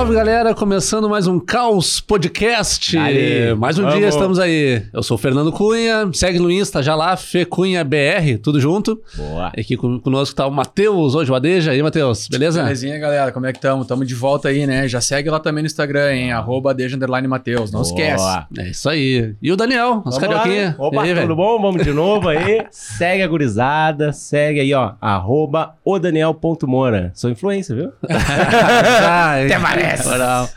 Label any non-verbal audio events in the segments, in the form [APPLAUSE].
salve, galera! Começando mais um Caos Podcast. Dale. Mais um Vamos. dia estamos aí. Eu sou o Fernando Cunha, segue no Insta já lá, FeCunhaBR, tudo junto. Boa. Aqui com- conosco tá o Matheus, hoje o Adeja. E aí, Matheus, beleza? Belezinha, galera? Como é que estamos? Estamos de volta aí, né? Já segue lá também no Instagram, hein? Arroba Mateus. Não Boa. esquece. É isso aí. E o Daniel, nosso Vamos lá, carioquinha. né? Opa, E aí, tudo velho? bom? Vamos de novo aí. [LAUGHS] segue a gurizada, segue aí, ó, arroba odaniel.mora. Sou influencer, viu? [LAUGHS] [LAUGHS] Ai, Até parece. moral.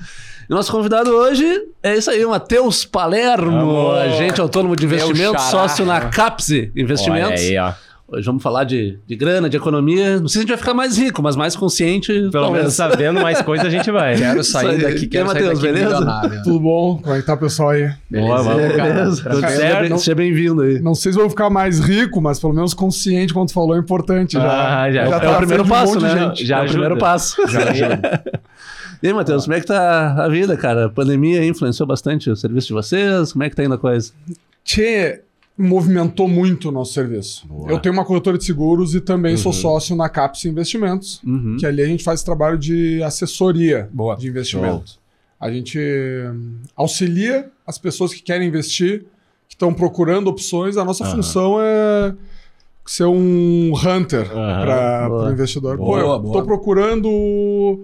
E nosso convidado hoje é isso aí, o Matheus Palermo, Vamos. agente autônomo de Meu investimento, xará. sócio na Capse Investimentos. Olha aí, ó. Hoje vamos falar de, de grana, de economia. Não sei se a gente vai ficar mais rico, mas mais consciente. Pelo talvez. menos sabendo mais coisa a gente vai. [LAUGHS] Quero sair daqui, E aí, quero sair Matheus, daqui beleza? Tudo bom? Como é que tá o pessoal aí? Boa, vamos, cara. Beleza. Tudo Seja certo? bem- Seja bem-vindo aí. Não sei se vão ficar mais rico, mas pelo menos consciente, quando tu falou, é importante. Já, Ah, já. É, Já o- tá é o primeiro um passo, né? gente. Já é o ajuda. primeiro passo. Já ajuda. [LAUGHS] E aí, Matheus, como é que tá a vida, cara? A pandemia influenciou bastante o serviço de vocês? Como é que tá indo a coisa? Tchê, movimentou muito o nosso serviço. Boa. Eu tenho uma corretora de seguros e também sou Uhum. sócio na Caps Investimentos, Uhum. que ali a gente faz trabalho de assessoria Boa. de investimento. A gente hum, auxilia as pessoas que querem investir, que estão procurando opções. A nossa Aham. função é ser um hunter para o investidor. Pô, Boa, eu boa. tô procurando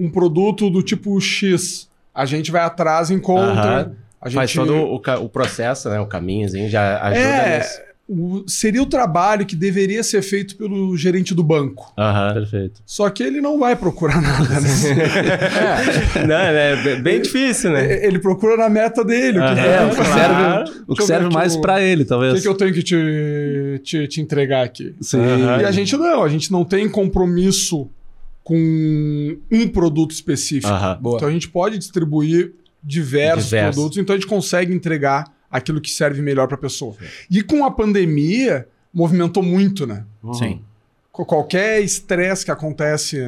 um produto do tipo X. A gente vai atrás, encontra. Aham. A gente Faz todo o, o processo, né? O caminho, assim, já ajuda É, nisso. o- seria o trabalho que deveria ser feito pelo gerente do banco. Aham. Perfeito. Só que ele não vai procurar [LAUGHS] nada, né? [LAUGHS] Não, é bem- bem difícil, né? Ele procura na meta dele. O que, É, o que serve, o Deixa que serve mais o- pra ele, o talvez. que que eu tenho que te, te, te entregar aqui? Sim. E a gente não, a gente não tem compromisso com um produto específico. Então a gente pode distribuir diversos Diversos. produtos, então a gente consegue entregar aquilo que serve melhor para a pessoa. E com a pandemia, movimentou muito, né? Sim. Com Qualquer estresse que acontece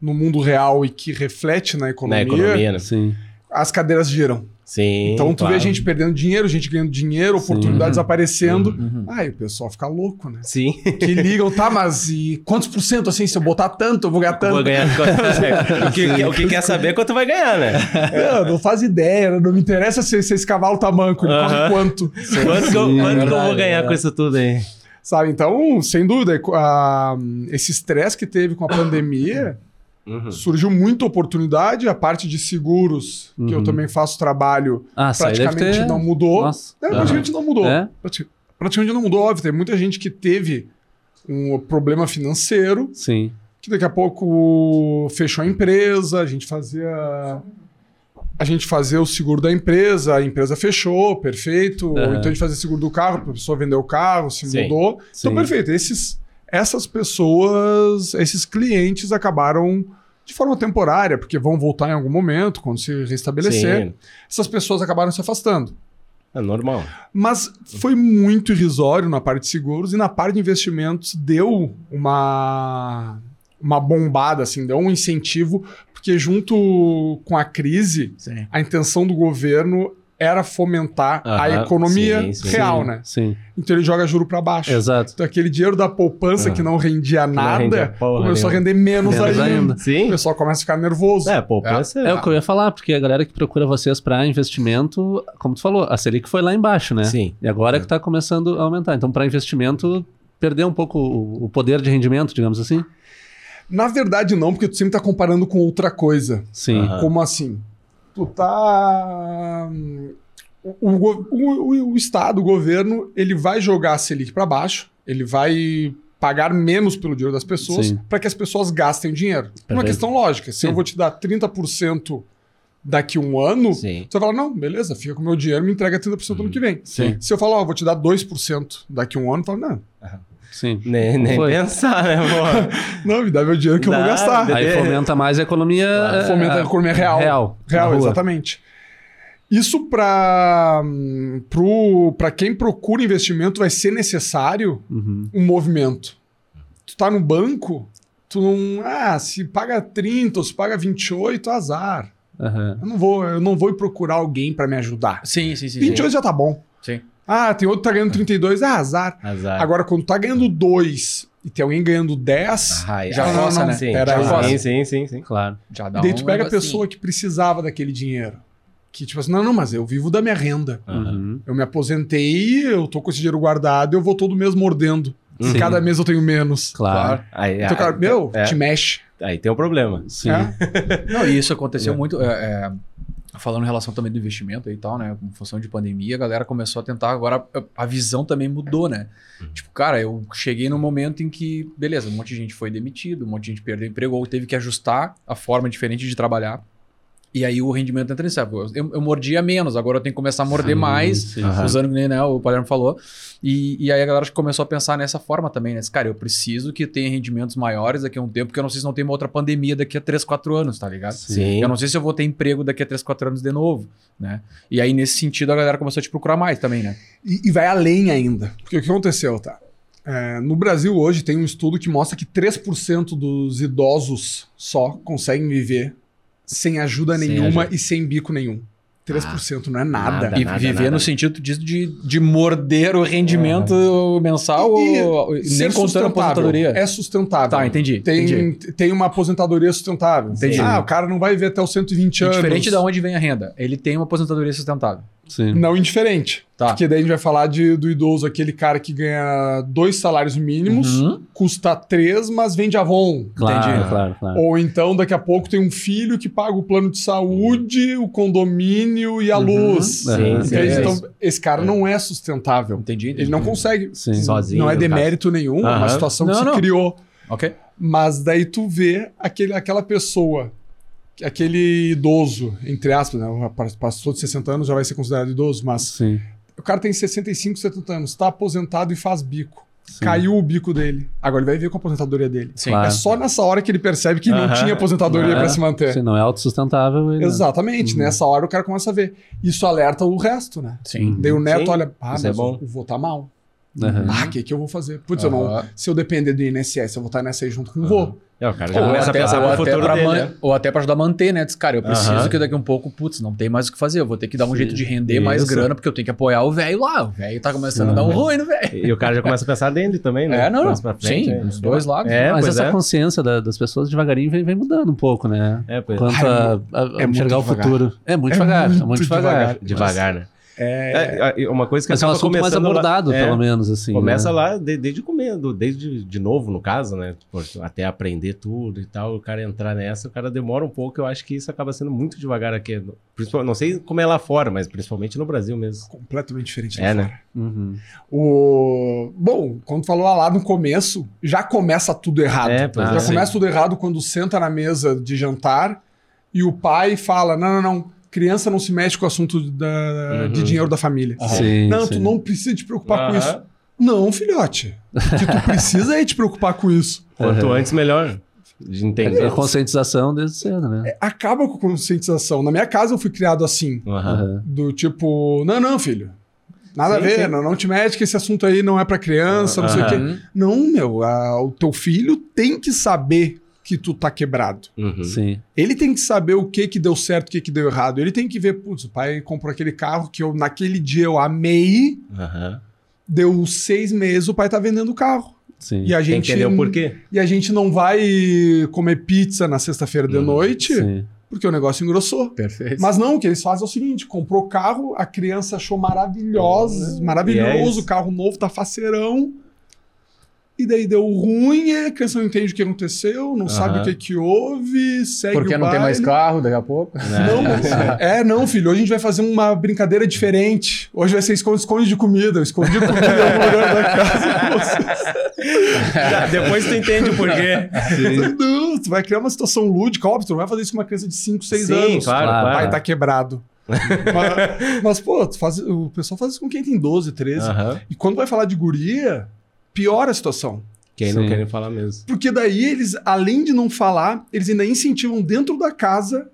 no mundo real e que reflete na Na economia, economia, né? Sim. as cadeiras giram. Sim. então tu claro. vê gente perdendo dinheiro, gente ganhando dinheiro, oportunidades Uhum. aparecendo. Uhum. Ai, o pessoal fica louco, né? Sim. Que ligam, tá, mas e quantos por cento assim? Se eu botar tanto, eu vou ganhar tanto. Vou ganhar [LAUGHS] quanto- o, que, o que quer saber é quanto vai ganhar, né? Não, não faz ideia, não me interessa se, se esse cavalo tá manco, ele corre Aham. quanto. Quanto, que eu, Sim, quanto que eu vou verdade, ganhar é. com isso tudo aí? Sabe? Então, sem dúvida, a- esse estresse que teve com a pandemia Uhum. surgiu muita oportunidade. A parte de seguros, que eu Uhum. também faço trabalho, Ah, praticamente ter... não mudou. Nossa. É, praticamente não mudou. É? Prati- Praticamente não mudou, óbvio. Tem muita gente que teve um problema financeiro, Sim. que daqui a pouco fechou a empresa, a gente fazia. A gente fazia o seguro da empresa, a empresa fechou, perfeito. Ou Aham. então a gente fazia seguro do carro, a pessoa vendeu o carro, se Sim, mudou. Então, sim. perfeito. Esses, essas pessoas, esses clientes acabaram de forma temporária, porque vão voltar em algum momento, quando se restabelecer. Sim. Essas pessoas acabaram se afastando. É normal. Mas foi muito irrisório na parte de seguros e na parte de investimentos deu uma, uma bombada, assim, deu um incentivo, porque junto com a crise, Sim. a intenção do governo era fomentar a economia sim, sim. real, Sim, né? Sim. Então ele joga juro para baixo. Exato. Então aquele dinheiro da poupança Aham. que não rendia não nada rendia porra começou a render menos, Menos ainda. ainda. O Sim? pessoal começa a ficar nervoso. É, poupança. É o que eu ia falar, porque a galera que procura vocês para investimento, como tu falou, a Selic foi lá embaixo, né? Sim. E agora é que está começando a aumentar. Então, para investimento, perdeu um pouco o o poder de rendimento, digamos assim? Na verdade não, porque tu sempre tá comparando com outra coisa. Sim. Como assim? Tu tá. O, o, o- Estado, o governo, ele vai jogar a Selic para baixo, ele vai pagar menos pelo dinheiro das pessoas para que as pessoas gastem dinheiro. Uma Perfeito. questão lógica. Se Sim. eu vou te dar 30% daqui um ano, Sim. você vai falar, não, beleza, fica com o meu dinheiro, me entrega 30% ano que vem. Sim. Se eu falar, ó, vou te dar 2% daqui um ano, eu falo, não, Sim. Nem, nem Foi. pensar, né, amor? [LAUGHS] não, me dá meu dinheiro que eu vou Dá, gastar. dá. Aí fomenta mais a economia. é, Fomenta a economia real. Real. Real, exatamente. Isso para para quem procura investimento vai ser necessário Uhum. um movimento. Tu tá no banco, tu não, ah, se paga 30 ou se paga 28, azar. Aham. Eu não vou, eu não vou ir procurar alguém para me ajudar. Sim, sim, sim. 28 já tá bom. Sim. Ah, tem outro que tá ganhando 32, ah, azar. Azar. Agora quando tá ganhando 2 e tem alguém ganhando 10, Ah, Já não, né? Sim, Pera aí. sim, sim, sim, sim. Claro. Já dá e daí tu um pega a pessoa que precisava daquele dinheiro. Que tipo assim, não, não, mas eu vivo da minha renda. Uhum. Eu me aposentei, eu tô com esse dinheiro guardado, eu vou todo mês mordendo. Sim. Cada mês eu tenho menos. Claro. Aí, Então, cara, aí- meu, é, te mexe. aí tem um problema. Sim. É? Não, e isso aconteceu muito. é, é, falando em relação também do investimento e tal, né? Com função de pandemia, a galera começou a tentar. Agora a- a visão também mudou, né? Tipo, cara, eu cheguei num momento em que, beleza, um monte de gente foi demitido, um monte de gente perdeu emprego, ou teve que ajustar a forma diferente de trabalhar. E aí o rendimento entra nisso. Eu, eu, eu mordia menos, agora eu tenho que começar a morder Sim, mais, sim, usando que né, o Palermo falou. E, e aí a galera começou a pensar nessa forma também, né? Cara, eu preciso que tenha rendimentos maiores daqui a um tempo, porque eu não sei se não tem uma outra pandemia daqui a 3, 4 anos, tá ligado? Sim. Eu não sei se eu vou ter emprego daqui a 3, 4 anos de novo, né? E aí, nesse sentido, a galera começou a te procurar mais também, né? E, e vai além ainda. Porque o que aconteceu, tá? É, no Brasil hoje tem um estudo que mostra que 3% dos idosos só conseguem viver sem ajuda Sem nenhuma ajuda. e sem bico nenhum. 3% não é nada. nada. e viver no sentido disso de, de morder o rendimento mensal E ou e nem contando a aposentadoria? É sustentável. Tá, entendi. Tem, entendi. tem uma aposentadoria sustentável. Entendi. Ah, o cara não vai viver até os 120 E anos. diferente de onde vem a renda. Ele tem uma aposentadoria sustentável. Sim. Não indiferente. Tá. Porque daí a gente vai falar de, do idoso, aquele cara que ganha dois salários mínimos, Uhum. custa três, mas vende Avon. Claro, Entendi. claro, claro. Ou então, daqui a pouco, tem um filho que paga o plano de saúde, o condomínio e a luz. Sim, sim, então, sim. esse cara não é sustentável. Entendi, entendi. Ele não consegue. Sim. Sozinho, Não é demérito nenhum, é uma situação Não, que se não. criou. Ok. Mas daí tu vê aquele, aquela pessoa, aquele idoso, entre aspas, né? passou de 60 anos, já vai ser considerado idoso, mas Sim. o cara tem 65, 70 anos, tá aposentado e faz bico. Sim. Caiu o bico dele. Agora ele vai ver com a aposentadoria dele. Sim. Claro. É só nessa hora que ele percebe que não Aham. tinha aposentadoria Aham. pra se manter. Se não é autossustentável, ele... Exatamente, Uhum. nessa hora o cara começa a ver. Isso alerta o resto, né? Sim. Daí o neto Sim, olha, ah, isso mas é bom. eu vou estar mal. Aham. Ah, o que, que eu vou fazer? Putz, eu não, se eu depender do INSS, eu vou estar nessa aí junto com o vô. É, o cara já Ou começa a até, pensar ou, no até futuro pra dele, né? ou até pra ajudar a manter, né? Diz, cara, eu preciso Aham. que daqui um pouco, putz, não tem mais o que fazer. Eu vou ter que dar um Sim. jeito de render mais Isso. grana, porque eu tenho que apoiar o velho lá. O velho tá começando a dar um ruim no velho. E o cara já começa a pensar dele também, né? É, não, Mais pra frente, sim, é. os dois lados. É, Mas pois essa é. consciência da- das pessoas devagarinho vem, vem mudando um pouco, né? É, pois Quanto é a, mu- a- a é muito enxergar o devagar. futuro. É muito É devagar, é muito devagar. Devagar, né? É, É, uma coisa que Mas é um acaba assunto mais começando lá- abordado, é, pelo menos, assim. Começa né? lá de- desde começo, desde de novo, no caso, né? Tipo, até aprender tudo e tal, o cara entrar nessa, o cara demora um pouco. Eu acho que isso acaba sendo muito devagar aqui. Principalmente, não sei como é lá fora, mas principalmente no Brasil mesmo. completamente diferente. É, lá né? Uhum. O... Bom, quando falou lá no começo, já começa tudo errado. É, já é. começa tudo errado quando senta na mesa de jantar e o pai fala: não, não, não, criança não se mexe com o assunto da- Uhum. de dinheiro da família. Sim, não, sim. tu não precisa te preocupar com Aham. isso. Não, filhote. O que tu precisa é te preocupar com isso. [LAUGHS] Quanto Uhum. antes, melhor. De entender. A conscientização desde cedo, né? É, acaba com a conscientização. Na minha casa eu fui criado assim. Do tipo, não, não, filho. Nada Sim, a ver, não, não te mete que esse assunto aí não é pra criança, não sei o quê. Uhum. Não, meu, a- o teu filho tem que saber que tu tá quebrado. Uhum. Sim. Ele tem que saber o que que deu certo, o que que deu errado. Ele tem que ver, putz, o pai comprou aquele carro que eu naquele dia eu amei, Aham. deu seis meses, o pai tá vendendo o carro. Sim. E a gente entender o porquê. e a gente não vai comer pizza na sexta-feira de Uhum, noite, Sim. porque o negócio engrossou. Perfeito. Mas não, o que eles fazem é o seguinte: comprou o carro, a criança achou maravilhosa, maravilhoso, Yes. o carro novo tá faceirão. E daí deu ruim, e a criança não entende o que aconteceu, não sabe o que, que houve, segue Porque o não tem mais carro daqui a pouco. Não, mas- é, não, filho. Hoje a gente vai fazer uma brincadeira diferente. Hoje vai ser esconde-esconde de comida. Eu escondi comida algum lugar da casa. [LAUGHS] Já, depois tu entende o porquê. Não, tu vai criar uma situação lúdica. Óbvio, tu não vai fazer isso com uma criança de 5, 6 Sim, anos. claro, Claro. O pai claro. tá quebrado. [LAUGHS] mas, mas, pô, tu faz- o pessoal faz isso com quem tem 12, 13. Aham. E quando vai falar de guria, piora a situação. Que aí não Sim. querem falar mesmo. Porque daí eles, além de não falar, eles ainda incentivam dentro da casa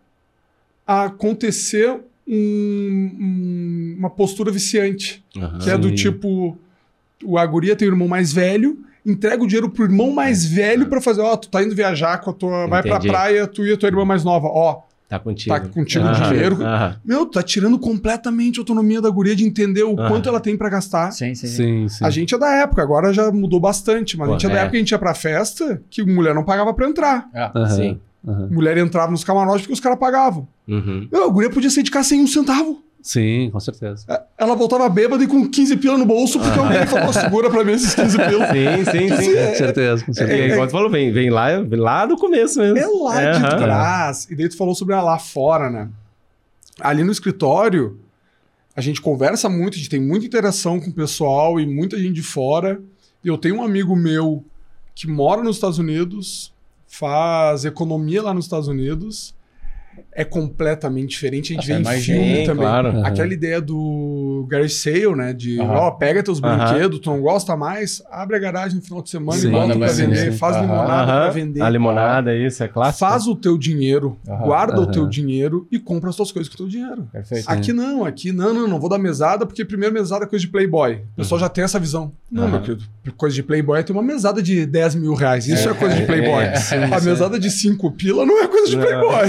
a acontecer um- um- uma postura viciante. Aham. Que é do Sim. tipo: o a guria tem o irmão mais velho, entrega o dinheiro pro irmão mais velho pra fazer: ó, tu tá indo viajar com a tua. Vai pra praia, tu e a tua irmã mais nova. Ó, Tá contigo. Tá contigo o dinheiro. aham. Meu, tá tirando completamente a autonomia da guria, a da de entender o Aham. quanto ela tem pra gastar. Sim, sim, sim. Sim. A gente é da época, agora já mudou bastante, mas a Pô, gente é da é. época que a gente ia pra festa que mulher não pagava pra entrar. Aham, Sim. Mulher entrava nos camarotes porque os caras pagavam. Uhum. Meu, a guria podia sair de casa sem um centavo. Sim, com certeza. Ela voltava bêbada e com 15 pila no bolso porque alguém falou, segura pra mim esses 15 pila. Sim, sim, Com sim. certeza, com É, certeza. igual tu falou, vem, vem, lá, vem lá do começo mesmo. É lá de Aham. trás. E daí tu falou sobre a lá fora, né? Ali no escritório, a gente conversa muito, a gente tem muita interação com o pessoal e muita gente de fora. E eu tenho um amigo meu que mora nos Estados Unidos, faz economia lá nos Estados Unidos. É completamente diferente. A gente Ah, vê em filme Sim, também. claro. Aham. Aquela ideia do Gary Sale, né? De, ó, pega teus Aham. brinquedos, tu não gosta mais, abre a garagem no final de semana Sim, e bota pra vender, sim. faz limonada pra vender. A limonada, isso, é clássico. Faz o teu dinheiro, guarda o teu dinheiro e compra as tuas coisas com o teu dinheiro. Perfeito. Aqui não, aqui não, não, não vou dar mesada porque primeiro mesada é coisa de Playboy. O pessoal já tem essa visão. Não, Uhum. meu querido, coisa de Playboy é ter uma mesada de 10 mil reais. Isso é, coisa de Playboy. é, [LAUGHS] sim, a mesada de 5 pila não é coisa de. Playboy.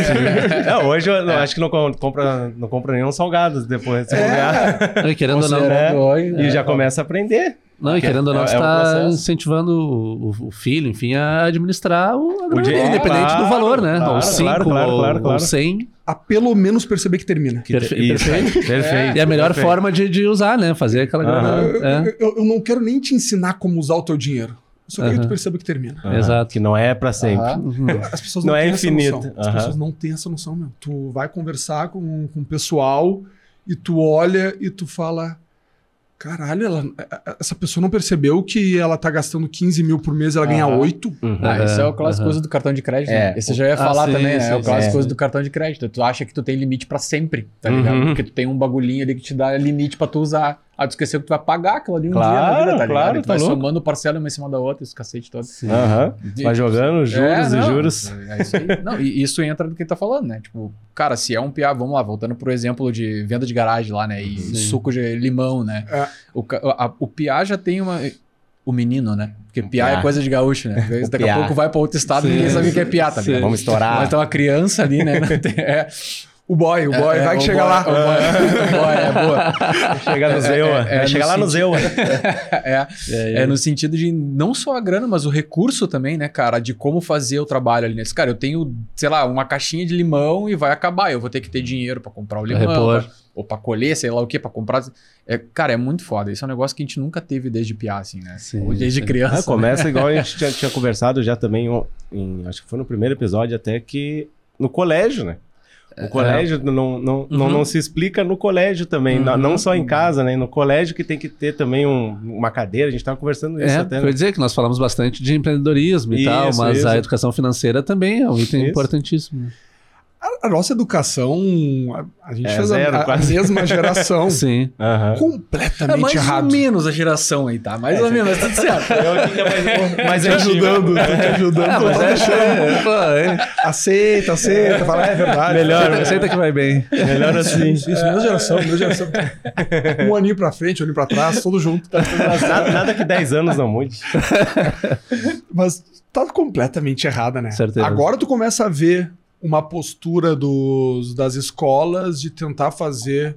É, hoje eu não- acho que não com- compra, não compra nenhum salgados depois. Se bobear. E querendo ou não, hoje, E já começa a aprender. não, e Que querendo ou não, é- você é um tá incentivando o, o- o filho, enfim, a administrar o, grana dinheiro, independente claro, do valor, né? claro, ou 5, claro, claro, ou, claro, claro. ou 100. A pelo menos perceber que termina. Que Perfe- isso, perfeito. perfeito. E a melhor perfeito. forma de, de usar, né? Fazer aquela grana. Eu, eu- eu não quero nem te ensinar como usar o teu dinheiro. Só que Aham. tu perceba que termina. Aham, Exato. Que não é pra sempre. Uhum. As pessoas não, Não é têm infinito. essa noção. As pessoas não têm essa noção, meu. Tu vai conversar com, com o pessoal e tu olha e tu fala. Caralho, ela- essa pessoa não percebeu que ela tá gastando 15 mil por mês e ela ganha Aham. 8? Uhum. Ah, isso é o clássico coisa do cartão de crédito. É. né? Esse eu já ia Ah, falar sim, também, né? sim, é o clássico sim. coisa do cartão de crédito. Tu acha que tu tem limite pra sempre, tá ligado? Uhum. Porque tu tem um bagulhinho ali que te dá limite pra tu usar. Ah, tu esqueceu que tu vai pagar aquilo ali um Claro, dia na vida, tá ligado? claro, E tu tá vai louco. somando parcela uma em cima da outra, esse cacete todo. Aham. Vai jogando juros É, e não, juros. É isso aí. Não, e isso entra no que ele tá falando, né? Tipo, cara, se é um piá, vamos lá, voltando pro exemplo de venda de garagem lá, né? E Sim. suco de limão, né? É. O, a- o piá já tem uma. O menino, né? Porque piá piá. é coisa de gaúcho, né? [LAUGHS] O Daqui piá. a pouco vai pra outro estado e ninguém sabe o que é piá, tá ligado? Vamos estourar. Mas tem uma criança ali, né? [LAUGHS] É, O boy, o boy, é, vai o que chega boy- lá. O boy, [LAUGHS] boy é boa. Chega no Zewa. é, Vai chegar lá no sentido- Zewa. [LAUGHS] é, é no sentido de não só a grana, mas o recurso também, né, cara? De como fazer o trabalho ali nesse. Cara, eu tenho, sei lá, uma caixinha de limão e vai acabar. Eu vou ter que ter dinheiro pra comprar o limão. pra- ou pra colher, sei lá o que, pra comprar. É, cara, é muito foda. Isso é um negócio que a gente nunca teve desde piá, assim, né? Sim, ou desde criança. Né? começa igual a [LAUGHS] gente tinha, tinha conversado já também, em- acho que foi no primeiro episódio, até que no colégio, né? O colégio não, não, não, Uhum. não se explica no colégio também, na- não só em casa, né? No colégio que tem que ter também um- uma cadeira, a gente estava conversando isso É, até. quer né? dizer que nós falamos bastante de empreendedorismo e Isso, tal, mas isso. a educação financeira também é um item Isso. importantíssimo. A, a nossa educação, a, a gente É fez a- zero, a, a mesma geração. [LAUGHS] Sim. Aham. É completamente mais errado. ou menos a geração aí, tá? Mais ou menos, mas tudo certo. [LAUGHS] Eu aqui que é mais, mais Te antigo. ajudando, te ajudando. Ah, mas é, é, pô, é. Aceita, aceita. Fala, é verdade. Melhor, Aceita, aceita que vai bem. melhor assim. Isso, isso, minha geração, minha geração. Um aninho pra frente, um aninho pra trás, tudo junto. Nada, nada que 10 anos não mude. Mas tá completamente errada, né? Certeza. Agora tu começa a ver uma postura dos, das escolas de tentar fazer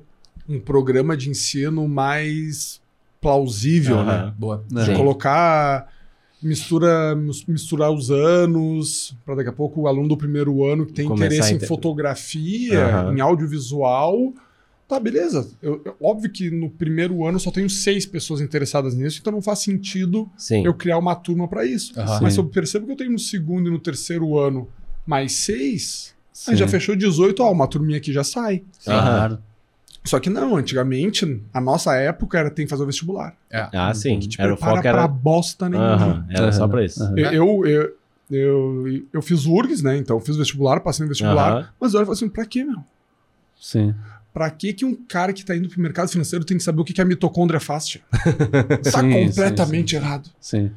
um programa de ensino mais plausível, né? Aham. Boa. Né? De Sim. colocar mistura mis- misturar os anos para daqui a pouco o aluno do primeiro ano que tem Começar interesse em fotografia, Aham. em audiovisual, tá beleza. Eu, eu- óbvio que no primeiro ano só tenho seis pessoas interessadas nisso, então não faz sentido Sim. eu criar uma turma para isso. Mas Sim. se eu percebo que eu tenho no segundo e no terceiro ano mais seis, Sim. aí já fechou 18, ó, uma turminha aqui já sai. Claro. Só que não, antigamente, a nossa época era tem que fazer o vestibular. Ah, sim. Que te Era o prepara foco pra era. bosta nenhuma. Aham, Era só pra isso. Aham. Eu, eu, eu, eu fiz URGS, né? Então eu fiz vestibular, passei no vestibular. Mas olha, eu falei assim, pra quê, meu? Sim. Pra que que um cara que tá indo pro mercado financeiro tem que saber o que que é mitocôndria fástica? [LAUGHS] tá Sim, completamente sim, errado. Sim.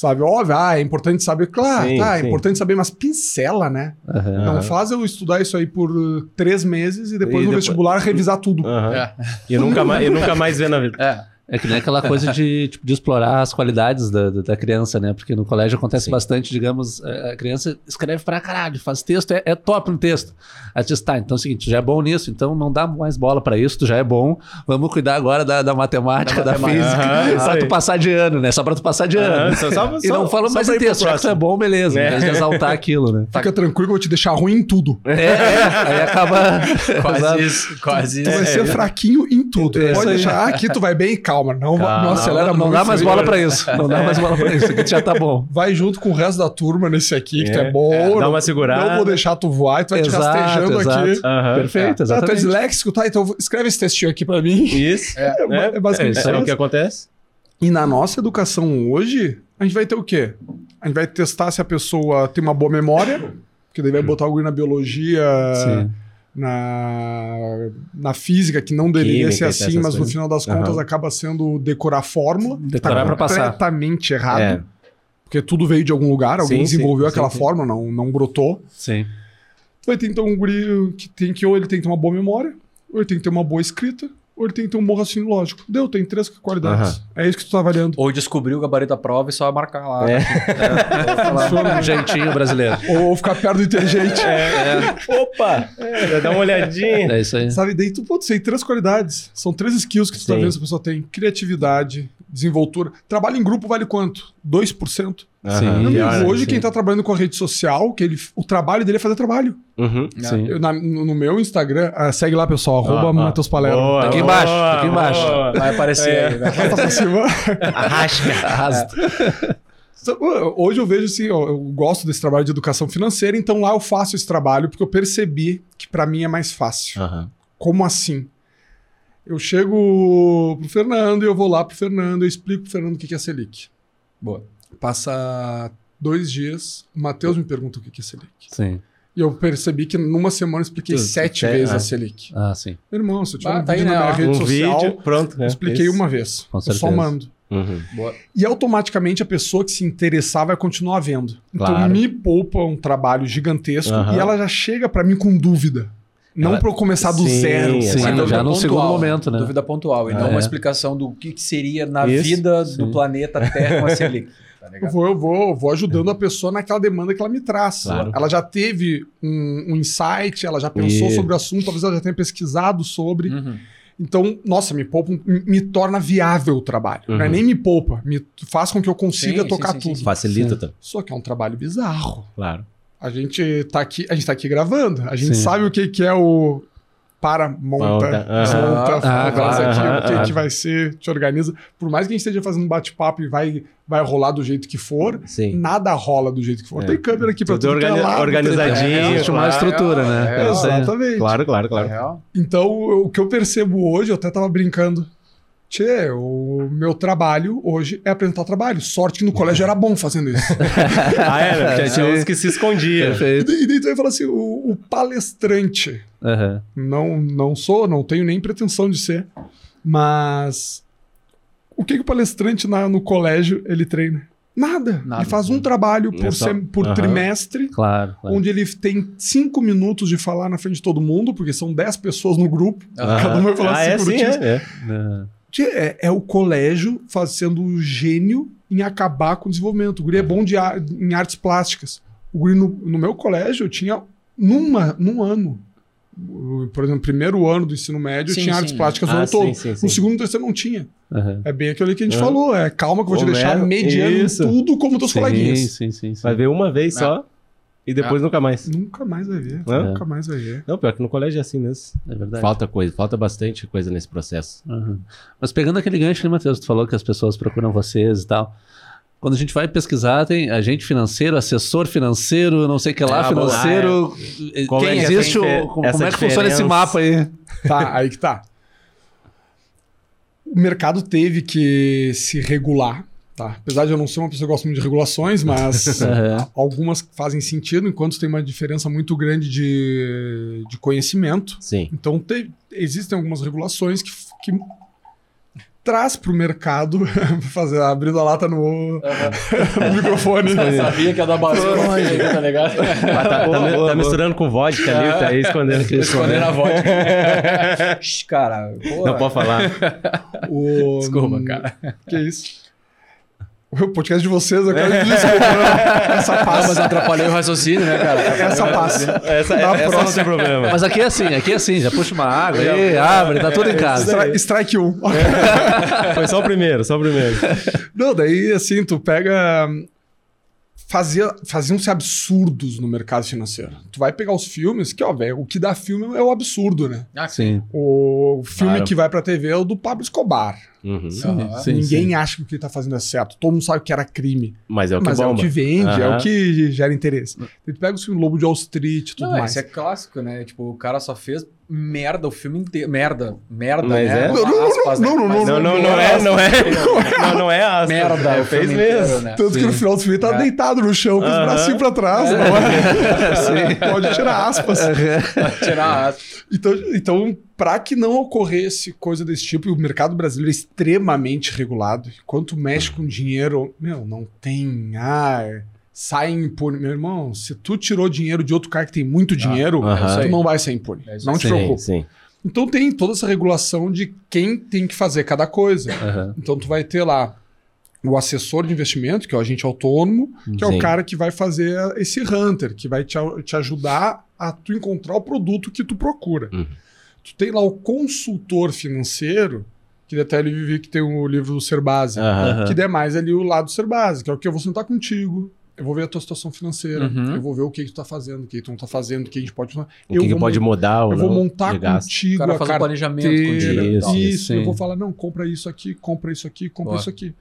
Sabe? Óbvio, ah, é importante saber. Claro, Sim, tá, é sim. importante saber, mas pincela, né? Aham. Não faz eu estudar isso aí por uh, três meses e depois E no depois- vestibular revisar tudo. Aham. É. E nunca mais, e nunca mais ver na vida. É. É que nem aquela coisa de, [LAUGHS] tipo, de explorar as qualidades da, da, da criança, né? Porque no colégio acontece Sim. bastante, digamos, a criança escreve pra caralho, faz texto, é, é top no texto. Aí tu diz, tá, então é o seguinte, tu já é bom nisso, então não dá mais bola pra isso, tu já é bom, vamos cuidar agora da, da matemática, da, Da matemática. física, Aham, isso pra aí. tu passar de ano, né? Só pra tu passar de ano. Aham, só- só- e só- não fala só mais em texto, já que tu é bom, beleza, É. em vez de exaltar aquilo, né? Fica tranquilo que eu vou te deixar ruim em tudo. É, é, aí acaba... [LAUGHS] Quase [LAUGHS] isso, quase Tu isso. vai ser fraquinho em tudo. É isso Pode deixar, ah, aqui tu vai bem, calma. Não, Calma. não acelera não, muito. não dá mais bola pra isso. Não dá mais bola pra isso. Aqui já tá bom. Vai junto com o resto da turma nesse aqui, que tu É. é bom. É, dá não- uma segurada. Não vou deixar tu voar e tu vai te Exato, rastejando exato. aqui. Aham. Perfeito, Ah, tu é exatamente. disléxico, tá? Então escreve esse textinho aqui pra mim. Isso. É. É, É basicamente É isso é o que acontece. E na nossa educação hoje, a gente vai ter o quê? A gente vai testar se a pessoa tem uma boa memória, porque daí vai botar alguém na biologia, Sim. Na, na física, que não deveria Química ser assim, mas no coisas. final das contas Aham. acaba sendo decorar fórmula. Decorar tá passar. completamente errado. É. Porque tudo veio de algum lugar, alguém Sim, desenvolveu sim, aquela sim. fórmula, não, não brotou. Sim. Vai ter então um guri que tem que ou ele tem que ter uma boa memória, ou ele tem que ter uma boa escrita, ou ele tem que ter um bom raciocínio lógico. Deu, tem três qualidades. É isso que tu tá avaliando. Ou descobrir o gabarito da prova e só marcar lá. É. Um jeitinho brasileiro. Ou ficar perto do inteligente. Opa! É, dá uma olhadinha. É isso aí. Sabe, daí tu pode ser três qualidades. São três skills que tu tá Sim. vendo se a pessoa tem. Criatividade, desenvoltura. Trabalho em grupo vale quanto? 2%. Sim. Aham. Meu amigo, Pior, né? hoje Sim. quem tá trabalhando com a rede social, que ele, o trabalho dele é fazer trabalho. Uhum. Sim. Eu, na- no, no meu Instagram, ah, segue lá, pessoal, arroba Ó, ó. Matheus Palermo. Boa, Tá aqui boa, embaixo, tá aqui embaixo. boa. Vai aparecer É. aí, né? Tá pra cima. Arrasca. Arrasta. [LAUGHS] Hoje eu vejo assim, ó, eu gosto desse trabalho de educação financeira, então lá eu faço esse trabalho porque eu percebi que pra mim é mais fácil. Aham. Como assim? Eu chego pro Fernando e eu vou lá pro Fernando, eu explico pro Fernando o que que é Selic. Boa. Passa dois dias, o Matheus me pergunta o que é Selic. Sim. E eu percebi que numa semana eu expliquei Tu- sete te- vezes ah. a Selic. Ah, sim. Meu irmão, se eu tiver Ah, um tá aí, vídeo né? na minha Um rede Um social, vídeo, pronto. eu né? expliquei Isso. uma vez. Com eu só certeza. mando. Uhum. E automaticamente a pessoa que se interessar vai continuar vendo. Então Claro. me poupa um trabalho gigantesco Aham. e ela já chega pra mim com dúvida. Não Ela- pra eu começar do Sim, zero. Sim, Uma já dúvida no segundo momento, né? Dúvida pontual. E não É. uma explicação do que, que seria na Isso, vida sim. do planeta Terra com a Selic. [LAUGHS] Tá Eu vou, eu vou, eu vou ajudando a pessoa naquela demanda que ela me traz. Claro. Ela já teve um, um insight, ela já pensou E- sobre o assunto, talvez ela já tenha pesquisado sobre. Uhum. Então, nossa, me poupa, me, torna viável o trabalho. Não é Uhum. nem me poupa, me faz com que eu consiga Sim, tocar sim, sim, tudo. Facilita, Sim. Só que é um trabalho bizarro. claro. A gente tá aqui, a gente tá aqui gravando. A gente sabe o que, que é o para, monta, Monta, Ah, faz claro, aqui, o que, que vai ser, te organiza. Por mais que a gente esteja fazendo um bate-papo e vai, vai rolar do jeito que for, Sim. nada rola do jeito que for. É. Tem câmera aqui pra Tudo tudo que é organi- lado. organizadinho. Existe uma claro. estrutura, né? É, É. Exatamente. Claro, claro, É claro. real? Então, o que eu percebo hoje, eu até tava brincando. Tchê, o meu trabalho hoje é apresentar trabalho. Sorte que no colégio era bom fazendo isso. [LAUGHS] ah, era? Tinha, tinha uns que se escondia. e e daí tu vai falar assim: o, o palestrante. Aham. Não, não sou, não tenho nem pretensão de ser. Mas o que, que o palestrante na- no colégio ele treina? Nada. Nada. Ele faz um trabalho por, É só- sem- por Aham. trimestre, Claro. claro. onde ele tem cinco minutos de falar na frente de todo mundo, porque são dez pessoas no grupo. Cada um vai falar ah, é cinco sim, minutinhos. é, é. É, é o colégio fazendo o gênio em acabar com o desenvolvimento. O guri é bom de ar- em artes plásticas. O guri no, no meu colégio eu tinha numa, num ano. o- Por exemplo, primeiro ano do ensino médio Sim, eu tinha artes sim. plásticas o Ah, ano sim, todo. sim, sim. No segundo e terceiro não tinha. Aham. É bem aquilo ali que a gente Ah. falou. É calma que eu vou te Ô, deixar em isso. tudo como teus Sim, coleguinhas. sim, sim, sim. Vai ver uma vez só e depois nunca mais. Nunca mais vai ver. Hã? Nunca mais vai ver. Não, pior que no colégio é assim mesmo. É verdade. Falta coisa, falta bastante coisa nesse processo. Uhum. Mas pegando aquele gancho, né, Matheus? Tu falou que as pessoas procuram vocês e tal. Quando a gente vai pesquisar, tem agente financeiro, assessor financeiro, não sei o que lá, Ah, vamos lá, financeiro. Como Quem é que existe? o- como é que funciona esse diferença? mapa aí? Tá, aí que tá. O mercado teve que se regular, tá? Apesar de eu não ser uma pessoa que gosta muito de regulações, mas [LAUGHS] Aham. algumas fazem sentido, enquanto tem uma diferença muito grande de, de conhecimento. Sim. Então, te- existem algumas regulações que, que traz para o mercado, [LAUGHS] fazer, abrindo a lata no, [LAUGHS] no microfone. Eu sabia que ia dar barulho, tá ligado? Tá, tá tá misturando com vodka ali, tá aí escondendo aqui. Escondendo a vodka. Shhh, cara, pô. Não pode falar. O, Desculpa, cara. Que isso? O podcast de vocês, eu quero desculpa. né? Essa Não, mas passa. atrapalhei o raciocínio, né, cara? Essa passa. Essa, Na essa não próxima. tem problema. Mas aqui é assim, aqui é assim, já puxa uma água, aí, abre, tá tudo em casa. Stri- Strike 1. Foi só o primeiro, só o primeiro. Não, daí assim, tu pega. Fazia, faziam-se absurdos no mercado financeiro. Tu vai pegar os filmes, que, ó, velho, o que dá filme é o absurdo, né? Ah, Sim. O filme Claro. que vai pra TV é o do Pablo Escobar. Uhum. Aham. Sim, Ninguém sim. acha que o que ele tá fazendo é certo. Todo mundo sabe que era crime. Mas é o que mas é o que vende, é Aham. o que gera interesse. Daí tu pega o filme Lobo de Wall Street e tudo Não, mais. esse é clássico, né? Tipo, o cara só fez merda o filme inteiro. Merda. Merda, Mas né? é? Não, não, não, Aspas, não, né? não, Não, não, não é, não é. Não, não é aspas. Merda. É, o fez filme mesmo. inteiro, né? Tanto que no Sim. final do filme tá É. deitado no chão, com os Aham. bracinhos pra trás. Não é? [LAUGHS] Pode tirar aspas. [LAUGHS] Tirar aspas. Então, então para que não ocorresse coisa desse tipo, e o mercado brasileiro é extremamente regulado. Quanto mexe com dinheiro, meu, não tem. Ah, é- sai impune. Meu irmão, se tu tirou dinheiro de outro cara que tem muito dinheiro, aham. É isso tu não vai ser impune. É isso não te Sim, preocupe. sim. Então tem toda essa regulação de quem tem que fazer cada coisa. Aham. Então tu vai ter lá o assessor de investimento, que é o agente autônomo, que é Sim. o cara que vai fazer esse hunter, que vai te, te ajudar a tu encontrar o produto que tu procura. Uhum. Tu tem lá o consultor financeiro, que até ele vive que tem o livro do Serbase, Aham. que der mais ali o lado do Serbase, que é o que eu vou sentar contigo, eu vou ver a tua situação financeira, Uhum. eu vou ver o que, que tu tá fazendo, o que, que tu não tá fazendo, o que a gente pode... O eu que, que vou pode mudar ou Eu vou montar gasto. O contigo cara a faz um planejamento contigo. tal. Isso, Sim. eu vou falar, não, compra isso aqui, compra isso aqui, compra Boa. isso aqui.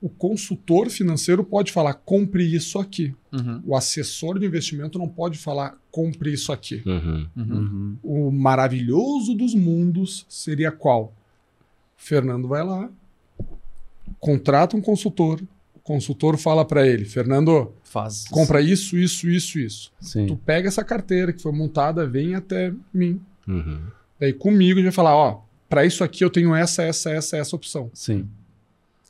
O consultor financeiro pode falar, compre isso aqui. Uhum. O assessor de investimento não pode falar, compre isso aqui. Uhum. Uhum. Uhum. O maravilhoso dos mundos seria qual? O Fernando vai lá, contrata um consultor, o consultor fala para ele, Fernando, Faz. compra isso, isso, isso, isso. Tu Sim. pega essa carteira que foi montada, vem até mim. Uhum. Daí comigo a gente vai falar, ó, para isso aqui eu tenho essa, essa, essa, essa opção. Sim.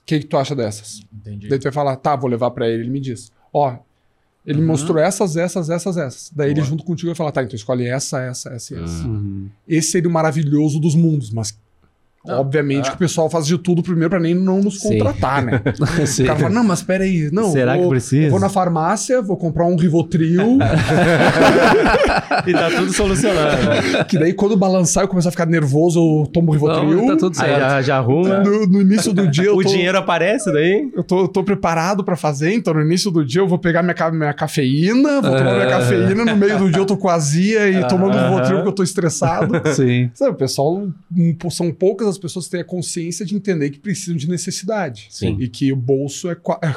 Que, que tu acha dessas? Entendi. Daí tu vai falar, tá, vou levar para ele, ele me diz, ó, ele Uhum. mostrou essas, essas, essas, essas. Daí ele Boa. junto contigo vai falar, tá, então escolhe essa, essa, essa e essa. Uhum. Uhum. Esse seria o maravilhoso dos mundos, mas Não, obviamente é. que o pessoal faz de tudo primeiro para nem não nos Sim. contratar, né? [LAUGHS] Sim. O cara fala, não, mas peraí, não. Será vou, que precisa? Vou na farmácia, vou comprar um Rivotril, [LAUGHS] E tá tudo solucionado. né? que daí quando balançar eu começar a ficar nervoso, eu tomo Rivotril. Não, tá tudo Aí certo. já, já arruma. No, no início do dia [LAUGHS] eu O tô, dinheiro aparece daí. eu tô, eu tô preparado pra fazer, então no início do dia eu vou pegar minha, minha cafeína, vou tomar minha Ah. cafeína, no meio do dia eu tô com azia e tomando Aham. Rivotril porque eu tô estressado. Sim. Sabe, o pessoal, são poucas as pessoas que têm a consciência de entender que precisam de necessidade. Sim. E que o bolso é. é-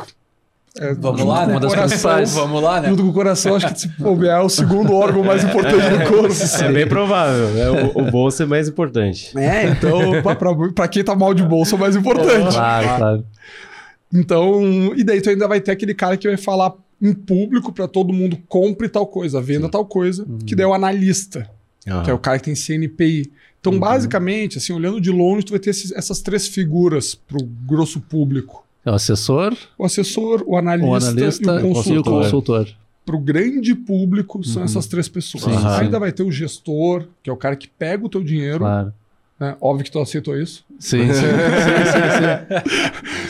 é- Vamos junto lá, né? Uma das coração- principais. Vamos lá, né? Junto com o coração, acho que se bobear, é o segundo órgão mais [LAUGHS] importante do corpo. É bem provável. né? O, o bolso é mais importante. É, então, [LAUGHS] pra quem tá mal de bolso é o mais importante. Claro, claro. Então, e daí tu ainda vai ter aquele cara que vai falar em público pra todo mundo compre tal coisa, venda tal coisa, que daí é o analista, que é o cara que tem CNPI. Então, basicamente, assim, olhando de longe, tu vai ter esses- essas três figuras pro grosso público. É o assessor, O assessor, o analista, o analista e o e o consultor. consultor. Pro grande público são Uhum. essas três pessoas. Sim, sim. Ainda vai ter o gestor, que é o cara que pega o teu dinheiro. Claro. né? Óbvio que tu aceitou isso. Sim, sim, sim, sim,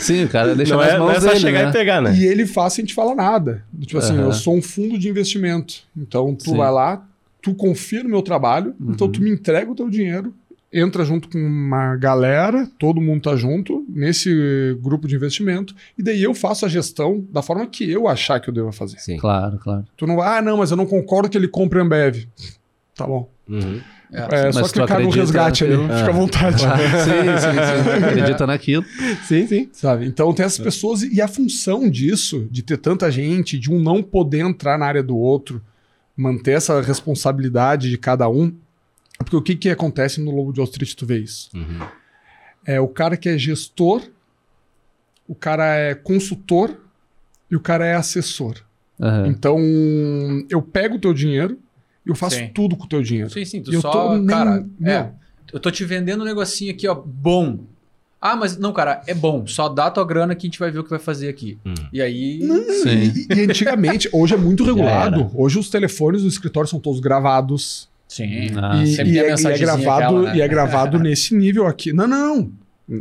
sim. Sim, o cara deixa Não é, não é só dele, chegar né? e pegar, né? E ele faz sem te falar nada. Tipo assim, Aham. eu sou um fundo de investimento. Então tu Sim. vai lá, tu confia no meu trabalho, então Uhum. tu me entrega o teu dinheiro, entra junto com uma galera, todo mundo tá junto nesse grupo de investimento, e daí eu faço a gestão da forma que eu achar que eu devo fazer. Sim. Claro, claro. Tu não vai, ah, não, mas eu não concordo que ele compre Ambev. Tá bom. Uhum. É. É Mas só clicar no resgate ali, naquilo? fica à Ah. vontade. Claro. Sim, sim, sim. [LAUGHS] Acredita naquilo. Sim, sim. Sabe? Então tem essas pessoas e a função disso, de ter tanta gente, de um não poder entrar na área do outro, manter essa responsabilidade de cada um. Porque o que, que acontece no Lobo de Wall Street, tu vê isso? Uhum. É o cara que é gestor, o cara é consultor e o cara é assessor. Aham. Então eu pego o teu dinheiro e eu faço Sim. tudo com o teu dinheiro. Sim, sim. Tu eu só, tô nem- cara, meu. é, eu tô te vendendo um negocinho aqui, ó, bom. Ah, mas não, cara, é bom. Só dá tua grana que a gente vai ver o que vai fazer aqui. Hum. E aí. Sim. E, e antigamente, hoje é muito [LAUGHS] regulado. Hoje os telefones do escritório são todos gravados. Sim. Ah, e, sempre e é, e é gravado, aquela, né? e é gravado [LAUGHS] nesse nível aqui. Não, não.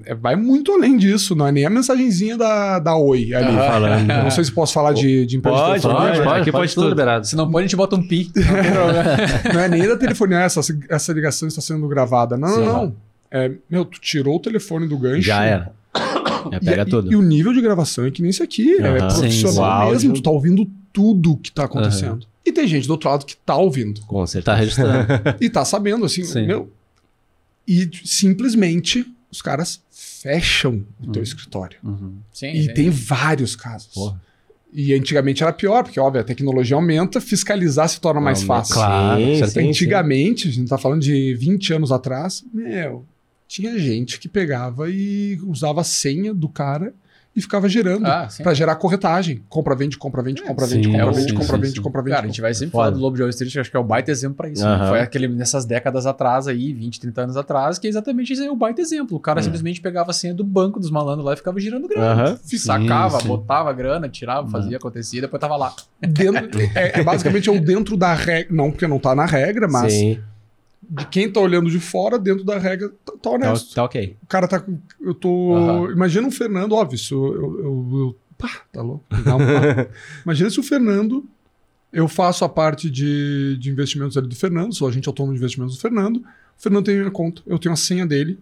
É, Vai muito além disso. Não é nem a mensagenzinha da, da Oi ali. Aham. Falando. Não sei se posso falar de, de empresa de Pode, telefone, Pode, Pode, pode, aqui pode, pode tudo tudo. liberado. Se não pode, a gente bota um pi. Não problema. [LAUGHS] Não é nem da telefonia, essa, essa ligação está sendo gravada. Não, Sim. não, não. É, meu, tu tirou o telefone do gancho. Já era. Já [COUGHS] E, pega e- tudo. e o nível de gravação é que nem esse aqui. É Aham. profissional Sim, mesmo. Tu tá ouvindo tudo que tá acontecendo. E tem gente do outro lado que tá ouvindo. Com Tá certeza. registrando. [LAUGHS] E tá sabendo, assim, Sim. meu. E simplesmente os caras fecham o teu Uhum. escritório. Uhum. Sim, E sim. tem vários casos. Porra. E antigamente era pior, porque, óbvio, a tecnologia aumenta, fiscalizar se torna mais fácil. Claro, Sim, sim, Antigamente, a gente tá falando de 20 anos atrás, meu, tinha gente que pegava e usava a senha do cara e ficava girando Ah, sim. pra gerar corretagem. Compra, vende, compra, vende, compra, sim, vende, compra, é o- vende, sim, compra, sim, vende, compra, vende. Cara, a gente vai sempre Foda. falar do Lobo de Wall Street, acho que é o baita exemplo pra isso. Aham. Né? Foi aquele nessas décadas atrás aí, 20, 30 anos atrás, que é exatamente isso aí, o baita exemplo. O cara Hum. simplesmente pegava a senha do banco dos malandros lá e ficava girando grana. Aham. Sacava, Sim, sim. botava grana, tirava, Uhum. fazia, acontecia, depois tava lá. Dentro- é, é basicamente é o dentro da regra, não porque não tá na regra, mas Sim. De quem tá olhando de fora, dentro da regra, tá, tá Tá, honesto. tá ok. O cara tá. com- Eu tô. Aham. Imagina o Fernando, óbvio, isso eu. eu, eu- eu- pá, tá louco. Um. [LAUGHS] Imagina se o Fernando. Eu faço a parte de, de investimentos ali do Fernando, sou agente autônomo de investimentos do Fernando. O Fernando tem a minha conta, eu tenho a senha dele.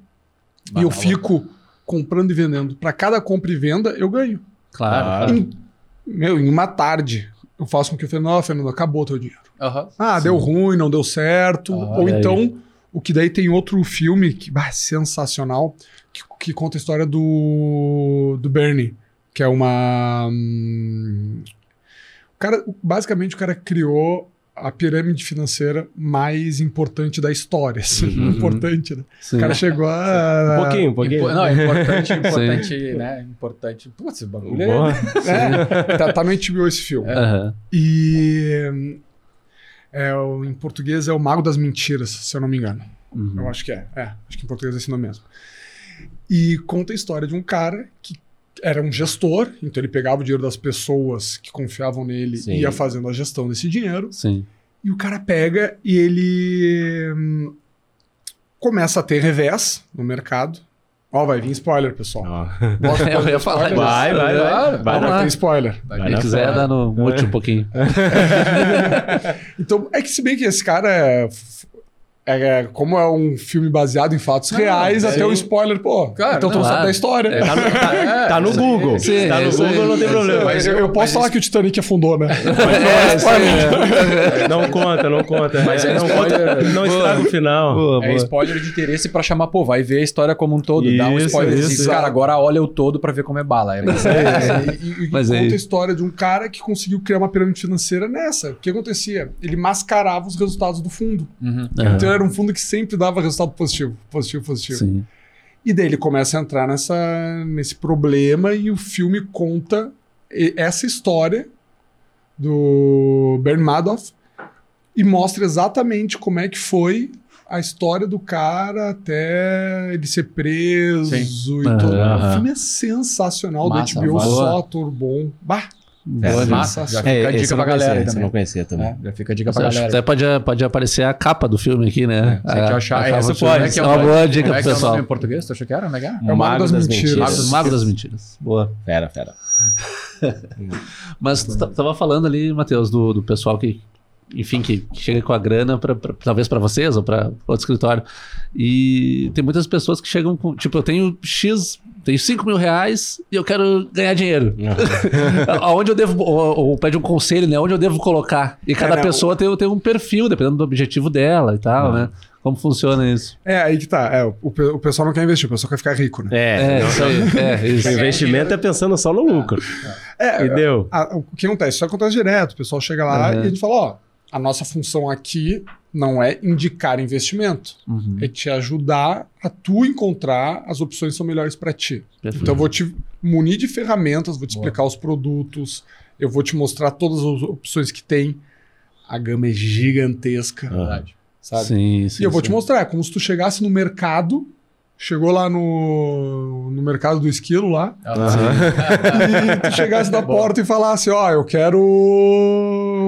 e eu fico comprando e vendendo. Para cada compra e venda, eu ganho. Claro. Claro. Em, meu, em uma tarde, eu faço com que o Fernando, ó, Fernando, acabou o teu dinheiro. Aham. Ah, deu ruim, não deu certo. Ah, Ou olha aí. então, o que daí tem outro filme que bah, sensacional, que, que conta a história do, do Bernie, que é uma. hum, o cara, basicamente, o cara criou a pirâmide financeira mais importante da história. assim, Uhum. [LAUGHS] importante, né? Sim. O cara chegou a. Um pouquinho, um pouquinho. Impo- Não, é importante, [LAUGHS] importante, né? Importante. Putz, esse bagulho é... Boa. [LAUGHS] É, tá, tá no HBO esse filme. Aham. E. É, o- em português é o Mago das Mentiras, se eu não me engano. Uhum. Eu acho que é. É, acho que em português é esse nome mesmo. E conta a história de um cara que era um gestor, então ele pegava o dinheiro das pessoas que confiavam nele Sim. e ia fazendo a gestão desse dinheiro. Sim. E o cara pega e ele hum, começa a ter revés no mercado. Ó, vai vir spoiler, pessoal. De [LAUGHS] Eu ia falar? Vai, vai, vai. Vai Vamos na lá. Tem spoiler. Vai Vai Quem quiser dar no mute um pouquinho. [LAUGHS] Então, é que se bem que esse cara é. é- como é um filme baseado em fatos Não, reais, sim. até o spoiler, pô. Claro, então tu não, não sabe da história. É, Tá no, tá- [LAUGHS] tá no isso Google. Sim, tá no isso Google, não tem isso problema. Mas eu, eu- posso mas falar isso- que o Titanic afundou, né? [LAUGHS] É, isso aí. Não conta, não conta. Mas é não spoiler. conta, não estraga o final. Boa, É boa. spoiler de interesse pra chamar, pô, vai ver a história como um todo. dá um Isso, spoiler isso, assim, isso. cara, agora olha o todo pra ver como é bala. É, mas É, e, e Mas conta a história de um cara que conseguiu criar uma pirâmide financeira nessa. O que acontecia? Ele mascarava os resultados do fundo. Uhum. Então era um fundo que sempre dava resultado positivo, positivo, positivo. Sim. E daí ele começa a entrar nessa, nesse problema e o filme conta e- essa história do Bernie Madoff e mostra exatamente como é que foi a história do cara até ele ser preso e Aham. tudo. O filme é sensacional Massa, do HBO, só ator bom. Bah, É, Boa, massa. né? Já fica a É, dica esse eu pra galera conhecia, também. não conhecia também. É, já fica a dica pra galera. até pode, pode aparecer a capa do filme aqui, né? Se a gente A- achar, a capa essa do filme. pode. É uma boa dica pro é é pessoal. nome em português? Tu achou que era? Como é é? É o Mago das Mentiras. Mago das, Mago das Mentiras. Boa. Fera, fera. [LAUGHS] Mas tu ta- tava falando ali, Matheus, do, do pessoal que, enfim, que, que chega com a grana, pra, pra- talvez para vocês ou para outro escritório. E tem muitas pessoas que chegam com, tipo, eu tenho X, tenho 5 mil reais e eu quero ganhar dinheiro. [LAUGHS] Aonde eu devo, ou, ou pede um conselho, né? Onde eu devo colocar? E cada né, pessoa tem, tem um perfil, dependendo do objetivo dela e tal, né? Como funciona isso? É, aí que tá. É, o, o pessoal não quer investir, o pessoal quer ficar rico, né? É, É, não- isso aí. [LAUGHS] É, isso. o investimento é pensando só no lucro. É, E deu. a- o que acontece? Isso acontece direto. O pessoal chega lá Uhum. e a gente fala: ó, a nossa função aqui não é indicar investimento, Uhum. é te ajudar a tu encontrar as opções que são melhores para ti. Perfeito. Então eu vou te munir de ferramentas, vou te Boa. explicar os produtos, eu vou te mostrar todas as opções que tem. A gama é gigantesca, Ah. Verdade. sabe? Sim, sim. e eu vou te sim. mostrar, é como se tu chegasse no mercado chegou lá no, no mercado do esquilo lá, Ah, e tu chegasse na [LAUGHS] porta e falasse, ó, eu quero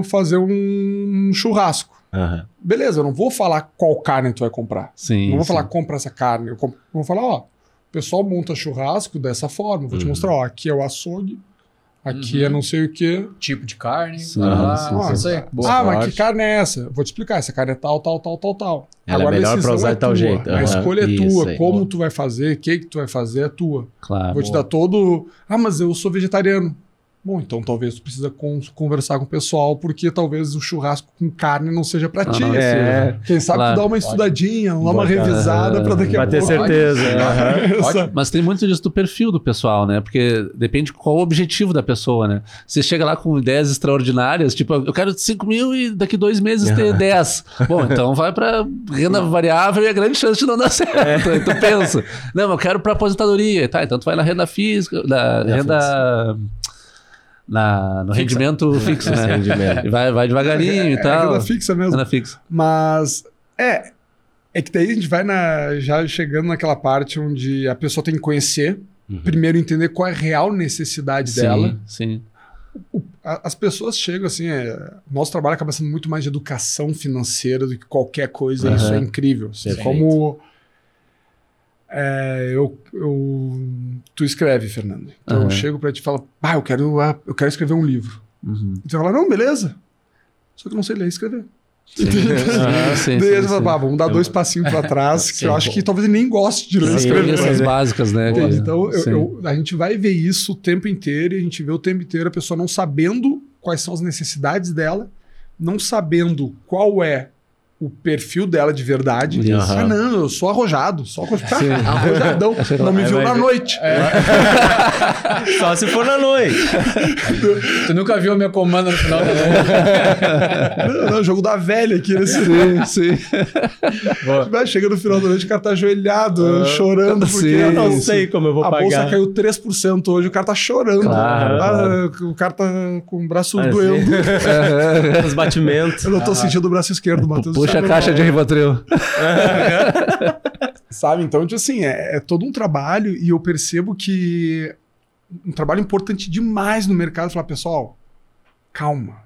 fazer um churrasco. Aham. Beleza, eu não vou falar qual carne tu vai comprar. Sim. não vou sim. falar compra essa carne. Eu comp- vou falar, ó, o pessoal monta churrasco dessa forma. Vou te Uhum. mostrar, ó, aqui é o açougue, aqui Uhum. é não sei o quê. tipo de carne. Sim, ah, sim, aí. Boa. ah, mas que carne é essa? Eu Vou te explicar, essa carne é tal, tal, tal, tal, tal. Ela é a melhor pra usar de tal tua, jeito. A escolha é isso tua, aí. como Boa. tu vai fazer, o que que tu vai fazer é tua. Claro. Vou te dar todo. Ah, mas eu sou vegetariano. Bom, então talvez tu precisa con- conversar com o pessoal, porque talvez o churrasco com carne não seja pra Não, ti. não É. Quem sabe Claro. tu dá uma estudadinha, dá uma revisada pra daqui a Pra ter pouco. certeza. [LAUGHS] Mas tem muito disso do perfil do pessoal, né? Porque depende qual o objetivo da pessoa, né? Você chega lá com ideias extraordinárias, tipo, eu quero 5 mil e daqui dois meses ter 10. Bom, então vai pra renda variável e é grande chance de não dar [LAUGHS] certo. Aí tu pensa, não, eu quero pra aposentadoria. Tá, então tu vai na renda física, na Renda renda. Na, no Fixa. rendimento [LAUGHS] fixo, né? rendimento. Vai, vai devagarinho e É, tal. renda fixa mesmo. Renda fixa. Mas é. É que daí a gente vai na, já chegando naquela parte onde a pessoa tem que conhecer, Uhum. primeiro entender qual é a real necessidade dela. Sim, sim. A- As pessoas chegam assim, é, nosso trabalho acaba sendo muito mais de educação financeira do que qualquer coisa, Aham. isso é incrível. assim, como é, eu, eu- tu escreve, Fernando. Então eu Aham. chego pra ti e falo, ah, eu quero, ah, eu quero escrever um livro. Uhum. E tu falar, não, beleza. Só que eu não sei ler e escrever. Sim. [LAUGHS] Ah, sim, Daí sim, fala, sim. "Bah, vamos dar dois passinhos pra [LAUGHS] trás, que eu acho que talvez ele nem goste de ler Sim, escrever. Essas básicas, né? Que- Então, eu- eu- a gente vai ver isso o tempo inteiro e a gente vê o tempo inteiro a pessoa não sabendo quais são as necessidades dela, não sabendo qual é o perfil dela de verdade. Isso. Ah, não, eu sou arrojado, só [LAUGHS] [LAUGHS] arrojadão. Não me Aí viu na ver. noite. [LAUGHS] Só se for na noite. Tu nunca viu a minha comanda no final da noite? Não, não, jogo da velha aqui nesse. Sim, sim. Vai, Chega no final da noite, o cara tá ajoelhado, chorando, porque sim, Eu não sei como eu vou a bolsa pagar. caiu 3% hoje, o cara tá chorando. Claro, Ah, O cara tá com o braço Ah, doendo. Os batimentos. Eu não tô sentindo o braço esquerdo, Matheus. Puxa a caixa de Rivotril. [LAUGHS] Sabe? Então, tipo assim, é, é todo um trabalho e eu percebo que um trabalho importante demais no mercado. Falar, pessoal, calma.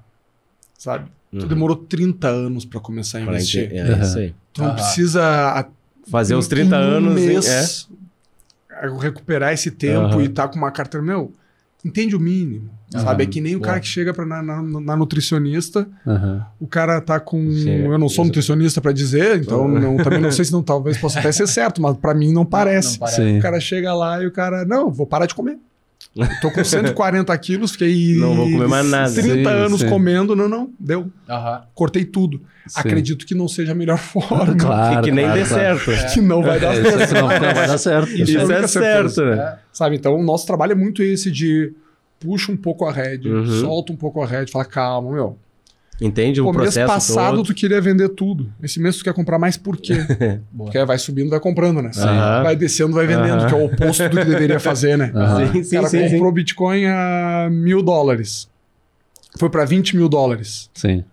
Sabe? Tu Uhum. demorou 30 anos pra começar a investir. É isso aí. Tu não precisa a- Fazer os em 30 um anos. mês recuperar esse tempo Aham. e tá com uma carteira. Meu, entende o mínimo. Aham. Sabe? É que nem o Boa. cara que chega pra, na, na- na nutricionista, Aham. o cara tá com. Chega. Eu não sou nutricionista pra dizer, então não- também não sei se não, talvez possa até ser certo, mas pra mim não parece. Não parece. Sim. O cara chega lá e o cara, não, vou parar de comer. Tô com 140 quilos, fiquei Não vou comer mais nada. 30 Sim, anos sim. comendo, não, não, deu. Aham. Cortei tudo. Sim. Acredito que não seja a melhor [LAUGHS] forma, Claro. Que nem claro, dê claro. certo. que não vai dar É, isso certo. não, não vai dar certo. Isso, Isso é é certeza. certo, né? É. Sabe? Então, o nosso trabalho é muito esse de puxa um pouco a rédea, Uhum. solta um pouco a rédea, fala, calma, meu. Entende o Pô, mês processo passado todo. tu queria vender tudo. Esse mês tu quer comprar mais por quê? [LAUGHS] Boa. Porque vai subindo, vai comprando, né? Aham. Vai descendo, vai vendendo, Aham. que é o oposto do que deveria fazer, né? [LAUGHS] Aham. Sim, O sim, cara sim, sim. comprou Bitcoin a mil dólares. Foi para 20 mil dólares. Sim.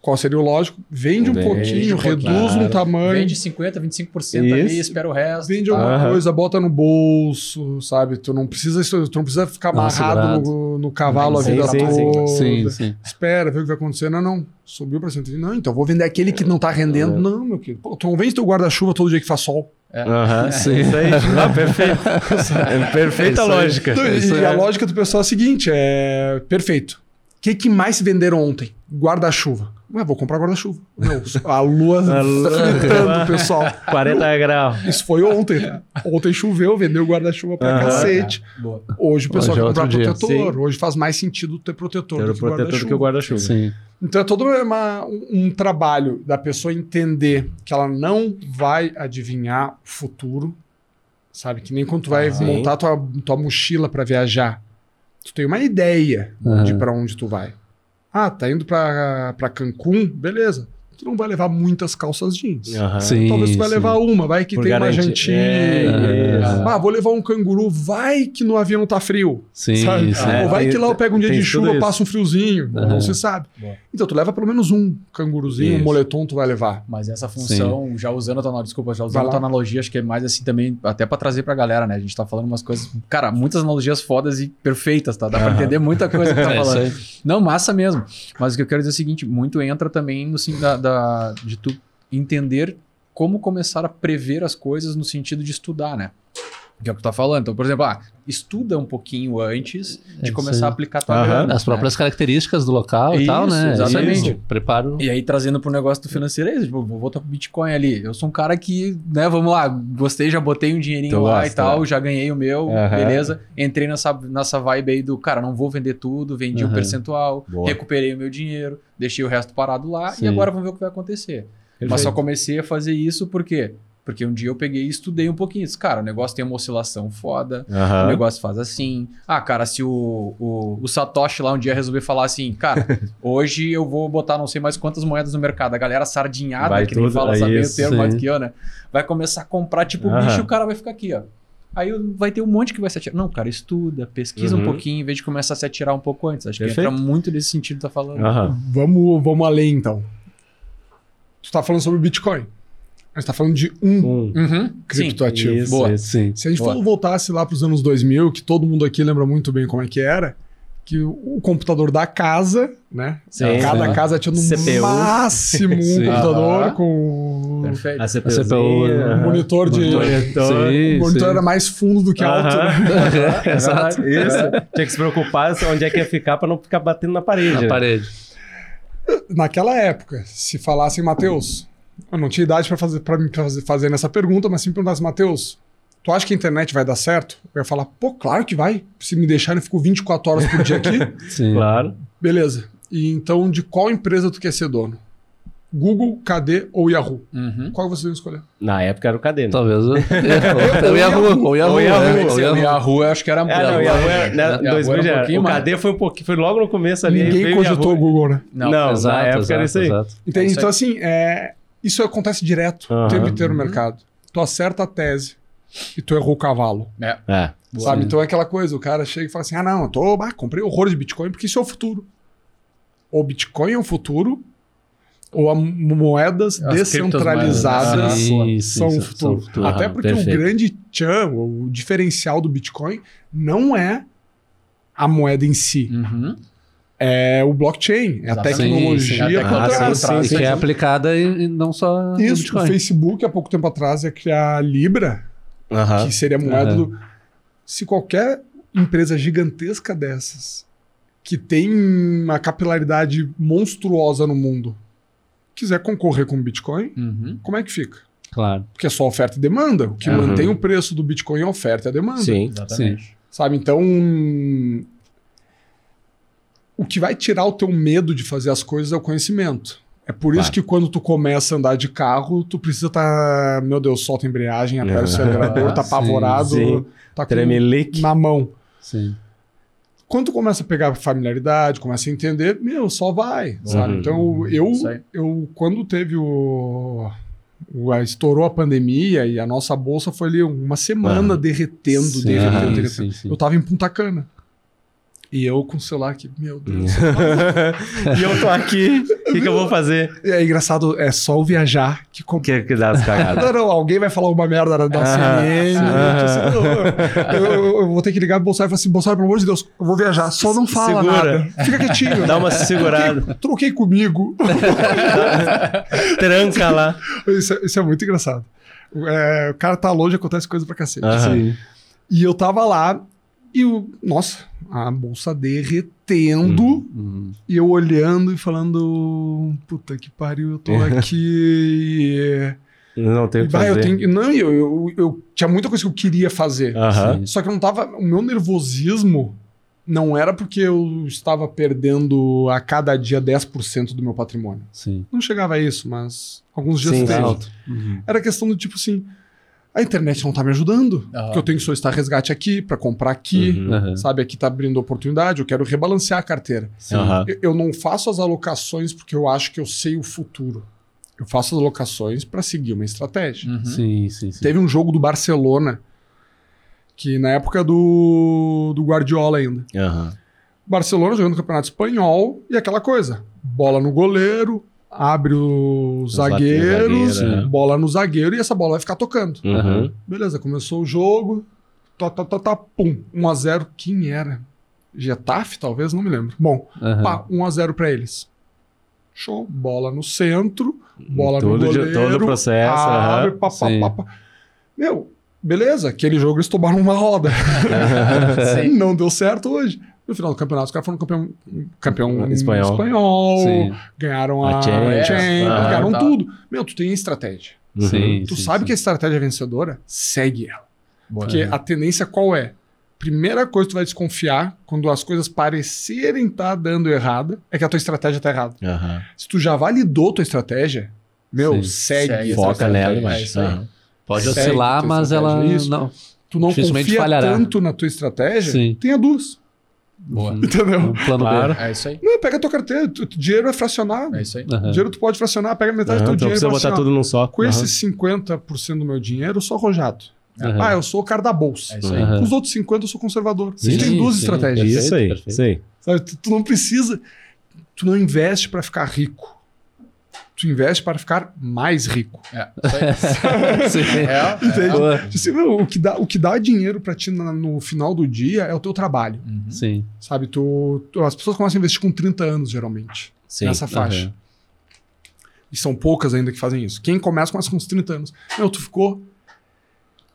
Qual seria o lógico? Vende um Vende pouquinho, um pouquinho. reduz um Claro. tamanho, Vende vende, 50, 25% ali, Isso. espera o resto. alguma Aham. coisa, bota no bolso, sabe? Tu não precisa, tu não precisa ficar Não, amarrado no, no cavalo a vida sim, toda. Sim, sim. Espera, vê o que vai acontecer. Não, não. Subiu para 120. Não, então vou vender aquele que não tá rendendo. Aham. Não, meu querido. Pô, tu não vende teu guarda-chuva todo dia que faz sol. Aham, Sim. Isso aí. [LAUGHS] Ah, perfeito. É perfeita Isso aí. lógica. Então, e é. a lógica do pessoal é a seguinte: é perfeito. O que, que mais se venderam ontem? Guarda-chuva. Ué, vou comprar guarda-chuva. [LAUGHS] A lua fritando, pessoal. 40 graus. Isso foi ontem. Ontem choveu, vendeu guarda-chuva pra Aham. cacete. Boa. Hoje o pessoal Hoje é quer comprar dia. protetor. Sim. Hoje faz mais sentido ter protetor Ter do que protetor do que o guarda-chuva. Sim. Então é todo uma- um, trabalho da pessoa entender que ela não vai adivinhar o futuro. Sabe? Que nem quando tu vai Ah, montar tua, tua mochila pra viajar. Tu tem uma ideia Aham. de pra onde tu vai. Ah, tá indo pra Cancún? Beleza. Tu não vai levar muitas calças jeans. Aham. Sim. Talvez tu vai sim. levar uma, vai que Por tem garantia. uma jantinha. É. Ah, vou levar um canguru, vai que no avião tá frio. Sim, sabe? sim. É, Ou vai tem- que lá eu pego um dia tem de chuva, passa um friozinho. Aham. Não se sabe. Boa. Então tu leva pelo menos um canguruzinho, um Isso. moletom tu vai levar. Mas essa função, já usando a tua analogia, desculpa, já usando a tua analogia, acho que é mais assim também, até pra trazer pra galera, né? A gente tá falando umas coisas, cara, muitas analogias fodas e perfeitas, tá? Dá pra Aham. entender muita coisa que [LAUGHS] tá É, falando. aí. Não, massa mesmo. Mas o que eu quero dizer é o seguinte: muito entra também no sim, da, da- de tu entender como começar a prever as coisas no sentido de estudar, né? Que é o que tu tá falando. Então, por exemplo, ah, estuda um pouquinho antes É de isso começar a aplicar tua Aham. grana. As próprias características do local e tal, Isso, né? exatamente. Isso, Preparo. E aí, trazendo pro negócio do financeiro, é isso, tipo, vou voltar pro Bitcoin ali. Eu sou um cara que, né, vamos lá, gostei, já botei um dinheirinho Tu lá gosta, e tal, né? já ganhei o meu, Aham. beleza. Entrei nessa, nessa vibe aí do, cara, não vou vender tudo, vendi um Aham. percentual, Boa. recuperei o meu dinheiro, deixei o resto parado lá Sim. e agora vamos ver o que vai acontecer. Mas só comecei a fazer isso por quê? Porque um dia eu peguei e estudei um pouquinho. Disse, cara, o negócio tem uma oscilação foda, o Aham. negócio faz assim. Ah, cara, se o, o, o Satoshi lá um dia resolver falar assim, cara, [LAUGHS] hoje eu vou botar não sei mais quantas moedas no mercado. A galera sardinhada, Vai que nem tudo, fala, é saber isso, o termo mais que eu, né? Vai começar a comprar tipo Aham. bicho e o cara vai ficar aqui, ó. Aí vai ter um monte que vai se atirar. Não, cara, estuda, pesquisa um Uhum. pouquinho em vez de começar a se atirar um pouco antes. Acho que Perfeito. entra muito nesse sentido que tá falando. Vamos, vamos além então. Tu tá falando sobre Bitcoin. A gente tá falando de um Um. Uhum. criptoativo. Isso, Boa. isso. Sim. Se a gente Boa. for voltasse lá para os anos 2000, que todo mundo aqui lembra muito bem como é que era, que o computador da casa, né? Sim, Cada sim. casa tinha no CPU. máximo um [LAUGHS] Sim. computador Aham. com Perfeito. A CPU, um monitor de. monitor. Sim, O monitor sim. era mais fundo do que alto, né? [LAUGHS] [LAUGHS] Exato. Isso. Tinha que se preocupar onde é que ia ficar pra não ficar batendo na parede. Na né? parede. Naquela época, se falassem, Matheus, eu não tinha idade para fazer, pra me fazer, fazer nessa pergunta, mas se me perguntasse, Matheus, tu acha que a internet vai dar certo? Eu ia falar, pô, claro que vai. Se me deixarem, eu fico 24 horas por dia aqui. [LAUGHS] Sim. Claro. Beleza. E então, de qual empresa tu quer ser dono? Google, KD ou Yahoo? Uhum. Qual vocês vão escolher? Na época era o Cadê, né? Talvez. o- [LAUGHS] Ou Yahoo. Ou Yahoo. Ou é, Yahoo. ou O Yahoo. Yahoo, eu acho que era É, não, Yahoo era, né, Yahoo era 2000 um já era. pouquinho O. Cadê foi um pouquinho, foi logo no começo ali. Ninguém cogitou o Yahoo. Google, né? Não, Não, Exato, na época era exato, isso aí. É isso então, aí. assim, é, isso acontece direto, Aham. o tempo inteiro no Uhum. mercado. Tu acerta a tese e tu errou o cavalo. É. É. Sabe? Sim. Então é aquela coisa, o cara chega e fala assim: ah, não, eu tô, ah, comprei horror de Bitcoin porque isso é o futuro. Ou Bitcoin é o futuro, ou a moedas As descentralizadas criptomoedas, Sim, sim, são o sim, futuro. futuro. Até porque perfeito. o grande tchan, o diferencial do Bitcoin, não é a moeda em si, Uhum. É o blockchain, é a tecnologia Sim, sim. por Ah, trás. sim, sim, E que é aplicada e, e não só no Isso, o. Facebook, há pouco tempo atrás, ia criar a Libra, Aham. que seria a moeda Aham. do. Se qualquer empresa gigantesca dessas, que tem uma capilaridade monstruosa no mundo, quiser concorrer com o Bitcoin, Uhum. como é que fica? Claro. Porque é só oferta e demanda. O que Uhum. mantém o preço do Bitcoin é a oferta e a demanda. Sim. Exatamente. Sabe? Então. O que vai tirar o teu medo de fazer as coisas é o conhecimento. É por isso Claro. que quando tu começa a andar de carro, tu precisa estar. meu Deus, solta a embreagem, aperta o Uhum. acelerador, tá [LAUGHS] Sim, apavorado, sim. tá com Tremelique. na mão. Sim. Quando tu começa a pegar familiaridade, começa a entender, meu, só vai, sabe? Uhum. Então, eu, Isso aí. eu, quando teve o, o- a- Estourou a pandemia e a nossa bolsa foi ali uma semana Ah. derretendo, Sim, derretendo, sim, derretendo. sim. Eu tava em Punta Cana. E eu com o celular aqui, meu Deus. [LAUGHS] e eu tô aqui, o que, que eu vou fazer? é engraçado, é só o viajar que O compra. que, que dá as cagadas? Não, não, alguém vai falar uma merda da, CNN. ah. eu, eu- eu vou ter que ligar pro Bolsonaro e falar assim: Bolsonaro, pelo amor de Deus, eu vou viajar, só não fala Segura. nada. Fica quietinho. Dá uma segurada, Troquei, troquei comigo. [LAUGHS] tranca lá. isso, é, isso é muito engraçado. É, o cara tá longe, acontece coisa pra cacete. Sim. E eu tava lá e o. Nossa, a bolsa derretendo. Uhum. E eu olhando e falando. Puta que pariu, eu tô [LAUGHS] aqui. Não tem o e, que bah, eu fazer. tenho, não, eu, eu, eu tinha muita coisa que eu queria fazer. Sim. Só que eu não tava. O meu nervosismo não era porque eu estava perdendo a cada dia 10% do meu patrimônio. Sim. Não chegava a isso, mas alguns dias Sim, teve. Uhum. Era questão do tipo assim. A internet não tá me ajudando. Aham. Porque eu tenho que solicitar resgate aqui para comprar aqui. Uhum. Sabe, aqui tá abrindo oportunidade, eu quero rebalancear a carteira. Aham. Eu, eu não faço as alocações porque eu acho que eu sei o futuro. Eu faço as alocações para seguir uma estratégia. Uhum. Sim, sim, sim. Teve um jogo do Barcelona, que na época do, do Guardiola ainda. Barcelona jogando no Campeonato Espanhol e aquela coisa. Bola no goleiro, abre os Os zagueiros, zagueiro, é. bola no zagueiro e essa bola vai ficar tocando. Uhum. Beleza, começou o jogo. Tá, tá, tá, tá, pum. 1x0. Quem era? Getafe, talvez? Não me lembro. Bom, Aham. pá, 1x0 pra eles. Show. Bola no centro, bola Todo no de- goleiro. todo o processo, Abre, aham. pá, pá, pá, pá. Meu, beleza. Aquele jogo eles tomaram uma roda. Sim. [LAUGHS] Não deu certo hoje. No final do campeonato, os caras foram campeão, campeão Espanhol. espanhol, Sim. ganharam a, A Champions, Champions, ah, ganharam tá. tudo. Meu, tu tem estratégia. Uhum. Sim, Tu sim, sabe sim. que a estratégia é vencedora? Segue ela. Boa. Porque a tendência qual é? Primeira coisa que tu vai desconfiar quando as coisas parecerem estar dando errada é que a tua estratégia está errada. Se tu já validou tua estratégia, meu, Sim. segue. Segue. Foca nela, É mas. Aham. Pode Segue oscilar, mas ela isso. não. Tu não confia falhará. tanto na tua estratégia, tenha duas. Boa. Entendeu? Um plano Claro. B. É isso aí. Não, pega tua carteira, tu, tu- dinheiro é fracionado. É isso aí. Aham. Dinheiro tu pode fracionar, pega metade Aham, do teu Então dinheiro. precisa botar assim, tudo num só. Com Aham. esses 50% do meu dinheiro, eu sou arrojado. Aham. Ah, eu sou o cara da bolsa. É isso aí. Os outros 50 eu sou conservador. Você Sim, tem duas sim, estratégias. perfeito, Isso aí, perfeito. isso aí. Sabe? Tu, tu não precisa. Tu não investe para ficar rico. Tu investe para ficar mais rico. É. [LAUGHS] É, Entende? é. Assim, o, que dá, o que dá dinheiro para ti na- no final do dia é o teu trabalho. Uhum. Sim. Sabe? Tu, tu- as pessoas começam a investir com 30 anos, geralmente. Sim. Nessa faixa. Aham. E são poucas ainda que fazem isso. Quem começa, começa com uns 30 anos. Meu, tu ficou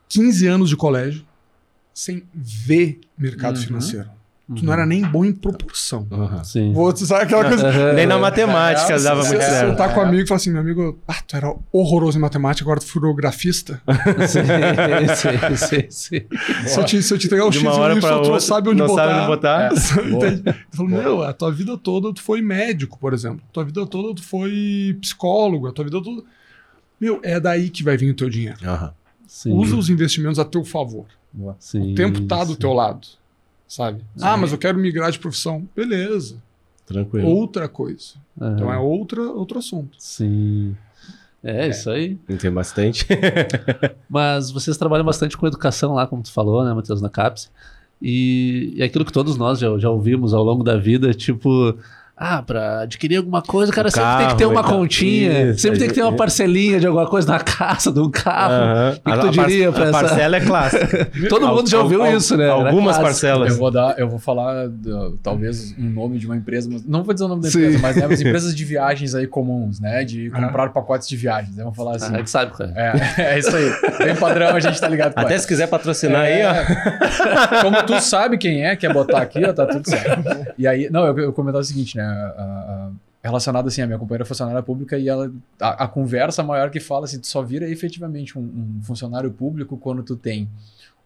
15 anos de colégio sem ver mercado Uhum. financeiro. Tu não era nem bom em proporção. Aham. Sim. Vou te sabe aquela coisa. Nem na matemática É, dava muito Você certo. sentar com um É. amigo e falar assim, meu amigo, ah, tu era horroroso em matemática, agora tu virou grafista. [LAUGHS] Sim, sim, sim, sim. Se eu, te, se eu te entregar o De X e uma o hora Y, pra tu outra. não sabe onde não botar. sabe onde botar. É. [LAUGHS] Tu fala, meu, a tua vida toda tu foi médico, por exemplo. Tua vida toda tu foi psicólogo. A tua vida toda... Meu, é daí que vai vir o teu dinheiro. Usa os investimentos a teu favor. Sim, O tempo tá do teu lado. Sabe? Ah, mas eu quero migrar de profissão. Beleza. Tranquilo. Outra coisa. Aham. Então é outra, outro assunto. Sim. É, isso aí. Tem bastante. [LAUGHS] Mas vocês trabalham bastante com educação lá, como tu falou, né, Matheus, na CAPS. E, e aquilo que todos nós já, já ouvimos ao longo da vida, tipo, ah, pra adquirir alguma coisa, o cara Um sempre tem que carro ter uma continha, Isso, sempre tem que ter uma é. parcelinha de alguma coisa na [LAUGHS] casa de um carro. Aham. O que, que tu diria pra a essa... parcela é clássica. [LAUGHS] Todo mundo já ouviu isso, né? Algumas parcelas. Eu vou dar, eu vou falar talvez um nome de uma empresa, mas não vou dizer o nome da Sim. empresa, mas né, as empresas de viagens aí comuns, né? De Ah. comprar pacotes de viagens, né? Vamos falar assim. Ah, a gente sabe, cara. É, [LAUGHS] é isso aí. Bem padrão, a gente tá ligado com Até se quiser patrocinar aí, ó. É. Como tu sabe quem é, quer botar aqui, ó, tá tudo certo. E aí, não, eu, eu comentar o seguinte, né? A- a- relacionado assim, a minha companheira é funcionária pública e ela, a, a conversa maior que fala assim, tu só vira efetivamente um, um funcionário público quando tu tem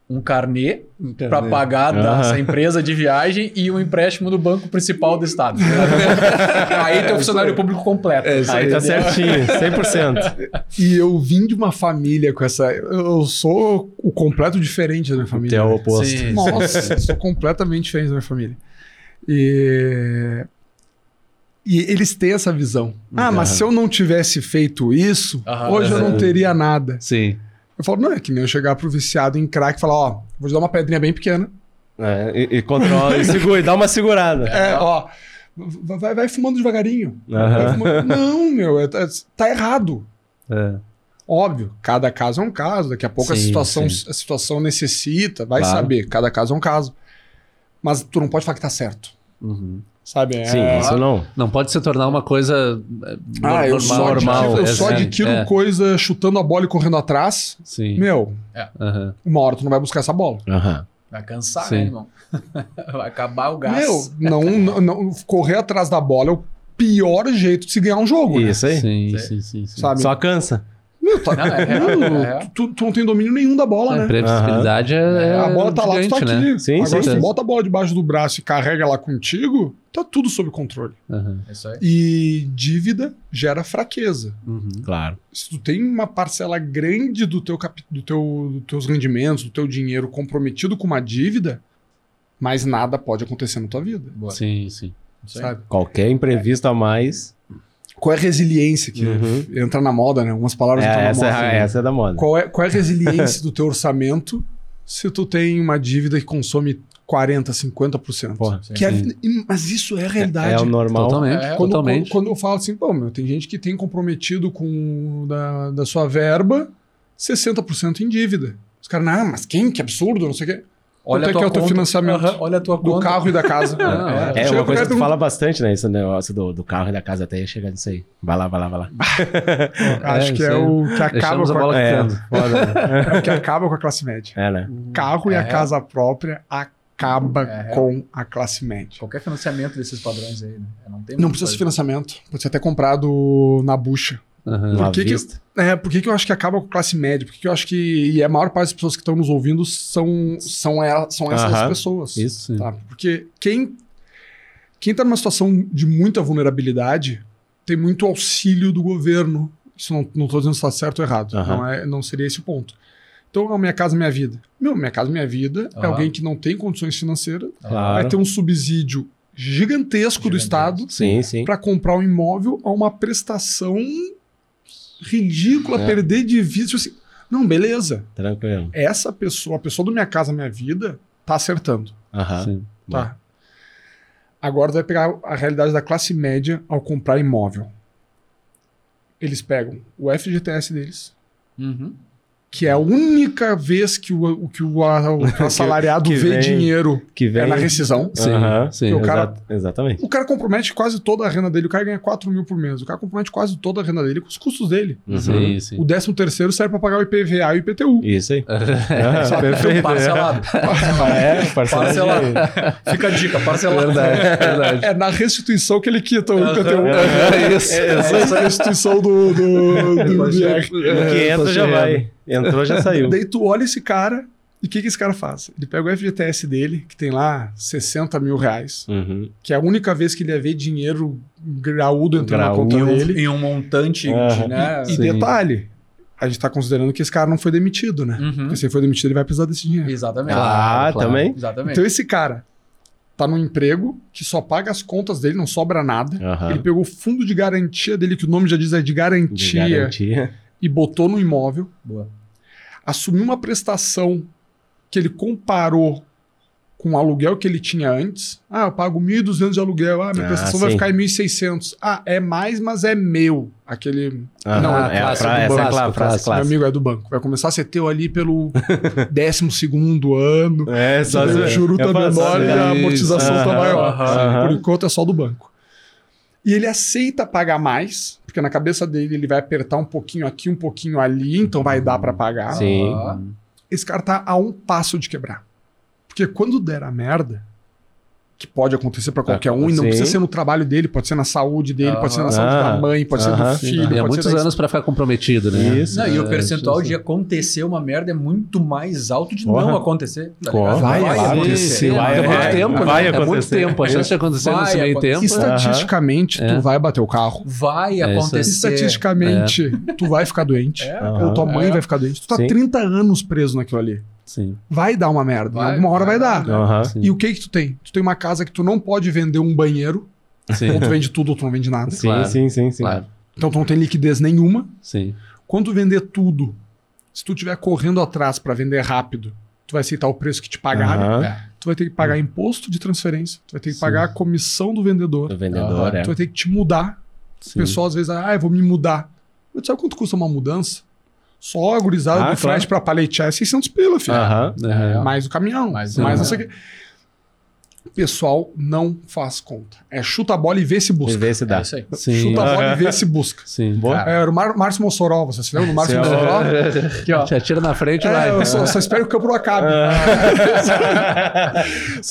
um carnê para pagar Aham. dessa empresa de viagem e um empréstimo do banco principal do estado. [LAUGHS] aí tu é funcionário público completo. É Aí tá certinho, 100%. E eu vim de uma família com essa. Eu sou o completo diferente da minha família. é o né? oposto. Sim. Nossa, sou completamente diferente da minha família. E. E eles têm essa visão. Ah, mas se eu não tivesse feito isso, hoje eu não teria nada. Sim. Eu falo, não, é que nem eu chegar pro viciado em crack e falar, ó, vou te dar uma pedrinha bem pequena. É, e, e controla, e segura, e dá uma segurada. É, ó, vai, vai fumando devagarinho. Vai fumando- Não, meu, é- é- tá errado. É. Óbvio, cada caso é um caso. Daqui a pouco a, Sim, situação, sim. a situação necessita, vai Claro. saber. Cada caso é um caso. Mas tu não pode falar que tá certo. Uhum. Sabe? É- Sim, isso não. Não pode se tornar uma coisa é, Ah, eu normal. só normal, adquiro, eu é, só sim, adquiro é. coisa chutando a bola e correndo atrás. Sim. Meu, Aham. uma hora tu não vai buscar essa bola. Vai cansar, Sim. né, irmão? [LAUGHS] Vai acabar o gás. Meu, não, não, não- correr atrás da bola é o pior jeito de se ganhar um jogo. né? Isso aí. Sim, Sim. sim, sim, sim. Sabe? Só cansa. Meu, tá- Não, é é tu, tu não tem domínio nenhum da bola, É, né? previsibilidade é, é a bola tá lá, tu tá gigante, aqui. né? Sim, Agora, sim, se tu bota a bola debaixo do braço e carrega ela contigo, tá tudo sob controle. É aí. E dívida gera fraqueza. Uhum. Claro. Se tu tem uma parcela grande do teu, capi- do teu, dos teus rendimentos, do teu dinheiro comprometido com uma dívida, mais nada pode acontecer na tua vida. Boa. Sim, sim. Sabe? Qualquer imprevisto a mais. Qual é a resiliência que Uhum. entra na moda, né? Algumas palavras entram É, na essa, moda. é, essa é da moda. Qual é, qual é a [LAUGHS] resiliência do teu orçamento se tu tem uma dívida que consome 40, 50%? Porra, que é- mas isso é a É, realidade. o normal. Totalmente, É, Quando, totalmente. quando, quando eu falo assim, pô, meu, tem gente que tem comprometido com da, da sua verba 60% em dívida. Os caras, não, mas quem? Que absurdo, não sei o quê. Olha Quanto é a tua que é o teu conta. financiamento Aham, olha a tua Do conta. carro e da casa. Ah, [LAUGHS] É, Chega uma pro coisa que tu fala bastante, né? Esse negócio do, do carro e da casa até ia chegar nisso aí. Vai lá, vai lá, vai lá. [LAUGHS] Acho É, que isso é o que acaba, a com bola a, É, né? [LAUGHS] é o que acaba com a classe média. É, né? O carro e a É. casa própria acaba É. com a classe média. Qualquer financiamento desses padrões aí, né? Não, tem Não precisa de financiamento. Pode ser até comprado na bucha. Uma Por que que-. É, por que, que eu acho que acaba com a classe média? Por que, que eu acho que. E a maior parte das pessoas que estão nos ouvindo são, são, ela- são essas Aham. pessoas. Isso. Sim. Tá? Porque quem, quem tá numa situação de muita vulnerabilidade tem muito auxílio do governo. Isso não, não tô dizendo se tá certo ou errado. Aham. Não, é, não seria esse o ponto. Então, a Minha Casa Minha Vida. Meu, Minha Casa Minha Vida é Aham. alguém que não tem condições financeiras, vai Claro. ter um subsídio gigantesco do Gigantesco. Estado Sim, sim. para comprar um imóvel a uma prestação ridícula, É. perder de vista. Assim, não, beleza. Tranquilo. Essa pessoa, a pessoa do Minha Casa Minha Vida, tá acertando. Aham. Sim. Tá. Agora tu vai pegar a realidade da classe média ao comprar imóvel. Eles pegam o FGTS deles, Uhum. Que é a única vez que o, o- que o, a- o assalariado que vê vem- dinheiro Que vem. é na rescisão. Sim, sim. O cara- Exa- Exatamente. O cara compromete quase toda a renda dele. O cara ganha 4 mil por mês. O cara compromete quase toda a renda dele com os custos dele. Uhum. Sim, sim. O 13 terceiro serve para pagar o IPVA e o IPTU. Isso aí. É, Ah, perfeito. Parcelado. É, parcelado. Parcelado. Fica a dica, parcelado. Verdade, verdade. É na restituição que ele quita o. IPTU. É isso. É essa restituição do, do, do IR. O que entra já vai. Entrou, já [LAUGHS] saiu. Daí tu olha esse cara e o que, que esse cara faz? Ele pega o FGTS dele, que tem lá 60 mil reais, Uhum. que é a única vez que ele ia ver dinheiro graúdo entrando na Graúdo. conta Em um, dele. em um montante, Aham. né? E Sim. detalhe, a gente tá considerando que esse cara não foi demitido, né? Uhum. Porque se ele foi demitido, ele vai precisar desse dinheiro. Exatamente. Ah, claro. também? Exatamente. Então esse cara tá num emprego que só paga as contas dele, não sobra nada. Aham. Ele pegou o fundo de garantia dele, que o nome já diz é de De garantia, garantia. e botou no imóvel. Boa. Assumiu uma prestação que ele comparou com o aluguel que ele tinha antes. Ah, eu pago 1.200 de aluguel. Ah, minha Ah, prestação vai sim. ficar em 1.600. Ah, é mais, mas é meu. Aquele... Aham. Não, é, a clássico fra- do essa é a clássico, cla- frase clássico. Meu amigo é do banco. Vai começar a ser teu ali pelo [LAUGHS] 12º ano. É, só o juro tá menor e a amortização tá maior. Por enquanto é só do banco. E ele aceita pagar mais, porque na cabeça dele ele vai apertar um pouquinho aqui, um pouquinho ali, então vai dar pra pagar. Sim. Esse cara tá a um passo de quebrar. Porque quando der a merda, que pode acontecer pra qualquer um, e não Sim. precisa ser no trabalho dele, pode ser na saúde dele, pode ser na saúde da Ah, mãe, pode ser do filho, E há pode muitos ser da anos pra ficar comprometido, né? Isso. Não, e o É, percentual isso. de acontecer uma merda é muito mais alto de Porra. não acontecer. Tá? Vai Vai acontecer. Vai, é muito tempo, vai né? É muito acontecer. tempo. A chance de acontecer Vai nesse meio acontecer. tempo. Estatisticamente, É. tu vai bater o carro. Vai É, acontecer. Estatisticamente, tu vai ficar doente. É. Ou tua mãe É. vai ficar doente. Tu tá Sim. 30 anos preso naquilo ali. Sim. Vai dar uma merda. Vai, alguma hora vai, vai dar. dar. Sim. E o que que tu tem? Tu tem uma casa que tu não pode vender um banheiro. Sim. Ou tu vende tudo ou tu não vende nada. Sim, Claro. sim, sim, sim. Claro. Então tu não tem liquidez nenhuma. Sim. Quando tu vender tudo, se tu estiver correndo atrás pra vender rápido, tu vai aceitar o preço que te pagarem. Aham. É. Tu vai ter que pagar imposto de transferência. Tu vai ter que Sim. pagar a comissão do vendedor. Do vendedor, Aham. é. Tu vai ter que te mudar. O Sim. pessoal às vezes, ah, eu vou me mudar. Mas tu sabe quanto custa uma mudança? Só a gurizada Ah, do frete pra paletear é 600 pila, filho. Aham. É. Mais o caminhão. Mais Mais, o não sei o quê. O pessoal não faz conta. É chuta a bola e vê se E busca. ver se É dá. isso aí. Sim. Chuta a bola Aham. e vê se busca. Sim. Boa. É, era o Mar Márcio Mossoró, você se lembra do Márcio Sim, Mossoró? É. Aqui, ó. Te atira na frente e É, vai. eu só, só espero que o campo acabe.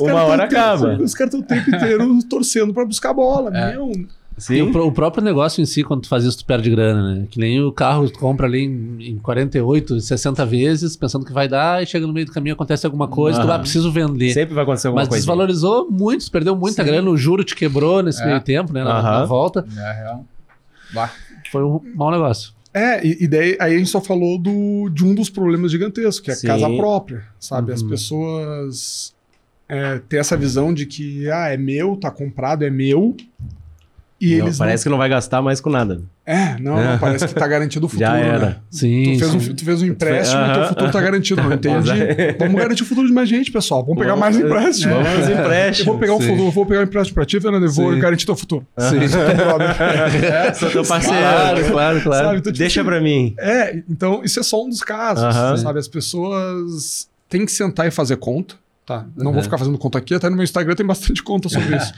Uma hora tempo- acaba. Os caras estão o tempo inteiro torcendo pra buscar bola. É. Meu, E Sim. o, o próprio negócio em si, quando tu faz isso, tu perde grana, né? Que nem o carro, tu compra ali em, em 48, 60 vezes, pensando que vai dar, e chega no meio do caminho, acontece alguma coisa, tu Aham. vai, preciso vender. Sempre vai acontecer alguma Mas coisa. desvalorizou muito, tu perdeu muita Sim. grana, o juro te quebrou nesse É. meio tempo, né? Na, Aham. na volta. É real. Vai. Foi um mau negócio. É, e, e daí aí a gente só falou do, de um dos problemas gigantescos, que é Sim. casa própria, sabe? As Uhum. pessoas é, ter essa visão de que, ah, é meu, tá comprado, é meu, E Não, eles parece que não vai gastar mais com nada. não... É, não, não, parece que tá garantido o [LAUGHS] futuro. Já era. Né? Sim. Tu fez, um, sim. tu fez um empréstimo e teu Aham. futuro tá garantido, não entende? Vamos garantir o futuro de mais gente, pessoal. Vamos pegar mais empréstimo. Vamos nos Eu empréstimos. vou pegar um futuro, vou pegar um empréstimo pra ti, Fernando, e vou Sim. garantir teu futuro. Sim. É, [LAUGHS] sou teu parceiro. Claro, claro, claro. Sabe? Então, tipo Deixa assim, pra mim. É, então isso é só um dos casos, Aham. sabe? As pessoas têm que sentar e fazer conta, tá? Não vou ficar fazendo conta aqui, até no meu Instagram tem bastante conta sobre [LAUGHS] isso.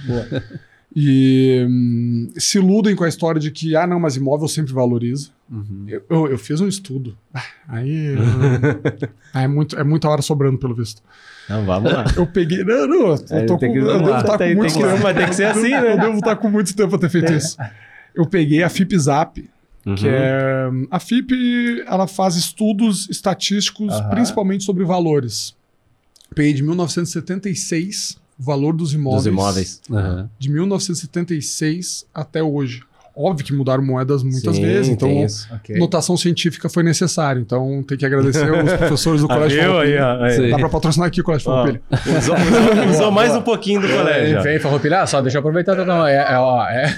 E hum, se iludem com a história de que, ah, não, mas imóvel sempre valoriza. Uhum. Eu, eu, eu fiz um estudo. Ah, Aí hum, [LAUGHS] ah, é, muito, é muita hora sobrando, pelo visto. Não, vamos lá. Eu peguei. Não, não, eu, É, tô com, que- eu devo lá. estar Tem- com muito tem que- tempo. vai ter que ser [LAUGHS] assim, né? Eu devo estar com muito tempo pra ter feito isso. Eu peguei a FIPZAP, que Uhum. é a FIP, ela faz estudos estatísticos, Aham. principalmente sobre valores. Peguei de 1976 o valor dos imóveis, Dos imóveis. Aham. de 1976 até hoje. Óbvio que mudaram moedas muitas Sim, vezes, então tem isso. Ok. notação científica foi necessária. Então tem que agradecer os [LAUGHS] professores do Ah, Colégio Farroupilha. Dá pra patrocinar aqui o Colégio Farroupilha. Usou, usou- usou mais um pouquinho do colégio. ó. Vem, Farroupilha. Ah, só deixa eu aproveitar. Não, é, é, ó, é...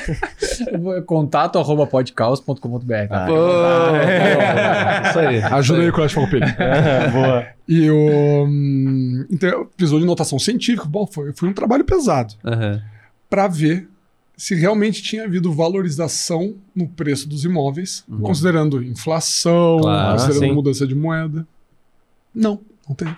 [LAUGHS] Contato arroba podcaus.com.br. Tá? Ah, Pô, Isso aí. Ajuda aí o Colégio Farroupilha. [LAUGHS] Boa. E o. hum, Então, precisou de notação científica. Bom, foi, foi um trabalho pesado Aham. para ver se realmente tinha havido valorização no preço dos imóveis, considerando inflação, Claro, considerando sim. mudança de moeda. Não, não teve.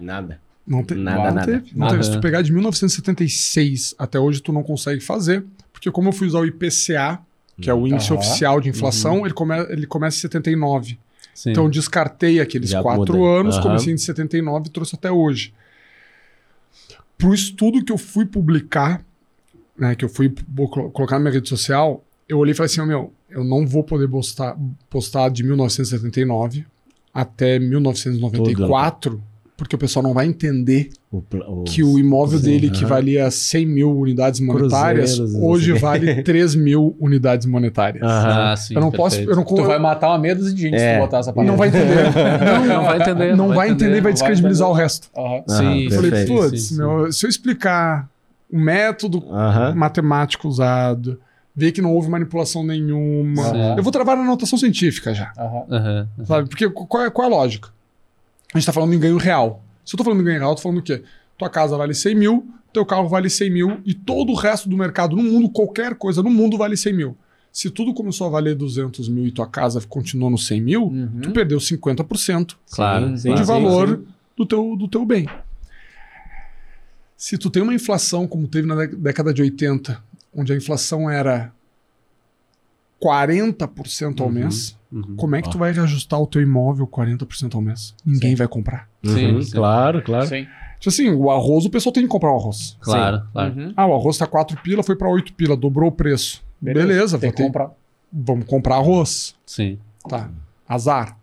Nada. Não, te, Nada, não nada. teve. Não teve. Se tu pegar de 1976 até hoje, tu não consegue fazer, porque como eu fui usar o IPCA, que é o índice Aham. oficial de inflação, ele, come, ele começa em 79. Sim. Então descartei aqueles Já quatro muda. anos, Aham. comecei em 79 e trouxe até hoje. Pro estudo que eu fui publicar, né, que eu fui colocar na minha rede social, eu olhei e falei assim, ó, meu, eu não vou poder postar, postar de 1979 até 1994, porque o pessoal não vai entender O, o- que o imóvel Sim, dele, que valia 100 [LAUGHS] mil unidades monetárias, Cruzeiros, hoje vale 3 mil unidades monetárias. Ah, sim. eu não posso, perfeito. eu não, Tu vai matar uma meia dúzia de gente se É. tu botar essa parada. [LAUGHS] não vai entender. Não, não vai entender. não vai entender e vai vai descredibilizar o resto. Sim, Eu falei, putz, sim, sim. meu, se eu explicar o método matemático usado, ver que não houve manipulação nenhuma, Sim. eu vou travar na anotação científica já, sabe? Porque qual é, qual é a lógica? A gente tá falando em ganho real. Se eu tô falando em ganho real, eu tô falando o quê? Tua casa vale 100 mil, teu carro vale 100 mil e todo o resto do mercado no mundo, qualquer coisa no mundo vale 100 mil. Se tudo começou a valer 200 mil e tua casa continuou no 100 mil, Uhum. tu perdeu 50% Claro. Sim, de sim, valor sim. Do, teu, do teu bem. Se tu tem uma inflação como teve na dé- década de 80, onde a inflação era 40% ao Uhum. mês, Uhum. como é que tu vai reajustar o teu imóvel 40% ao mês? Ninguém Sim. vai comprar. Sim, Uhum, sim. Claro, claro. Sim. Tipo assim, o arroz, o pessoal tem que comprar o arroz. Claro, claro. Uhum. Ah, o arroz tá 4 pila, foi para 8 pila, dobrou o preço. Beleza, tem vou ter- comprar. vamos comprar arroz. Sim. Tá. Azar.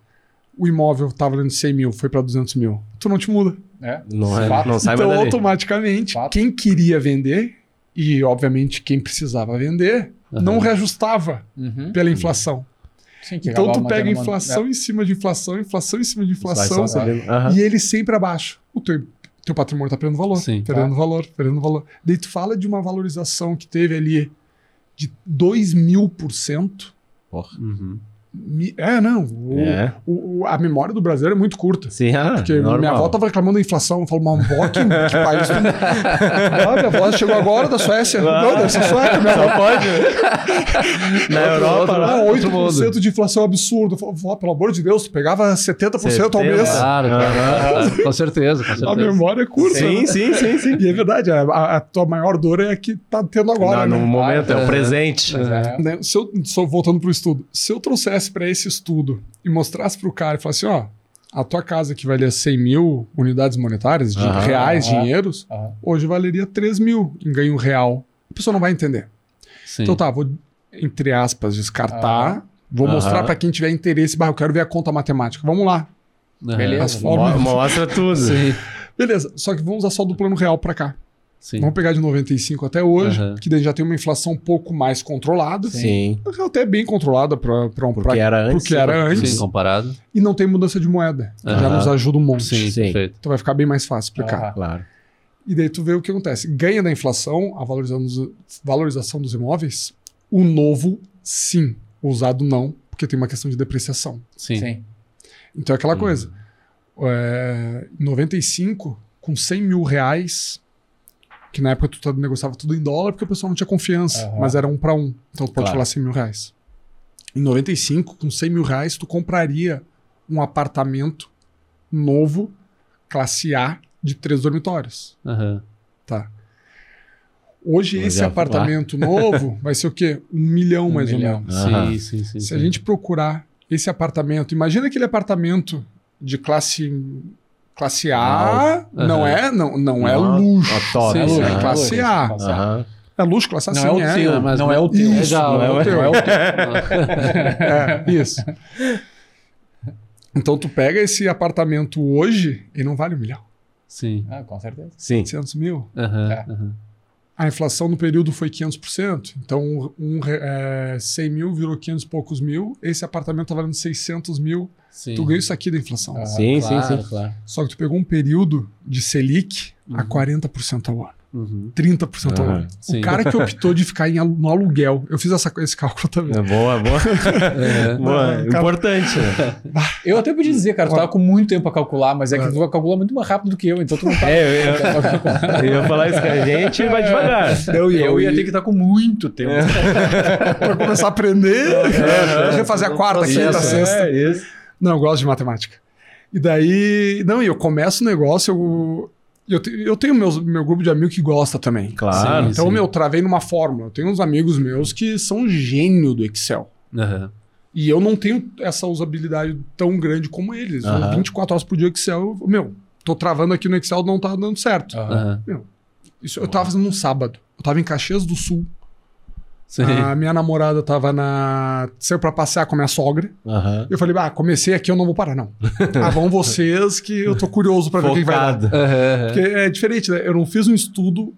O imóvel tava valendo 100 mil, foi para 200 mil. Tu não te muda. É. Não, é, não sai então, automaticamente, Fato. quem queria vender, e obviamente quem precisava vender, Aham. não reajustava Uhum. pela inflação. Sim, que Então tu pega mantendo uma- inflação em cima de inflação, inflação em cima de inflação. Aham. e ele sempre abaixo. O teu, teu patrimônio tá perdendo valor, Sim. perdendo Tá. valor, perdendo valor. Daí tu fala de uma valorização que teve ali de 2 mil por cento. Uhum. É, não. o- É. o- a memória do brasileiro é muito curta. Sim, ah, Porque normal. minha avó tava reclamando da inflação. Eu falo, mas que, que país. [LAUGHS] ah, minha avó chegou agora da Suécia. Não, deve ser sueca, minha avó. Só pode. [LAUGHS] Na Europa, outro- lá. Ah, outro 8% de inflação absurdo. Eu falo, vó, pelo amor de Deus, tu pegava 70% ao mês. 70. Claro, claro, claro. Com certeza, com A certeza. memória é curta. Sim, né? sim, sim, sim. E é verdade, a, a- a tua maior dor é a que tá tendo agora, Não, né? no momento, é o Aham. presente. É. Né? Se eu, só voltando pro estudo, se eu trouxesse para esse estudo e mostrasse pro cara e falasse, ó, a tua casa que valia 100 mil unidades monetárias, de Aham, reais, aham. dinheiros, Aham. hoje valeria 3 mil em ganho real. A pessoa não vai entender. Sim. Então tá, vou, entre aspas, descartar. Vou mostrar para quem tiver interesse. Bah, eu quero ver a conta matemática. Vamos lá. Beleza. As formas- Mo- Mostra tudo. Sim. Beleza, só que vamos usar só do plano real para cá. Sim. Vamos pegar de 95 até hoje, Aham. que daí já tem uma inflação um pouco mais controlada. Sim. Até bem controlada para um Porque pra- era antes. porque era antes. Sim, comparado. E não tem mudança de moeda. que Já nos ajuda um monte. Sim, Sim. Então vai ficar bem mais fácil explicar. Aham. Claro. E daí tu vê o que acontece. Ganha da inflação, a valorização dos, valorização dos imóveis, o novo, sim. O usado, não, porque tem uma questão de depreciação. Sim. Sim. Então é aquela Hum. coisa. É, em 95, com 100 mil reais, que na época tu tá- negociava tudo em dólar porque o pessoal não tinha confiança, Aham. mas era um para um. Então tu pode Claro. falar 100 mil reais. Em 95, com 100 mil reais, tu compraria um apartamento novo, classe A, de três dormitórios. Aham. Tá. Hoje, Mas esse apartamento novo [LAUGHS] vai ser o quê? Um milhão, Um mais milhão. ou menos. Aham. Sim, sim, sim. Se sim. a gente procurar esse apartamento, imagina aquele apartamento de classe classe A, Não. é, não, não é Não, luxo. top, é, luxo, sim, é classe A. Aham. É luxo, classe A Não sim, é o é. teu, é, mas- não é o teu. Isso, Legal, não é o teu. É o teu. [LAUGHS] É, isso. Então tu pega esse apartamento hoje e não vale um milhão. Sim. Ah, com certeza. Sim. 800 mil. Aham, É. aham. A inflação no período foi 500%. Então, um, é, 100 mil virou 500 e poucos mil. Esse apartamento tá valendo 600 mil. Sim. Tu ganhou isso aqui da inflação. Ah, Sim, sim, claro, sim. claro. Só que tu pegou um período de Selic a Uhum. 40% ao ano. Uhum. 30% ao Aham. ano. Sim. O cara que optou de ficar em, no aluguel, eu fiz essa, esse cálculo também. É boa, boa. É. boa. Cara- Importante? Eu até podia dizer, cara, tu tava com muito tempo pra calcular, mas é que É. tu calcula muito mais rápido do que eu, então tu não tá. É, eu, eu, [LAUGHS] eu ia falar isso que a gente vai devagar. Eu, Eu ia ter que estar com muito tempo. [LAUGHS] Pra começar a aprender, refazer a quarta, quinta, Processo, sexta. É, isso. Não, eu gosto de matemática. E daí, não, e eu começo o negócio, eu, eu, te- eu tenho meus, meu grupo de amigos que gosta também. Claro. Sim, Então, sim. meu, eu travei numa fórmula. Eu tenho uns amigos meus que são gênio do Excel. Aham. E eu não tenho essa usabilidade tão grande como eles. Eu, Aham. 24 horas por dia Excel, eu, meu, tô travando aqui no Excel, não tá dando certo. Aham. Aham. Isso eu tava fazendo num sábado. Eu tava em Caxias do Sul. Sim. A minha namorada tava na. saiu pra passear com a minha sogra. Aham. Eu falei, ah, comecei aqui, eu não vou parar, não. [LAUGHS] ah, vão vocês que eu tô curioso pra ver o que, que vai dar. Aham. Porque é diferente, né? Eu não fiz um estudo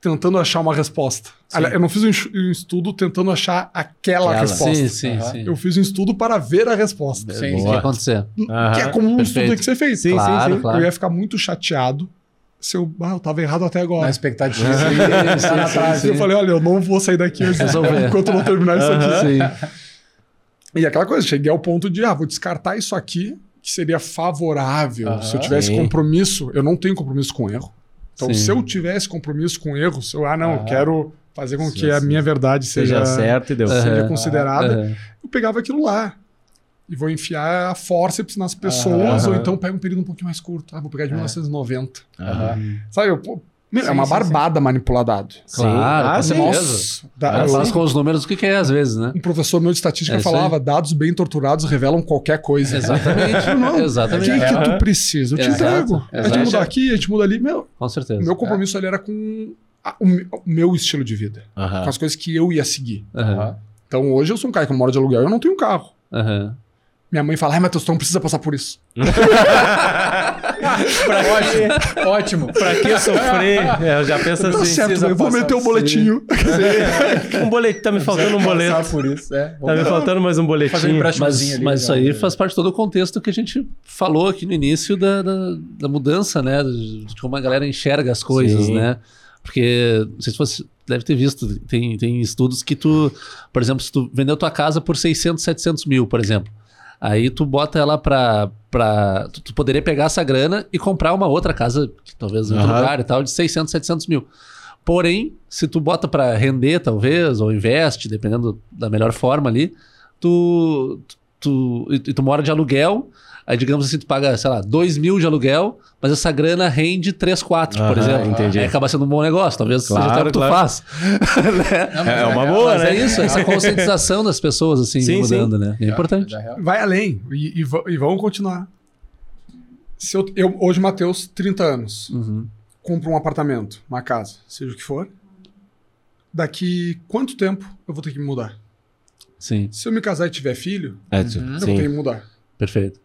tentando achar uma resposta. Aliás, Eu não fiz um es- estudo tentando achar aquela, Aquela. resposta. Sim, sim, Aham. sim. Eu fiz um estudo para ver a resposta. Sim, O que sim. ia acontecer? Que é como um Perfeito. estudo que você fez. Sim, claro, sim. claro. Eu ia ficar muito chateado se eu, ah, eu tava errado até Na agora. expectativa. Sim, Tá sim, na sim, trave. sim. Eu falei, olha, eu não vou sair daqui enquanto eu não terminar isso aqui. Sim. E aquela coisa, cheguei ao ponto de, ah, vou descartar isso aqui, que seria favorável. Aham. Se eu tivesse Sim. compromisso, eu não tenho compromisso com erro. Então, Sim. se eu tivesse compromisso com erro, se eu, ah, não, eu Aham. quero fazer com Sim, que a minha verdade Seja seja, certo e deu seja considerada, eu pegava aquilo lá. E vou enfiar a forceps nas pessoas, Aham. ou então pego um período um pouquinho mais curto. Ah, vou pegar de 1990. Aham. Sabe, eu, pô, meu, Sim, é uma sim, barbada manipular dado. Claro, Ah, com sim. certeza. Nossa, da- Ela eu- faz com os números o que que é, às vezes, né? um professor meu de estatística É falava: dados bem torturados revelam qualquer coisa. Exatamente. Não, Exatamente. O que, que tu precisa? Eu te Exato, entrego. A gente exato. muda aqui, a gente muda ali. Meu, Com certeza. o meu compromisso ali era com a- o, o meu estilo de vida, com as coisas que eu ia seguir. Então hoje eu sou um cara que mora de aluguel, eu não tenho um carro. Aham. Minha mãe fala, ai, Matheus, tu não precisa passar por isso. [LAUGHS] Ótimo, ótimo. Pra que sofrer? É, eu já penso Tá assim. certo, eu vou meter por boletinho. Um boleto, tá me faltando um boleto. Passar por isso, é. Tá me faltando mais um Fazer um boletim. Mas, ali. mas isso aí faz parte de todo o contexto que a gente falou aqui no início da, da, da mudança, né? De, de como a galera enxerga as coisas, Sim. né? Porque, não sei se você deve ter visto, tem, tem estudos que tu, por exemplo, se tu vendeu tua casa por 600, 700 mil, por exemplo, aí tu bota ela pra... pra tu, tu poderia pegar essa grana e comprar uma outra casa, talvez em outro Aham. lugar e tal, de 600, 700 mil. Porém, se tu bota pra render, talvez, ou investe, dependendo da melhor forma ali, tu, tu, e tu mora de aluguel, aí digamos assim, tu paga, sei lá, 2 mil de aluguel, mas essa grana rende 3, 4, por Aham, exemplo. entendi. Aí acaba sendo um bom negócio, talvez Claro, seja até o que tu claro. faz. Né? Não, mas É uma boa, Mas né? é isso, essa conscientização das pessoas, assim, Sim, mudando, né? É importante. Vai além e, e, e vamos continuar. Se eu, eu- hoje, Matheus, 30 anos, Uhum. compro um apartamento, uma casa, seja o que for. Daqui quanto tempo eu vou ter que me mudar? Sim, Se eu me casar e tiver filho, É, Uhum. eu vou ter sim. que me mudar. perfeito.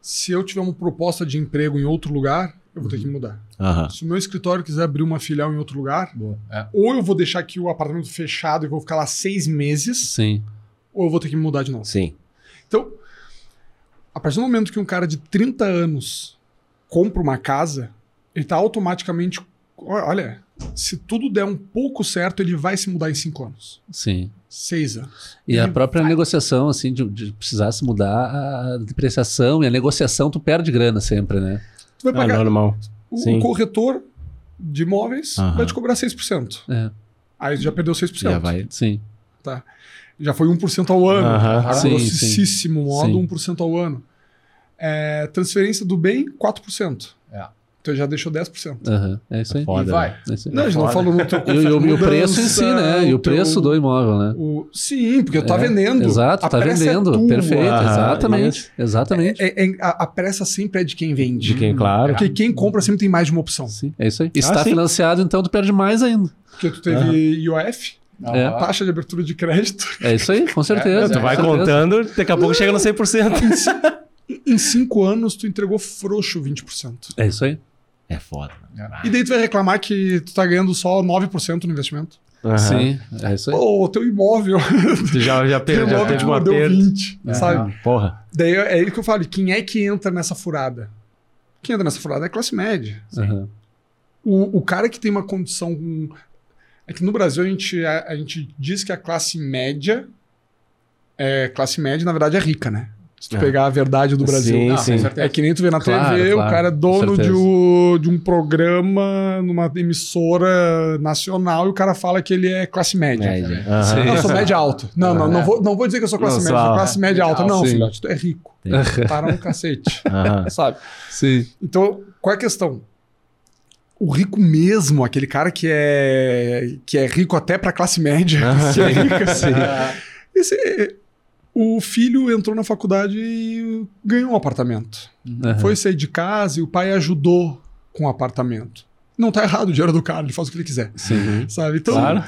Se eu tiver uma proposta de emprego em outro lugar, eu vou ter que mudar. Aham. Se o meu escritório quiser abrir uma filial em outro lugar, Boa. É. ou eu vou deixar aqui o apartamento fechado e vou ficar lá seis meses, Sim, ou eu vou ter que me mudar de novo. Sim. Então, a partir do momento que um cara de 30 anos compra uma casa, ele tá automaticamente. Olha, se tudo der um pouco certo, ele vai se mudar em cinco anos. Sim. Seis anos. E a Ele própria vai- negociação, assim, de, de precisar se mudar, a depreciação e a negociação, tu perde grana sempre, né? Tu vai Ah, pagar. normal. o sim. corretor de imóveis Aham. vai te cobrar 6%. É, Aí tu já perdeu 6%. Já vai. sim. Já foi 1% ao ano. A Sim, grossíssimo modo, Sim. 1% ao ano. É, transferência do bem, 4%. É. Então já deixou 10%. Aham, É isso aí. Foda, E vai. É aí. Não, a gente não falou no teu E, o- e preço em si, né? E o preço do imóvel, né? o- Sim, porque tu tá É, vendendo. Exato, A tá é vendendo. Perfeito, exatamente. isso. Exatamente. É- é- a, a pressa sempre é de quem vende. De quem, claro. Porque quem compra sempre tem mais de uma opção. Sim, é isso aí. E se tá sim. financiado, então tu perde mais ainda. Porque tu teve IOF, É. Aham. taxa de abertura de crédito. É isso aí, com certeza. Tu vai com certeza. contando, daqui a pouco chega no 100%. Em cinco anos, tu entregou frouxo 20%. É isso aí. É foda. E daí tu vai reclamar que tu tá ganhando só 9% no investimento. Aham. Sim, é isso aí. Pô, o teu imóvel, Tu já, já, [LAUGHS] teu per, já teve te um deu aperto. 20, É. sabe? Porra. Daí é isso que eu falo, quem é que entra nessa furada? Quem entra nessa furada é a classe média. Aham. O, o cara que tem uma condição. É que no Brasil a gente, a, a gente diz que a classe média. É, classe média, na verdade, é rica, né? Se tu É. pegar a verdade do Brasil. Sim, Não, sim. com certeza. É que nem tu vê na Claro, TV, claro, o cara é dono de, um- de um programa numa emissora nacional e o cara fala que ele é classe média. Média. Sim. Aham. Eu sou média alta. Não, não, não, É. vou, não vou dizer que eu sou classe Não, média, sou classe média alta. Não, Sim. filhote, tu é rico. [LAUGHS] Para um cacete. Aham. sabe? Sim. Então, qual é a questão? O rico mesmo, aquele cara que é, que é rico até pra classe média, [LAUGHS] que é rica, [LAUGHS] esse- o filho entrou na faculdade e ganhou um apartamento. Aham. Foi sair de casa e o pai ajudou com o apartamento. Não tá errado o dinheiro do cara, ele faz o que ele quiser. Sim. Sabe? Então, Claro.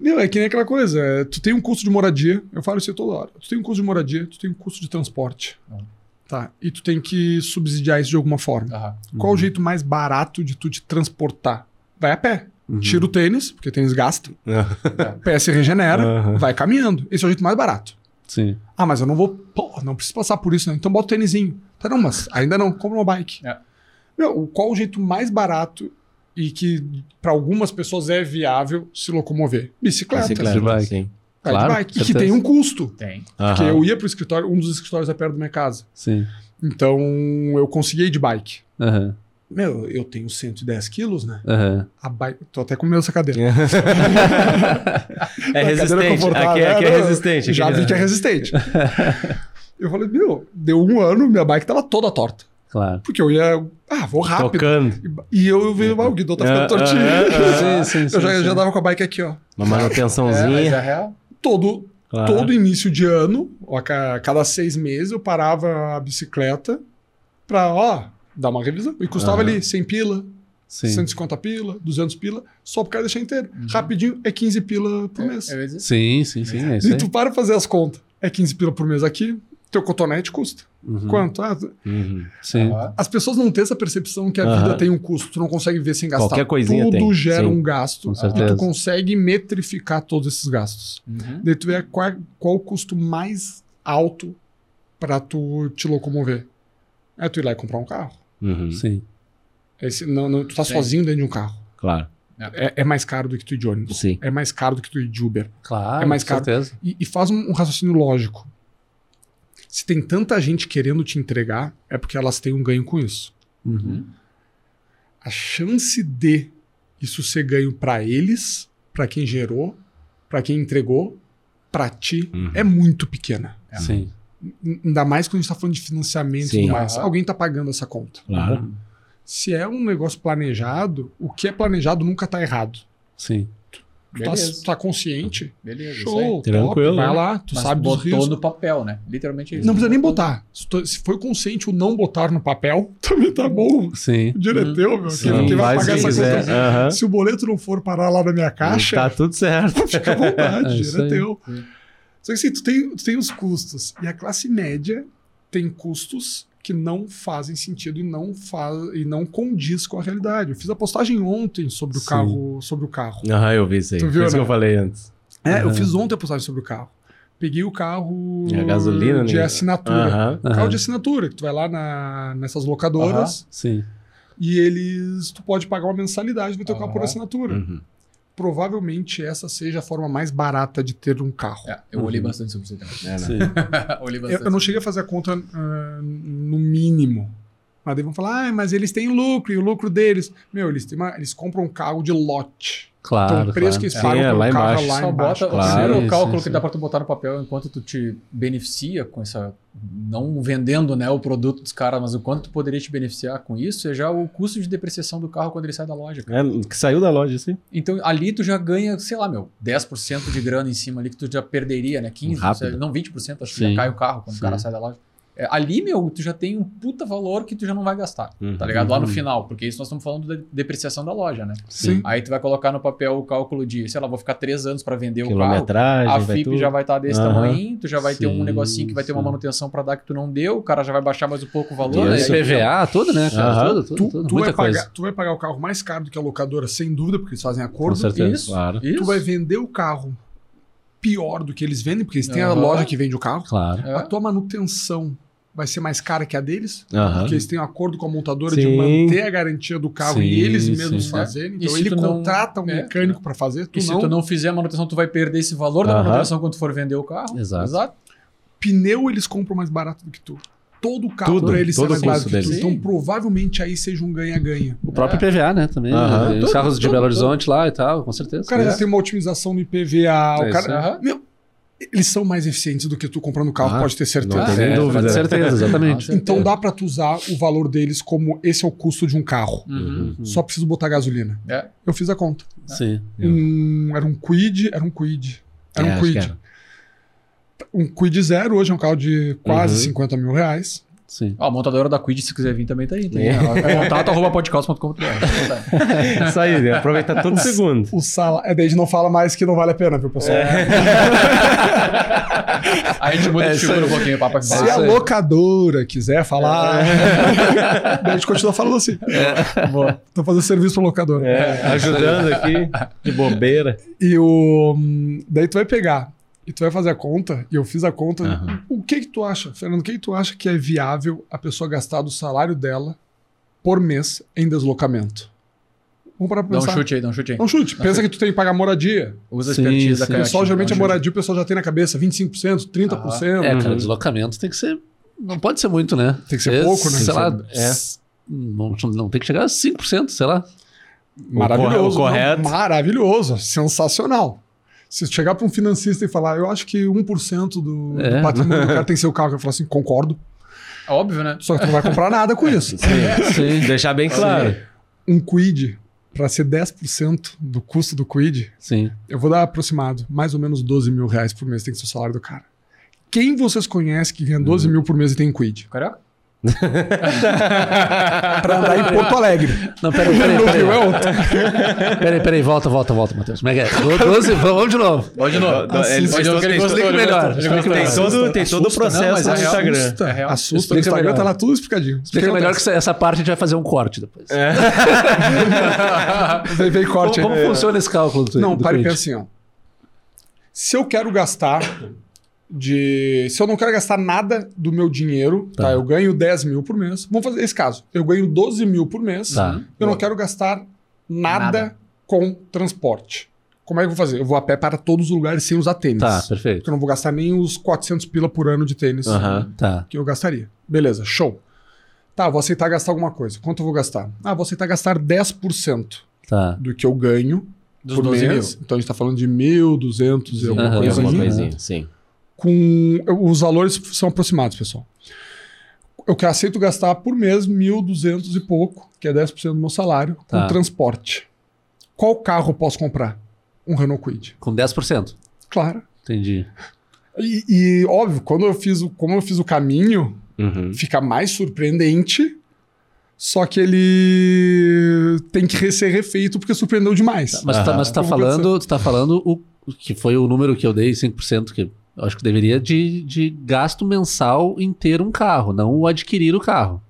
meu, é que nem aquela coisa. é, tu tem um custo de moradia, eu falo isso toda hora. Tu tem um custo de moradia, tu tem um custo de transporte. Uhum. Tá? E tu tem que subsidiar isso de alguma forma. Aham. Qual o jeito mais barato de tu te transportar? Vai a pé. Uhum. Tira o tênis, porque tênis gasta. Aham. [LAUGHS] O pé se regenera, vai caminhando. Esse é o jeito mais barato. Sim. Ah, mas eu não vou. Pô, não preciso passar por isso, né? Então bota o tênisinho. Tá, não, mas ainda não. Compra uma bike. É. Meu, qual o jeito mais barato e que para algumas pessoas é viável se locomover? Bicicleta. Bicicleta, de bike. sim. De Claro, bike. E que tem um custo. Tem. Porque Aham. eu ia pro escritório, um dos escritórios é perto da minha casa. Sim. Então eu consegui ir de bike. Aham. Meu, eu tenho 110 quilos, né? Aham. A bike. Tô até com medo dessa cadeira. [LAUGHS] É Cadeira resistente. confortável. Aqui, aqui é não, resistente. Já aqui vi que é resistente. [LAUGHS] eu falei, meu, deu um ano, minha bike tava toda torta. Claro. Porque eu ia. Ah, vou rápido. Tocando. E eu vi, ah, o Guidon tá ficando Ah, tortinho. ah, ah, Sim, sim, sim. eu já, sim. já dava com a bike aqui, ó. Uma É, manutençãozinha. é real. Todo, Claro. todo início de ano, ó, ca- cada seis meses, eu parava a bicicleta pra, ó, dar uma revisão. E custava Aham. ali 100 pila, Sim. 150 pila, 200 pila, só pro cara deixar inteiro. Rapidinho, é 15 pila por mês. Eu ia dizer. Sim, sim, sim. É isso E tu para fazer as contas. É 15 pila por mês aqui, teu cotonete custa. Uhum. Quanto? Ah, Uhum. Sim. As pessoas não têm essa percepção que a vida tem um custo. Tu não consegue ver sem gastar. Qualquer coisinha Tudo tem, gera sim. um gasto. Com E tu consegue metrificar todos esses gastos. Uhum. Daí tu vê qual, qual o custo mais alto para tu te locomover. É tu ir lá e comprar um carro. Uhum. Sim. Esse, não, não, tu tá Sim. sozinho dentro de um carro. Claro. É, é mais caro do que tu ir de ônibus. Sim. É mais caro do que tu ir de Uber. Claro, É mais com caro. certeza. E, e faz um, um raciocínio lógico. Se tem tanta gente querendo te entregar, é porque elas têm um ganho com isso. Uhum. A chance de isso ser ganho para eles, para quem gerou, para quem entregou, para ti, Uhum. é muito pequena. É. Sim. Ainda mais quando a gente está falando de financiamento e Sim. tudo mais. Alguém está pagando essa conta. Claro. Se é um negócio planejado, o que é planejado nunca está errado. Sim. Tu tá, tu tá consciente, Beleza. isso show, Tranquilo, vai né? lá, tu Mas sabe dos botou riscos. no papel, né? Literalmente isso. Não precisa nem botar. Se, tu- se foi consciente o não botar no papel, [LAUGHS] também tá bom. Sim. O dinheiro é teu, meu. Sim. Quem, vai pagar essa quiser. conta? Aham. Se o boleto não for parar lá na minha caixa, Tá tudo certo. [LAUGHS] fica à vontade, É isso é. Só que assim, tu tem, tu tem os custos. E a classe média tem custos que não fazem sentido e não, faz, e não condiz com a realidade. Eu fiz a postagem ontem sobre o Sim. carro. Sobre o carro. Aham, eu vi isso aí. Tu Foi viu, isso que né? eu falei antes. É, eu Aham. fiz ontem a postagem sobre o carro. Peguei o carro E a gasolina, de né? assinatura. Aham. Carro Aham. de assinatura, que tu vai lá na, nessas locadoras, Sim. e eles tu pode pagar uma mensalidade do teu carro por assinatura. Uhum. Provavelmente essa seja a forma mais barata de ter um carro. É, eu olhei bastante sobre você também. É, né? Sim. [LAUGHS] olhei Eu, bastante. eu não cheguei a fazer a conta ah, no mínimo. Mas daí vão falar, ah, mas eles têm lucro e o lucro deles. Meu, eles, têm uma- eles compram um carro de lote. Claro. então o preço claro. que eles Sim, pagam é, lá carro embaixo. é lá Só embaixo. bota claro. o primeiro Sim, cálculo sim, que sim. dá pra tu botar no papel enquanto tu te beneficia com essa. Não vendendo né, o produto dos caras, mas o quanto tu poderia te beneficiar com isso é já o custo de depreciação do carro quando ele sai da loja. cara. É, que saiu da loja, assim. Então ali tu já ganha, sei lá, meu, 10% de grana em cima ali que tu já perderia, né? 15%, Rápido. não 20%, acho que Sim. já cai o carro quando Sim. o cara sai da loja. É, ali, meu, tu já tem um puta valor que tu já não vai gastar, Uhum. tá ligado? Lá no Uhum. final, porque isso nós estamos falando da depreciação da loja, né? Sim. Aí tu vai colocar no papel o cálculo de, sei lá, vou ficar três anos para vender o carro. Quilometragem, A FIP tudo. já vai estar desse Aham. tamanho, tu já vai ter um Sim, negocinho que vai ter uma sim. manutenção para dar que tu não deu, o cara já vai baixar mais um pouco o valor. Tudo, né? PVA, tudo, né, cara? Aham. Tudo, tudo, Tu, tudo. tu Muita vai coisa. pagar, tu vai pagar o carro mais caro do que a locadora, sem dúvida, porque eles fazem Com acordo. certeza. Isso, Claro. isso. Tu vai vender o carro pior do que eles vendem, porque eles têm a Aham. loja que vende o carro. Claro. É. A tua manutenção vai ser mais cara que a deles, porque eles têm um acordo com a montadora de Sim. manter a garantia do carro e Sim, eles sim. mesmos É. fazerem. E Então ele tu não- contrata um é. mecânico para fazer, tu E se não. tu não fizer a manutenção, tu vai perder esse valor da manutenção quando tu for vender o carro. Exato. Pneu eles compram mais barato do que tu. Todo carro Tudo, para eles todo é mais o barato que tu. Então provavelmente aí seja um ganha-ganha. O próprio PVA, né? Também. Né? Os Tudo, carros de Belo tudo. Horizonte lá e tal, com certeza. O cara É. já tem uma otimização no IPVA. É o isso cara, Aham. meu, eles são mais eficientes do que tu comprando carro, Ah, pode ter certeza. não tem nem É, dúvida. Certeza, [LAUGHS] exatamente. Ah, Então dá para tu usar o valor deles como esse é o custo de um carro. Uhum. Só preciso botar gasolina. É. Eu fiz a conta. Sim. Um, era um Quid, era um Quid. Era É, um Quid. era. Um Quid zero, hoje é um carro de quase Uhum. 50 mil reais. Sim. Ó, a montadora da Quid, se quiser vir também, tá aí. Tá aí. É. Contato arroba podcast.com.br. Isso aí, né? aproveitar todo segundo. O sala... É, daí a gente não fala mais que não vale a pena, viu, pessoal? [LAUGHS] A gente muda É de figura um pouquinho, papo que Se vai. a locadora quiser falar, [LAUGHS] daí a gente continua falando assim. Boa. Tô fazendo serviço pra locadora. É, ajudando aqui, de bobeira. E o. Daí tu vai pegar e tu vai fazer a conta, e eu fiz a conta. Aham. O que que tu acha, Fernando? O que que tu acha que é viável a pessoa gastar do salário dela por mês em deslocamento? Vamos parar pra Dá um pensar. chute aí, dá um chute aí. Dá um chute. Pensa que tu tem que pagar moradia. Usa a Sim, expertise da sim. O pessoal, geralmente, a moradia, o pessoal já tem na cabeça 25%, 30%. É, cara, Uhum. deslocamento tem que ser. Não pode ser muito, né? Tem que ser É, pouco, né? Sei lá. É. Não, não tem que chegar a 5%, sei lá. Maravilhoso. O correto. não, maravilhoso. Sensacional. Se chegar para um financista e falar, eu acho que 1% do, É. do patrimônio do cara tem que ser o carro, eu falo assim, concordo. Óbvio, né? Só que tu não vai comprar nada com isso. [LAUGHS] Sim. Deixar bem claro. Um Quid, para ser 10% do custo do Quid, Sim. eu vou dar aproximado, mais ou menos 12 mil reais por mês tem que ser o salário do cara. Quem vocês conhecem que ganha 12 mil por mês e tem Quid? Carioca? [LAUGHS] Pra andar em Porto Alegre. Não, peraí, peraí, peraí. Rio é outro. Peraí, peraí, volta, volta, volta, Matheus. Como é que é? Do- 12, vamos de novo. Vamos de novo. Ele- ele todo- explica melhor. Tem todo, tem todo o processo no é. Instagram. Assusta, É assusta. No Instagram tá lá tudo explicadinho. Explica melhor que essa, parte a gente vai fazer um corte depois. [LAUGHS] Vem, vem Como, corte aí. como funciona esse cálculo? Não, pare e pensa assim, ó. Se eu quero gastar de. Se eu não quero gastar nada do meu dinheiro, tá? Tá. Eu ganho 10 mil por mês. Vamos fazer esse caso. Eu ganho 12 mil por mês. Tá. Eu não quero gastar nada, Nada. com transporte. Como é que eu vou fazer? Eu vou a pé para todos os lugares sem usar tênis. Tá, Porque perfeito. eu não vou gastar nem os 400 pila por ano de tênis. Tá. que eu gastaria. Beleza, show. Tá, vou aceitar gastar alguma coisa. Quanto eu vou gastar? Ah, vou aceitar gastar 10% Tá. do que eu ganho Dos por 12 mês. mil. Então a gente tá falando de 1.200 e alguma Aham. coisa Alguma aí. coisinha, sim. Com os valores são aproximados, pessoal. Eu aceito gastar por mês 1.200 e pouco, que é 10% do meu salário, Tá. com transporte. Qual carro eu posso comprar? Um Renault Kwid. Com 10%. Claro. Entendi. E, e, óbvio, quando eu fiz o, como eu fiz o caminho, Uhum. fica mais surpreendente. Só que ele tem que ser refeito porque surpreendeu demais. Mas, tá, mas tu tá Eu vou falando, tu tá falando o o que foi o número que eu dei, 5%, que eu acho que deveria de, de gasto mensal em ter um carro, não o adquirir o carro.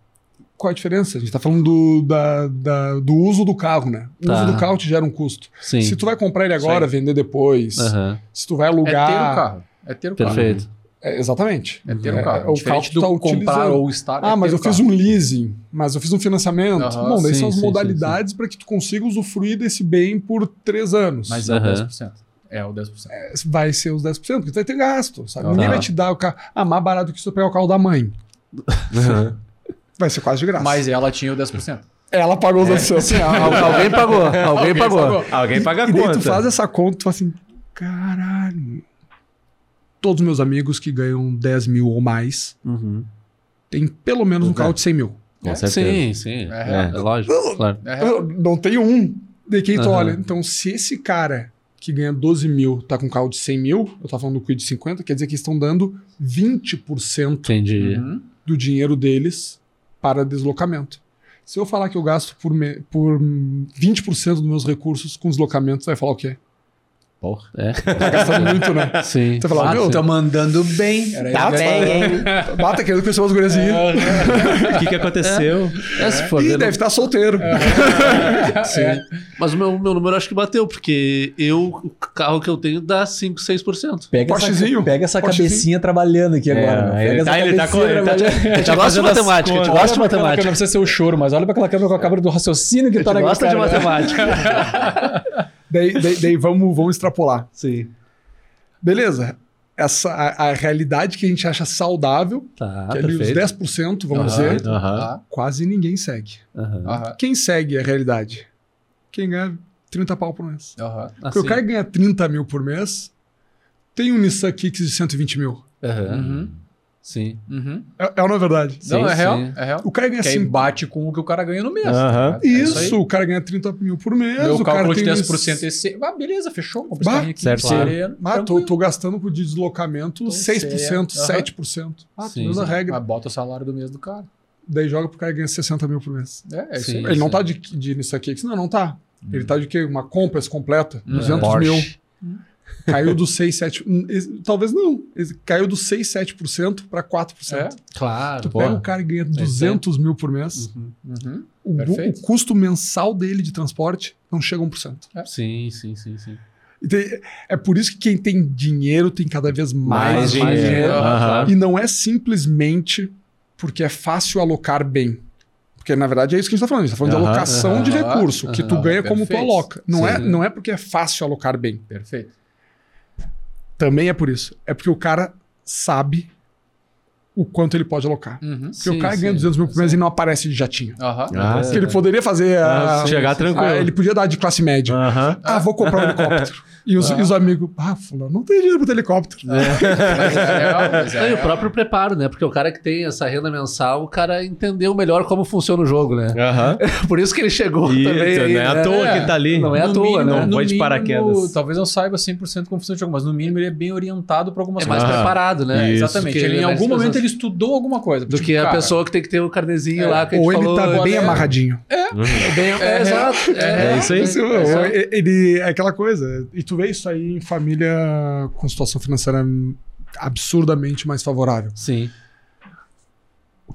Qual a diferença? A gente tá falando do, da- da- do uso do carro, né? O Tá. uso do carro te gera um custo. Sim. Se tu vai comprar ele agora, vender depois, Aham. se tu vai É ter o alugar. carro. É ter o carro. Perfeito. É, exatamente. É ter um É, carro. o Diferente carro do tá comprar utilizando. ou estar. Ah, é mas eu o fiz um leasing, mas eu fiz um financiamento. Aham, Bom, daí sim, são as sim, sim, modalidades para que tu consiga usufruir desse bem por três anos. Mas é o Aham. 10%. É o 10%. vai ser os 10%, porque tu vai ter gasto, sabe? Aham. Ninguém vai te dar o carro. Ah, mais barato que se tu pegar o carro da mãe. Vai ser quase de graça. Mas ela tinha o 10%. ela pagou os 10%. Sim, al- alguém pagou. Alguém, pagou. [LAUGHS] Alguém paga a E daí conta. tu faz essa conta, tu fala assim, caralho. Todos os meus amigos que ganham 10 mil ou mais Uhum. têm pelo menos um é. carro de 100 mil. Com certeza. Sim, sim. É. É, lógico, claro. É, não tem um. De quem tu olha. Então, se esse cara que ganha 12 mil tá com um carro de 100 mil, eu tava falando do Quid de 50, quer dizer que estão dando 20% Entendi. Uhum. do dinheiro deles para deslocamento. Se eu falar que eu gasto por, me- por 20% dos meus recursos com deslocamento, você vai falar o quê? Porra. É. Tá gastando muito, né? Sim. Você fala, Ah, meu, tá mandando bem. Era Tá bem, falar. bata querendo conhecer umas guriazinhas. O que, que aconteceu? É, se for Ih, deve estar solteiro. [LAUGHS] Sim. Mas o meu, meu número acho que bateu, porque eu, o carro que eu tenho dá 5, 6%. Pega essa, Porschezinho. pega essa Porschezinho. cabecinha trabalhando aqui agora. meu. Pega ele essa tá- ele tá com- ele tá-. A gente gosta de matemática, a gente Olha gosta de matemática. Não precisa ser o choro, mas olha pra aquela câmera com a câmera do raciocínio que tá na gosta de né? matemática. [LAUGHS] daí daí, daí vamos, vamos extrapolar. Sim. Beleza. Essa, a, a realidade que a gente acha saudável, Tá, que é ali os perfeito. 10%, vamos Aham. dizer. Ah, quase ninguém segue. Aham, Quem segue a realidade? Quem ganha 30 pau por mês. aham. Porque o Assim. cara que ganha 30 mil por mês tem um Nissan Kicks de 120 mil. Uhum. Sim. Uhum. É, é ou não é verdade? Não, Sim, é real. sim. É real. O cara ganha Que 5 bate com o que o cara ganha no mês. Aham. É Isso, aí. o cara ganha 30 mil por mês. Meu o cara cálculo de tem 10% é esse. Ah, beleza, fechou. Compra esse Bah, aqui. certo. sereno, Ah, tô, tô gastando com deslocamento Tô 6%, certo. 7%. Ah, Sim, tu usa a sim. regra. Mas bota o salário do mês do cara. Daí joga pro cara que ganha 60 mil por mês. É, é isso Sim. aí. Ele não sim. tá de, de Nissan Kicks? Não, não tá. Ele tá de quê? Uma Compass completa? Hum. 200 Porsche. mil. Caiu do 6, 7... hum, esse- Talvez não. Caiu do 6, 7% para 4%. É. Claro. Tu pega um cara que ganha 200 mil por mês, Uhum. Uhum. o, Perfeito. o custo mensal dele de transporte não chega a 1%. Sim, sim, sim, sim. E tem- é por isso que quem tem dinheiro tem cada vez mais, Mais dinheiro. dinheiro. Aham. E não é simplesmente porque é fácil alocar bem. Porque, na verdade, é isso que a gente está falando. A gente está falando de Aham, alocação de aham, recurso, que tu ganha como tu perfeito. aloca. Não é, Sim. não é porque é fácil alocar bem. Perfeito. Também é por isso. É porque o cara sabe o quanto ele pode alocar. Uhum. Porque o cara ganha 200 mil por mês e não aparece de jatinho. Aham. Ah, Porque ele poderia fazer a... Ah, chegar tranquilo. Ah, ele podia dar de classe média. Aham. Ah, vou comprar um [LAUGHS] helicóptero. E os, e os amigos, ah, fulano, não tem dinheiro ter helicóptero. [LAUGHS] Mas é real, mas é e o próprio preparo, né? Porque o cara que tem essa renda mensal, o cara entendeu melhor como funciona o jogo, né? [LAUGHS] Por isso que ele chegou Isso, também. aí, não é à né? toa É, que tá ali. não é à toa, mínimo- né? Não foi de mínimo, paraquedas. Talvez não saiba 100% como funciona o jogo, mas no mínimo ele é bem orientado para algumas É mais coisas. Ah, preparado, né? isso. Exatamente. Ele, em é mais algum momento ele estudou alguma coisa. Do Tipo, que a cara, pessoa que tem que ter o carnezinho É. lá que a gente Ou ele falou. tá bem é. amarradinho. É bem, é, É, exato. é isso aí. É ele é aquela coisa. E tu vê isso aí em família com situação financeira absurdamente mais favorável. Sim.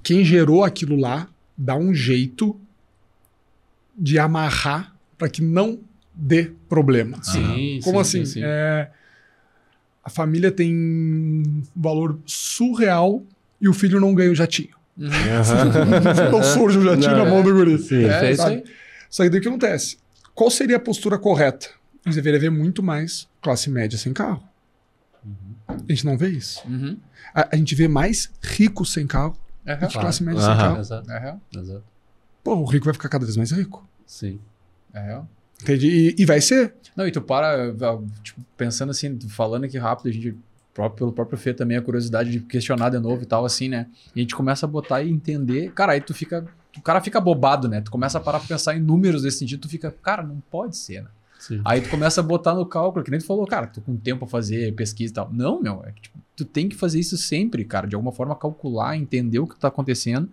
Quem gerou aquilo lá dá um jeito de amarrar para que não dê problema. Sim. Como sim, assim? sim, sim. É, a família tem um valor surreal e o filho não ganha o jatinho. Uhum. [LAUGHS] Não surge o jatinho Não, na mão do guri. Sim. É isso aí. Só que daí o que acontece? Qual seria a postura correta? A gente deveria ver muito mais classe média sem carro. A gente não vê isso. Uhum. A, a gente vê mais ricos sem carro É do real. que classe média sem carro. Exato, É real. exato. Pô, o rico vai ficar cada vez mais rico. Sim. É real. Entende? E, e vai ser. Não, e tu para, tipo, pensando assim, falando aqui rápido, a gente, próprio, pelo próprio Fê também, a curiosidade de questionar de novo e tal, assim, né? E a gente começa a botar e entender, cara, aí tu fica, o cara fica bobado, né? Tu começa a parar pra pensar em números desse sentido, tu fica, cara, não pode ser, né? Sim. Aí tu começa a botar no cálculo, que nem tu falou, cara, tô com tempo pra fazer pesquisa e tal. Não, meu, é que, tipo, tu tem que fazer isso sempre, cara, de alguma forma calcular, entender o que tá acontecendo,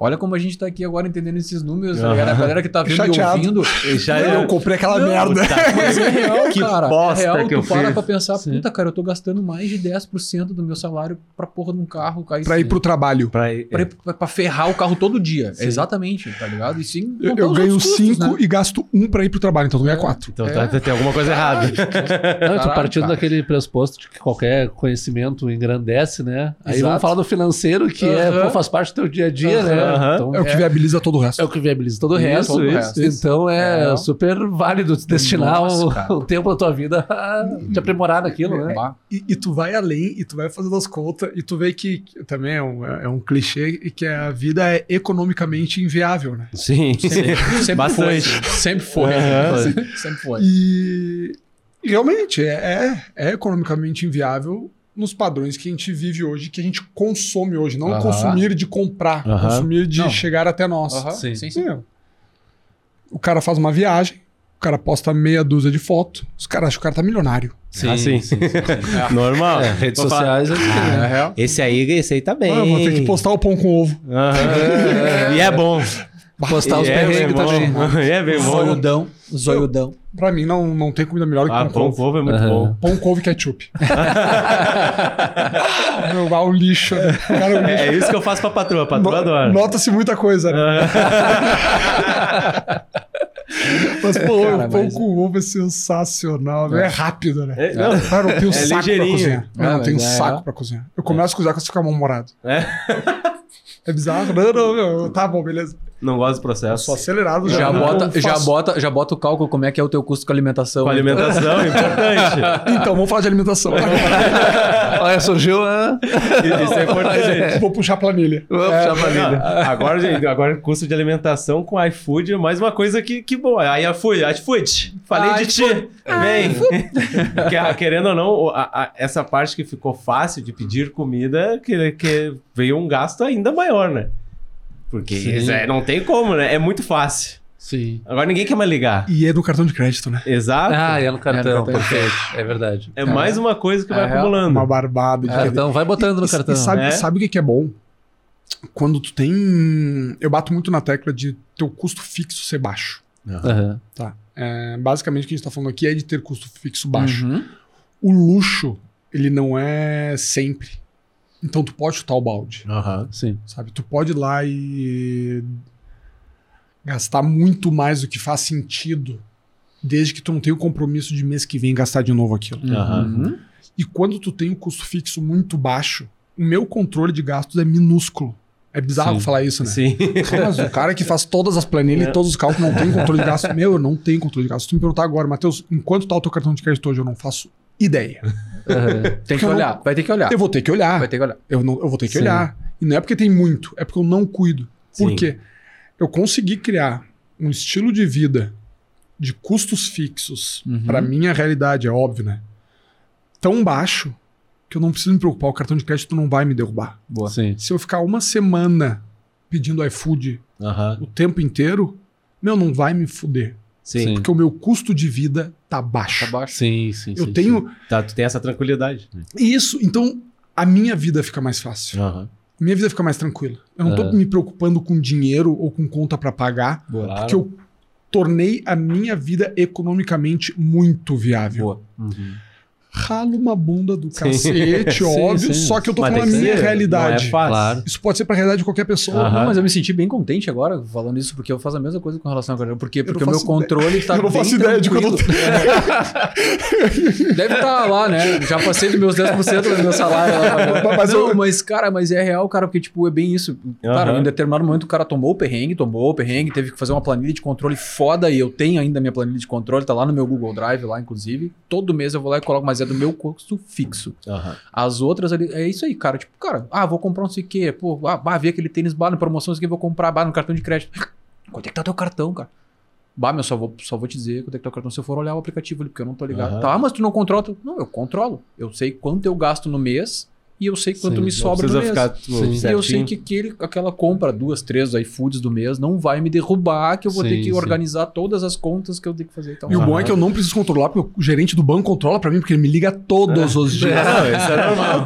Olha como a gente tá aqui agora entendendo esses números, tá ligado? A galera que tá vendo Chateado. e ouvindo. Já eu comprei aquela Não, merda. [LAUGHS] Mas é real, Que cara. bosta é real, que eu tu para fiz. pra pensar, Sim. puta, cara, eu tô gastando mais de 10% do meu salário pra porra de um carro. Cara, Pra ir pro trabalho. Pra, pra, ir- pra- pra ferrar o carro todo dia. Sim. Exatamente, tá ligado? E sim, Eu, eu ganho outros custos, 5 né? e gasto 1 um pra ir pro trabalho, então tu ganha 4. Então É. tá, tem alguma coisa errada. [LAUGHS] Não, eu tô partindo cara. daquele pressuposto de que qualquer conhecimento engrandece, né? Aí Exato. vamos falar do financeiro, que é, Aham. pô, faz parte do teu dia a dia, né? Aham. Então, É o que viabiliza todo o resto. é o que viabiliza todo o Isso, resto. todo o isso. resto. Então é, É. super válido destinar Nossa, o, [LAUGHS] o tempo da tua vida a te aprimorar naquilo, né? Bah, E, e tu vai além, e tu vai fazendo as contas, e tu vê que, que também é um, é um clichê, e que a vida é economicamente inviável, né? Sim. Sempre, sempre [LAUGHS] Bastante. foi. Sempre foi. Aham. Sempre, sempre foi. E, e realmente é, é, é economicamente inviável nos padrões que a gente vive hoje, que a gente consome hoje. Não Aham. consumir de comprar, Aham. consumir de Não. chegar até nós. Aham, Sim. sim, sim. Meu, o cara faz uma viagem, o cara posta meia dúzia de foto, os caras acham que o cara tá milionário. Sim, Ah, sim. sim, sim, sim. [LAUGHS] Normal. É, redes sociais é assim, É né? real. Esse aí, esse aí tá bem. Ah, vou ter que postar o pão com ovo. Aham. [LAUGHS] E é bom. Postar os E [LAUGHS] é perrengues também. é bem bom. Zoiudão. Zoiudão. Pra mim, não, não tem comida melhor que Ah, pão com pão ovo. com ovo é muito Aham. bom. Pão com ovo e ketchup. [LAUGHS] Meu, ah, o lixo. né? Cara, o lixo. É isso que eu faço pra patroa. A patroa adora. Nota-se muita coisa, né? [LAUGHS] Mas, pô, Cara, o pão mas- com ovo é sensacional. né? É, rápido, né? É, não. Cara, eu não tenho É saco pra ligeirinho. cozinhar. Eu É, não tenho é- saco pra cozinhar. Eu começo a cozinhar quando você fica mal-humorado. É? É bizarro. Não, não, não. Tá bom, beleza. Não gosto do Eu processo. sou acelerado. Já, não bota, já, bota, já bota o cálculo como é que é o teu custo com alimentação. Com alimentação, [LAUGHS] importante. Então, vamos falar de alimentação. [LAUGHS] Olha, surgiu a. Isso é importante. Vou puxar a planilha. Vou puxar a planilha. Não, agora, gente, agora custo de alimentação com iFood é mais uma coisa que, que boa. Aí iFood, iFood, falei de ti. Vem. [LAUGHS] Que, ah, querendo ou não, a- a- essa parte que ficou fácil de pedir comida, que, que veio um gasto ainda maior, né? Porque Sim. é- não tem como, né? É muito fácil. Sim. Agora ninguém quer mais ligar. E é no cartão de crédito, né? Exato. Ah, é no cartão, É no cartão. perfeito. É verdade. é mais uma coisa que vai É real. acumulando. Uma barbada de Cartão, vai botando no E- e- cartão. E sabe, É. sabe o que que é bom? Quando tu tem. Eu bato muito na tecla de teu custo fixo ser baixo. Aham. Tá. É, basicamente o que a gente tá falando aqui é de ter custo fixo baixo. Uhum. O luxo, ele não é sempre. Então tu pode chutar o balde, Aham. Sim. sabe? Tu pode ir lá e gastar muito mais do que faz sentido, desde que tu não tenha o compromisso de mês que vem gastar de novo aquilo. Aham. Uhum. E quando tu tem um custo fixo muito baixo, o meu controle de gastos é minúsculo. É bizarro Sim. falar isso, né? Sim. Mas o cara que faz todas as planilhas É. e todos os cálculos não tem controle de gastos. Meu, eu não tenho controle de gastos. Se tu me perguntar agora, Matheus, em quanto tá o teu cartão de crédito hoje? Eu não faço ideia. Aham. Tem que eu olhar. Vai ter que olhar. Eu vou ter que olhar. Vai ter que olhar. Eu, não, eu vou ter que Sim. olhar. E não é porque tem muito, é porque eu não cuido. Por Sim. quê? Eu consegui criar um estilo de vida de custos fixos, Uhum. pra minha realidade, é óbvio, né? Tão baixo que eu não preciso me preocupar. O cartão de crédito não vai me derrubar. Boa. Sim. Se eu ficar uma semana pedindo iFood Aham. o tempo inteiro, meu, não vai me fuder. Sim. Sim. Porque o meu custo de vida tá baixo. Tá baixo. Sim, sim. Eu sim, tenho Tá, tu tem essa tranquilidade. isso, então a minha vida fica mais fácil. Aham. Minha vida fica mais tranquila. Eu não tô Aham. me preocupando com dinheiro ou com conta pra pagar, Boa. porque eu tornei a minha vida economicamente muito viável. Boa. Uhum. Ralo uma bunda do Sim. cacete, [LAUGHS] Sim, óbvio, sim. só que eu tô Mas falando a minha ser, realidade. É fácil. Claro. Isso pode ser pra realidade de qualquer pessoa. Não, mas eu me senti bem contente agora falando isso, porque eu faço a mesma coisa com relação a cartão. Por quê? Porque o meu controle tá eu não bem faço ideia de quando eu tranquilo. Deve estar lá, né? Já passei dos meus 10% do meu salário. Lá, Mas não, eu- mas, cara, mas é real, cara, porque, tipo, é bem isso. Cara, em determinado momento o cara tomou o perrengue, tomou o perrengue, teve que fazer uma planilha de controle foda e eu tenho ainda a minha planilha de controle, tá lá no meu Google Drive, lá, inclusive. Todo mês eu vou lá e coloco, mas é do meu custo fixo. Aham. As outras ali, é isso aí, cara. Tipo, cara, ah, vou comprar não sei o quê. Pô, ah, bah, vi aquele tênis bar na promoção, isso aqui, vou comprar bar no cartão de crédito. [LAUGHS] Quanto é que tá teu cartão, cara? Bah, meu, só vou, só vou te dizer quanto é que tá o cartão se eu for olhar o aplicativo ali, porque eu não tô ligado. Aham. Tá, mas tu não controla? tu- Não, eu controlo. Eu sei quanto eu gasto no mês e eu sei quanto Sim, me sobra no mês. ficar tipo, Sim. E eu sei certinho. que aquele, aquela compra, duas, três iFoods do mês, não vai me derrubar, que eu vou ter Sim, que sim. organizar todas as contas que eu tenho que fazer. Então, E o bom é que eu não preciso controlar, porque o gerente do banco controla pra mim, porque ele me liga todos os dias. Não, isso é [LAUGHS] normal.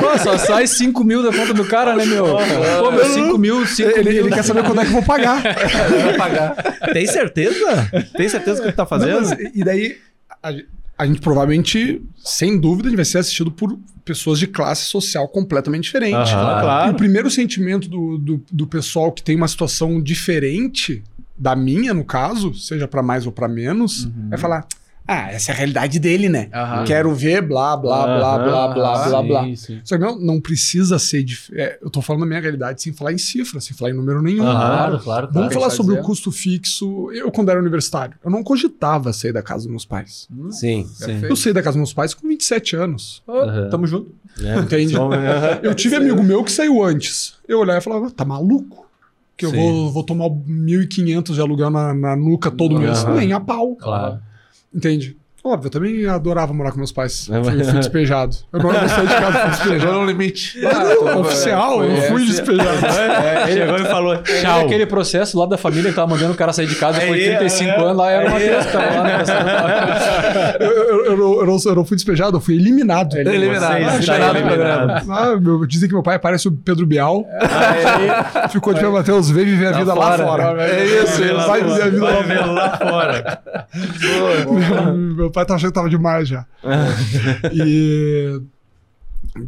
Pô, só sai 5 mil da conta do cara, né, meu? Pô, meu, 5 mil, 5 Ele, mil. ele quer saber quando é que eu vou pagar. [LAUGHS] Tem certeza? Tem certeza que ele tá fazendo? Não, mas, e daí, a, a gente provavelmente, sem dúvida, a gente vai ser assistido por pessoas de classe social completamente diferente. Aham, claro. E o primeiro sentimento do, do, do pessoal que tem uma situação diferente da minha, no caso, seja pra mais ou pra menos, Uhum. é falar: ah, essa é a realidade dele, né? Aham. Quero ver, blá, blá, blá, Aham, blá, blá, blá, blá. Sim, sim. Só que não, não precisa ser. dif- é, eu tô falando da minha realidade sem falar em cifra, sem falar em número nenhum. Aham. Claro, claro, Vamos claro. falar sobre o custo fixo. Eu, quando era universitário, eu não cogitava sair da casa dos meus pais. Hum, Sim. Sim. Eu saí da casa dos meus pais com 27 anos. Aham. Tamo junto. É. [LAUGHS] Entende? Então, aham. Eu tive amigo meu que saiu antes. Eu olhava e falava, tá maluco? Que eu Sim. vou, vou tomar 1.500 de aluguel na, na nuca todo mês. Aham. Nem a pau. Claro. Entende? Óbvio, eu também adorava morar com meus pais. [LAUGHS] É, Fui, despejado. Eu não eu saí de casa, fui Chegou despejado. no limite. Ah, não, oficial, foi eu fui esse- despejado. É, ele, [LAUGHS] Chegou e falou, ele é tchau. aquele processo lá da família que tava mandando o cara sair de casa de Aí, 35 é. anos, lá era uma lá, né? Eu, eu, eu, não- eu não, eu não fui despejado, eu fui eliminado. Eliminado. Eliminado. programa. Ah, meu, dizem que meu pai parece o Pedro Bial. Ficou de pé, Matheus, vem viver a Tá vida lá fora. fora. É isso, Vai viver a vida lá Vai ver lá fora. Pai tá achando que tava demais já. [LAUGHS] e.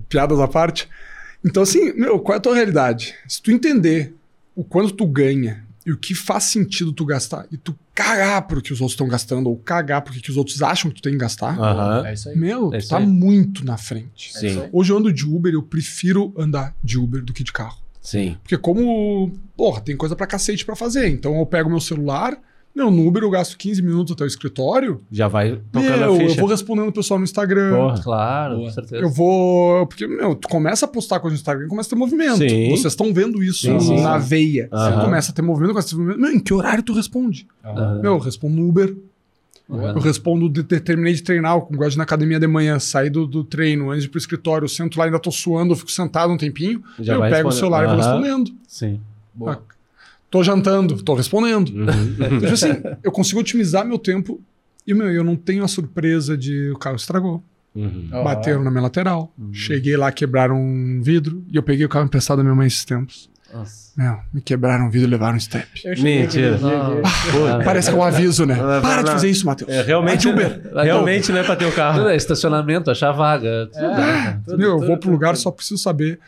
Piadas à parte. Então, assim, meu, qual é a tua realidade? Se tu entender o quanto tu ganha e o que faz sentido tu gastar, e tu cagar pro que os outros estão gastando, ou cagar pro que os outros acham que tu tem que gastar. É isso aí. meu, É tu tá aí. muito na frente. É. Hoje eu ando de Uber, eu prefiro andar de Uber do que de carro. sim. Porque como, porra, tem coisa pra cacete pra fazer. Então eu pego meu celular, meu, no Uber eu gasto 15 minutos até o escritório. Já vai tocando Meu, a eu ficha. vou respondendo o pessoal no Instagram. Porra. Claro, Boa. com certeza. Eu vou. Porque, meu, tu começa a postar coisa no Instagram e começa a ter movimento. Sim. Vocês estão vendo isso Sim, sim, na sim. veia. Você começa a ter movimento, começa a ter movimento. Meu, em que horário tu responde? Meu, eu respondo no Uber. Aham. Eu respondo, de, de- terminei de treinar, eu gosto de ir na academia de manhã, saí do, do treino, antes de ir pro escritório, eu sento lá, ainda tô suando, eu fico sentado um tempinho, Já eu vai pego o responder. celular e vou respondendo. Sim. Boa. Tô jantando, tô respondendo. Uhum. Então, assim, eu consigo otimizar meu tempo e, meu, eu não tenho a surpresa de o carro estragou. Uhum. Bateram na minha lateral. Cheguei lá, quebraram um vidro e eu peguei o carro emprestado da minha mãe esses tempos. Nossa. Meu, me quebraram o vidro e levaram um step. Eu Mentira. que- Não. Parece que é um aviso, né? Não, não, Para de não. fazer isso, Matheus. É, realmente, de Uber. Vai, realmente não é pra ter o carro. Tudo é estacionamento, achar vaga. Tudo É. cara. Tudo, Meu, eu tudo, vou pro tudo, lugar, tudo. só preciso saber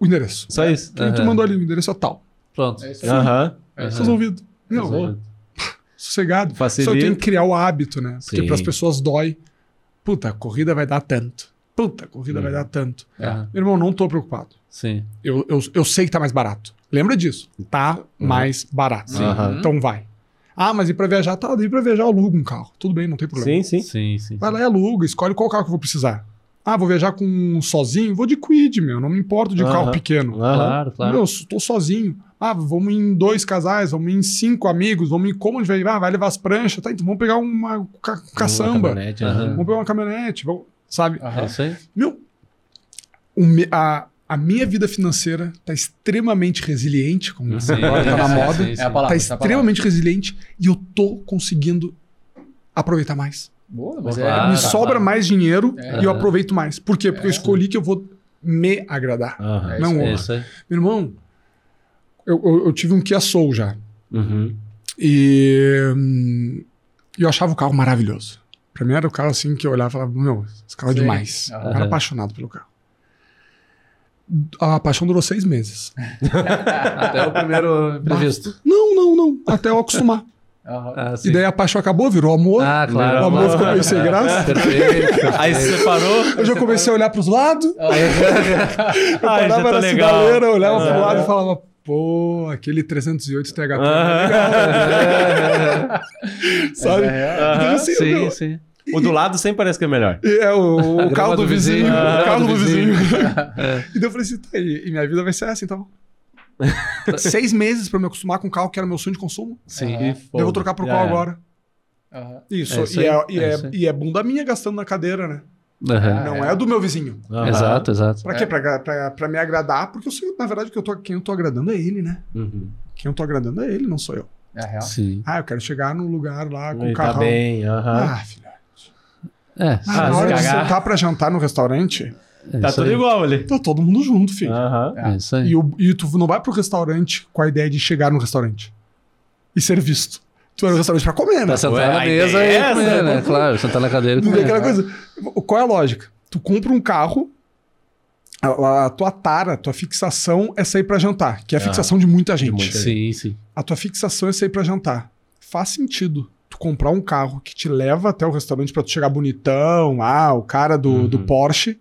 o endereço. Só isso. Quem tu Aham. mandou ali? O endereço é tal. Pronto. É isso aí. Aham. É isso. Resolvido. Meu, Resolvido. sossegado. Facilita. Só eu tenho que criar o hábito, né? Porque Sim. pras pessoas dói. Puta, a corrida vai dar tanto. Puta, a corrida Hum. vai dar tanto. Meu irmão, não tô preocupado. Sim. Eu, eu, eu sei que tá mais barato. Lembra disso? Tá mais barato. Sim. Aham. Então vai. Ah, mas e pra viajar? Tá, e pra viajar eu alugo um carro. Tudo bem, não tem problema. Sim, sim. Sim, sim. Vai lá e aluga, escolhe qual carro que eu vou precisar. Ah, vou viajar com sozinho? Vou de Quid, meu. Não me importo de Aham. carro pequeno. Claro, claro. Meu, eu tô sozinho. Ah, vamos em dois casais, vamos em cinco amigos, vamos em como a gente vai, ah, vai levar as pranchas, tá? Então vamos pegar uma ca Uma caçamba, caminhonete, Aham. aham. vamos pegar uma caminhonete, vamos, sabe? É Aham. isso aí. Meu, o a, a minha vida financeira tá extremamente resiliente, como Sim, agora tá na sim, moda. sim, É sim. a palavra. Tá é extremamente resiliente e eu tô conseguindo aproveitar mais. Boa, mas Claro, é. Me tá, sobra claro. mais dinheiro É. e eu aproveito mais. Por quê? Porque eu escolhi que eu vou me agradar. É Não. É isso aí. Meu irmão, eu, eu- eu tive um Kia Soul já. Uhum. E hum, eu achava o carro maravilhoso. Pra mim era o carro assim que eu olhava e falava, meu, esse carro é Sim. demais. Aham. Eu era apaixonado pelo carro. A paixão durou seis meses. [LAUGHS] Até o primeiro imprevisto. Não, não, não. Até eu acostumar. Ah, E daí a paixão acabou, virou amor. Ah, claro. o amor claro. ficou meio sem [LAUGHS] graça. Perfeito. perfeito. Aí se separou. Eu já comecei a olhar pros lados. Eu Ai, já parava tô na legal. sinaleira, olhava pro Ah. lado e falava, pô, aquele 308 THP. Ah. Sabe? Aham. Então, assim, Sim, meu, sim. O do lado sempre parece que é melhor. É o, o [LAUGHS] carro do do vizinho. O carro do do vizinho. [LAUGHS] É. E daí eu falei assim, tá, e, e minha vida vai ser essa [LAUGHS] então. Seis meses pra me acostumar com um carro que era meu sonho de consumo. Sim. Aham. Eu vou trocar pro qual agora? Aham. Isso. É isso e, é, e, é é, e é bunda minha gastando na cadeira, né? Aham. Não é. do meu vizinho. Aham. Exato, exato. Pra quê? Pra, pra, pra me agradar, porque eu sei, na verdade, que eu tô, quem eu tô agradando é ele, né? Uhum. Quem eu tô agradando é ele, não sou eu. É real. Sim. Ah, eu quero chegar num lugar lá com o tá carrão. bem, aham. Ah, filha. É, Ah, na hora de cagar. sentar pra jantar no restaurante, é tá tudo aí. igual ali. tá todo mundo junto, filho. Aham. É isso aí. E, o, e tu não vai pro restaurante com a ideia de chegar no restaurante e ser visto. Tu vai no restaurante pra comer, né? Pra sentar Ué, na a mesa e é essa, comer, né? né? Claro, sentar na cadeira e comer. aquela coisa. Qual é a lógica? Tu compra um carro, a, a tua tara, a tua fixação é sair pra jantar, que é a Ah, fixação de muita gente. muita Sim, sim. A tua fixação é sair pra jantar. Faz sentido tu comprar um carro que te leva até o restaurante pra tu chegar bonitão, ah, o cara do, Uhum. do Porsche,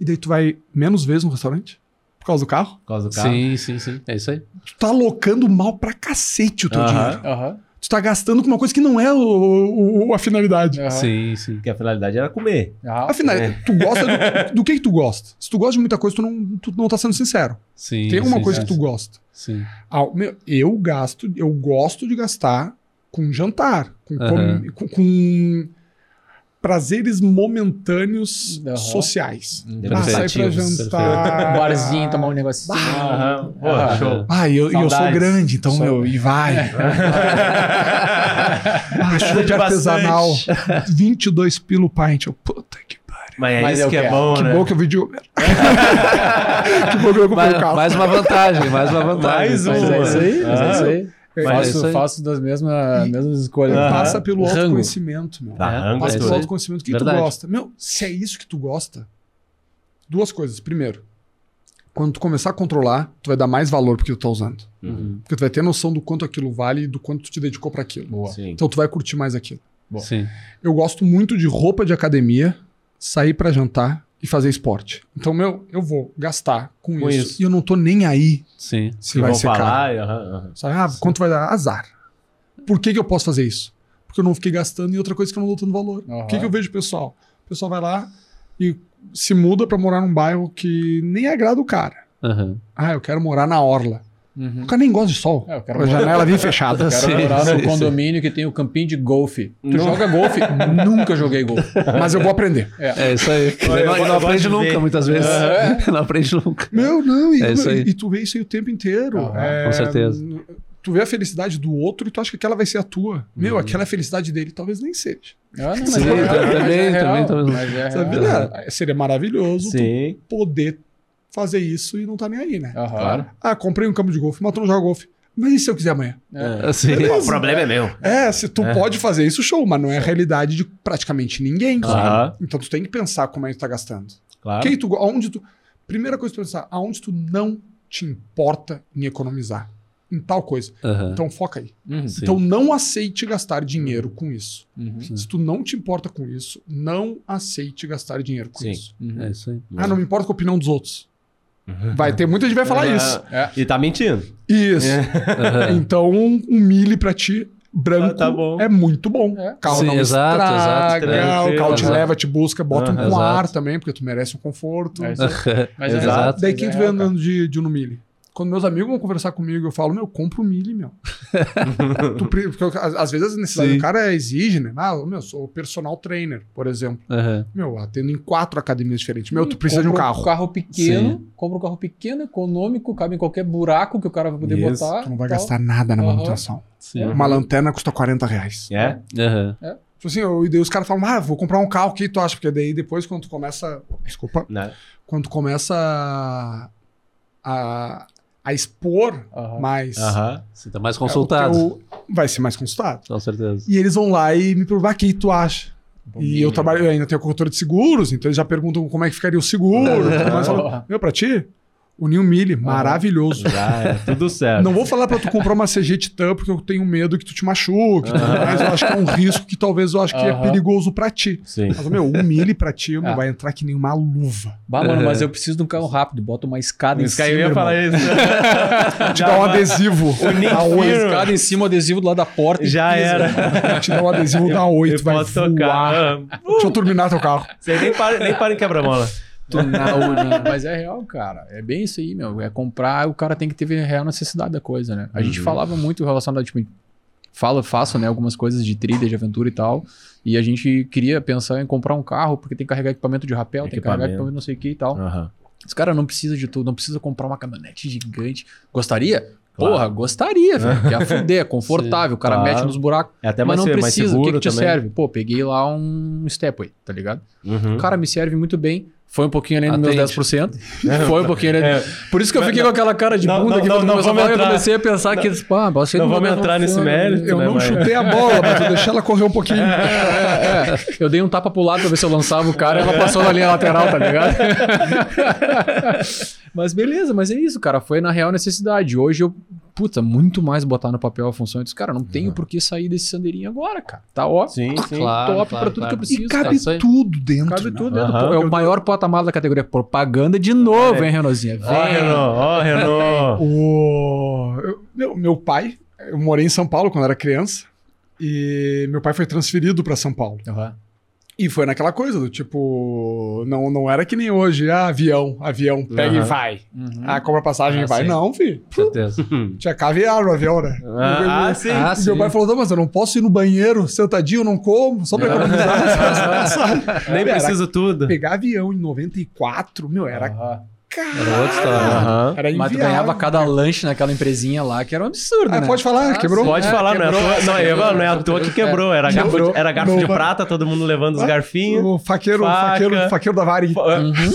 e daí tu vai menos vezes no restaurante? Por causa do carro? Por causa do carro. Sim, sim, sim. É isso aí. Tu tá alocando mal pra cacete o teu dinheiro. Aham. Tu tá gastando com uma coisa que não é o, o- a finalidade. Aham. Sim, sim. Porque a finalidade era comer. Aham. Afinal, É. tu gosta do, [LAUGHS] do que que tu gosta? Se tu gosta de muita coisa, tu não, tu não tá sendo sincero. Sim. Tem alguma sim, coisa sim. que tu gosta. Sim. Ah, meu, eu gasto, eu gosto de gastar com jantar, com, Aham. com- com- com prazeres momentâneos Aham. sociais. Ah, sai pra jantar. Um barzinho, tomar um negocinho. Aham. Pô, Ah. show. Ah, e eu, e eu sou grande, então, Só- meu, e vai. [LAUGHS] ah, show de artesanal. [LAUGHS] 22 pilo pint. Eu, puta que pariu. Mas é Mas isso eu que é bom, Que né? bom que eu vi de Uber. que bom que eu comprei o Mais, carro. mais uma vantagem, mais uma vantagem. Mais Mas uma. é isso aí, mas é isso aí. Mas faço, faço das mesmas, E- mesmas escolhas. Aham. Passa pelo Rango. autoconhecimento, meu. Tá, É, Passa é pelo autoconhecimento. O que, que tu Verdade. gosta? Meu, se é isso que tu gosta, duas coisas. Primeiro, quando tu começar a controlar, tu vai dar mais valor porque tu tá usando. Uhum. Porque tu vai ter noção do quanto aquilo vale e do quanto tu te dedicou pra aquilo. Boa. Sim. Então tu vai curtir mais aquilo. Eu gosto muito de roupa de academia, sair pra jantar e fazer esporte. Então, meu, eu vou gastar com, Com isso. isso. E eu não tô nem aí Sim. se Que vai ser caro. falar. e- aham, aham. Sabe? Ah, quanto vai dar? Azar. Por que, que eu posso fazer isso? Porque eu não fiquei gastando em outra coisa que eu não tô dando valor. Aham. O que, que eu vejo, pessoal? O pessoal vai lá e se muda pra morar num bairro que nem agrada o cara. Ah, eu quero morar na orla. Uhum. O cara nem gosta de sol. É, eu quero a janela bem [LAUGHS] fechada. Quero Sim, morar sim, no sim. condomínio que tem o campinho de golfe. Tu Não. joga golfe? [LAUGHS] Nunca joguei golfe. Mas eu vou aprender. É isso aí. [LAUGHS] Olha, E eu não, não de aprende ver. nunca, muitas vezes. É. Não aprende nunca. Meu, não, e, É isso aí. e tu vê isso aí o tempo inteiro. É, com certeza. Tu vê a felicidade do outro e tu acha que aquela vai ser a tua. Meu, aquela é a felicidade dele, talvez nem seja. Ah, não, mas Sim, é também, é também, real, também. mas é né? Seria maravilhoso poder fazer isso e não tá nem aí, né? Aham. Claro. Ah, comprei um campo de golfe, mas tu não joga golfe. Mas e se eu quiser amanhã? É. Assim, O problema é meu. É, se tu pode fazer isso, show, mas não é a realidade de praticamente ninguém. Aham. Então tu tem que pensar como é que tu tá gastando. Claro. Quem tu, aonde tu, primeira coisa que tu pensar, aonde tu não te importa em economizar. Em tal coisa. aham. Então foca aí. Uhum. Sim. Então não aceite gastar dinheiro com isso. Uhum. Se tu não te importa com isso, não aceite gastar dinheiro com Sim. isso. Uhum. É isso aí. Ah, não me importa com a opinião dos outros. [LAUGHS] Vai ter muita gente que vai falar É. isso. É. E tá mentindo. Isso. Aham. [LAUGHS] Então, um milho pra ti, branco, Tá- tá bom. é muito bom. É. Carro Sim, não exato, exato, estraga, o carro te leva, te busca, bota um Aham. com ar Exato. também, porque tu merece um conforto. É isso. [LAUGHS] Mas é Exato. Daí quem é tu real, cara. andando de, de Uno Mille? Quando meus amigos vão conversar comigo, eu falo, meu, compra o Mille, meu. [LAUGHS] Tu porque eu- às, às vezes a necessidade Sim. do cara exige, né? Ah, meu, sou personal trainer, por exemplo. Aham. Meu, atendo em quatro academias diferentes. Meu, tu precisa de um carro. Um carro pequeno, Sim. compra um carro pequeno, econômico, cabe em qualquer buraco que o cara vai poder Isso. botar. Tu não vai tal. gastar nada na Aham. manutenção. Sim. Uma lanterna custa 40 reais. É? Aham. Tipo assim, eu- e daí os caras falam, ah, vou comprar um carro, que tu acha? Porque daí depois quando tu começa. Desculpa. Né? Quando tu começa a, a, a expor Aham. mais. Aham. Você tá mais é, consultado. vai ser mais consultado. Com certeza. E eles vão lá e me perguntam, ah, o que tu acha? E eu trabalho, eu ainda tenho corretora de seguros, então eles já perguntam como é que ficaria o seguro. [LAUGHS] tudo mais. Eu falo, Meu, pra ti, o New Mille, maravilhoso. Já é tudo certo. Não vou falar pra tu comprar uma CG Titan porque eu tenho medo que tu te machuque, tudo mais. Eu acho que é um risco que talvez eu acho que é Aham. perigoso pra ti. Sim. Mas, meu, um Mille pra ti meu, Ah. vai entrar que nem uma luva. Bah, mano, mas eu preciso de um carro rápido. Bota uma escada em Esse cima. cara eu ia irmão. falar isso. [LAUGHS] Te dá um adesivo. Nick da Uma escada em cima, o adesivo do lado da porta. Já pisa. era. [LAUGHS] Te dá um adesivo da 8, Eu vai voar. tocar. Ah, Deixa eu turbinar teu carro. Você nem para, nem para em quebra-mola. Mas é real, cara. É bem isso aí, meu. É comprar, o cara tem que ter real necessidade da coisa, né? A gente Uhum. falava muito relacionado, tipo, falo, faço né, algumas coisas de trilha, de aventura e tal. E a gente queria pensar em comprar um carro, porque tem que carregar equipamento de rapel, tem que carregar Equipamento. não sei o que e tal. Aham. Os caras não precisa de tudo, não precisa comprar uma caminhonete gigante. Gostaria? Claro. Porra, gostaria, velho. [LAUGHS] Quer fuder, é confortável, o cara Claro. mete nos buracos. É até mas mais, não se- mais precisa, o que, que te também. serve? Pô, peguei lá um Stepway, tá ligado? Uhum. O cara me serve muito bem. Foi um pouquinho além dos meus Atende. 10%. [LAUGHS] Foi um pouquinho além. É. Por isso que eu fiquei com aquela cara de Não, bunda não, aqui não, não vamos falar, eu entrar. comecei a pensar que, pá, você Não vamos entrar nesse mérito. Eu né, não mas- chutei a bola, mas eu deixei ela correr um pouquinho. [LAUGHS] É, é. Eu dei um tapa pro lado pra ver se eu lançava o cara e ela passou na linha lateral, tá ligado? [LAUGHS] mas beleza, mas é isso, cara. Foi na real necessidade. Hoje eu, puta, muito mais botar no papel a função. Eu disse, cara, não tenho por que sair desse sandeirinho agora, cara. Tá ó, Sim, sim. Claro, top claro, pra tudo claro. que eu preciso. E cara. cabe aí. tudo dentro. Cabe né? tudo dentro. Aham. É o maior patamar da categoria propaganda de novo, hein, Renozinha? Ó, Renault, ó, Renault. O... eu- meu, meu pai, eu morei em São Paulo quando era criança. E meu pai foi transferido para São Paulo. Aham. E foi naquela coisa do tipo. Não, não era que nem hoje, ah, avião, avião, pega e Aham. vai. Uhum. Ah, compra passagem Ah, e vai. sim. Não, filho. Certeza. [LAUGHS] Tinha caviar no avião, né? Ah, ah, sim. Ah, E meu sim. pai falou: não, mas eu não posso ir no banheiro sentadinho, eu não como, só pra economizar. [LAUGHS] [LAUGHS] Nem Era- preciso tudo. Pegar avião em 94, meu, era Aham. Era outra história. Mas tu ganhava cada lanche naquela empresinha lá, que era um absurdo, Ah, né? pode falar, Ah, quebrou? Pode É, falar, não é, à quebrou, toa, não, é, quebrou, não é à toa que quebrou. Era garfo, Quebrou. era garfo Não de prata, todo mundo levando os Ah, garfinhos. O faqueiro, faca. faqueiro, faqueiro da Varig.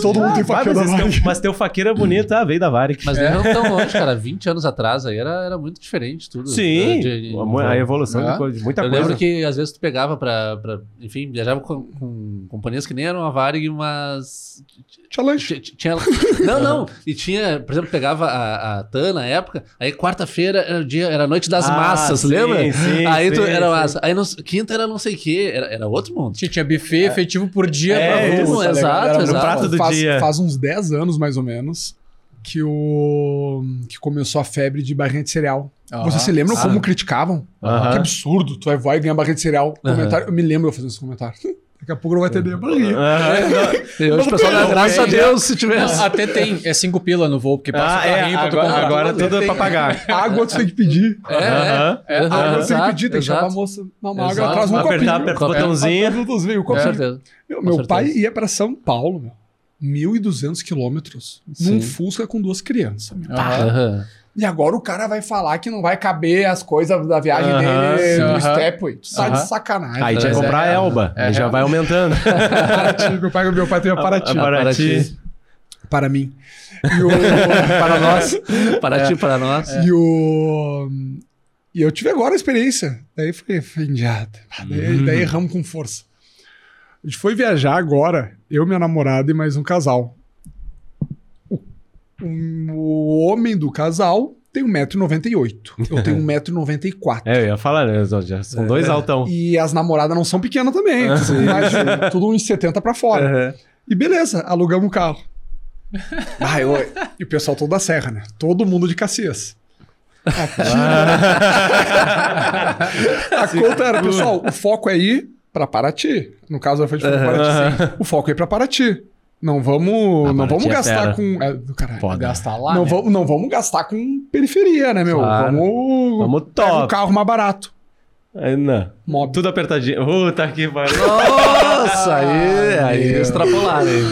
Todo mundo tem Ah, faqueiro mas, da Varig. teu, mas teu faqueiro é bonito, ah, veio da Varig. Mas não tão longe, cara. 20 anos atrás aí era, era muito diferente tudo. Sim, De- de- a evolução É. de, coisa- de muita eu coisa. lembro que às vezes tu pegava pra. pra enfim, viajava com, com companhias que nem eram a Varig, mas. Tinha lanche. ti- Tinha, [LAUGHS] não, não. E tinha, por exemplo, pegava a, a TAN na época, aí quarta-feira era o dia, era a noite das Ah, massas, sim, lembra? sim, [LAUGHS] aí tu sim, era sim. massa. Aí no, quinta era não sei o quê, era, era outro mundo. Tinha, tinha buffet efetivo por dia É, pra isso, voo, tá exato, Era No exato. prato do faz, dia. faz uns 10 anos, mais ou menos, que o que começou a febre de barrinha de cereal. Aham. Vocês se lembram Ah. como criticavam? Aham. Que absurdo, tu vai voar e ganhar barrinha de cereal. Comentário, eu me lembro eu fazendo esse comentário. [LAUGHS] Daqui a pouco não vai ter nem a barrinha. Aham, [LAUGHS] não. E hoje o pessoal, Não, graças a tem, Deus, se Não, tivesse. até tem, é cinco pila no voo, porque passa Ah, o é, tu agora, comprar. agora tudo é pra pagar. Água tu tem que pedir. É, é. É, Água tu tem que exato, pedir, tem que chamar a exato. moça. Não, uma água Exato. traz um Apertar, copinho. aperta o É. botãozinho. Aperta o botãozinho, o Com copinho. certeza. Meu, pai ia pra São Paulo, meu. 1.200 quilômetros. Num. Fusca com duas crianças. meu. Aham. E agora o cara vai falar que não vai caber as coisas da viagem Aham, dele sim. no Aham. Stepway. Tu sai de Aham. sacanagem. Aí tinha que Mas é- comprar a Elba. é aí já real. vai aumentando. [LAUGHS] Paraty, meu pai, meu pai tem a Paraty. A Paraty. Para mim. E o, [LAUGHS] para nós. Para ti, para nós. E o. E eu tive agora a experiência. Daí foi, foi indiada. Daí, daí erramos com força. A gente foi viajar agora, eu, minha namorada e mais um casal. O, um- o homem do casal tem 1,98m. Eu tenho [LAUGHS] 1,94m. É, eu ia falar, né? Já são dois altão. E as namoradas não são pequenas também. tudo, imagina, tudo uns 70 pra fora. Aham. E beleza, alugamos o carro. [LAUGHS] Ah, eu- e o pessoal todo da Serra, né? Todo mundo de Cacias. [LAUGHS] A conta era, pessoal, o foco é ir pra Paraty. No caso, foi pra Paraty, sim. O foco é ir pra Paraty. Não vamos, Ah, não vamos é gastar fera. com. É, caralho. Gastar lá, Não, né? vamos, não vamos gastar com periferia, né, meu? Claro. Vamos. Vamos top. o carro mais barato. Aí, não. Mob. Tudo apertadinho. Puta que pariu. Nossa, aí, aí extrapolaram. hein?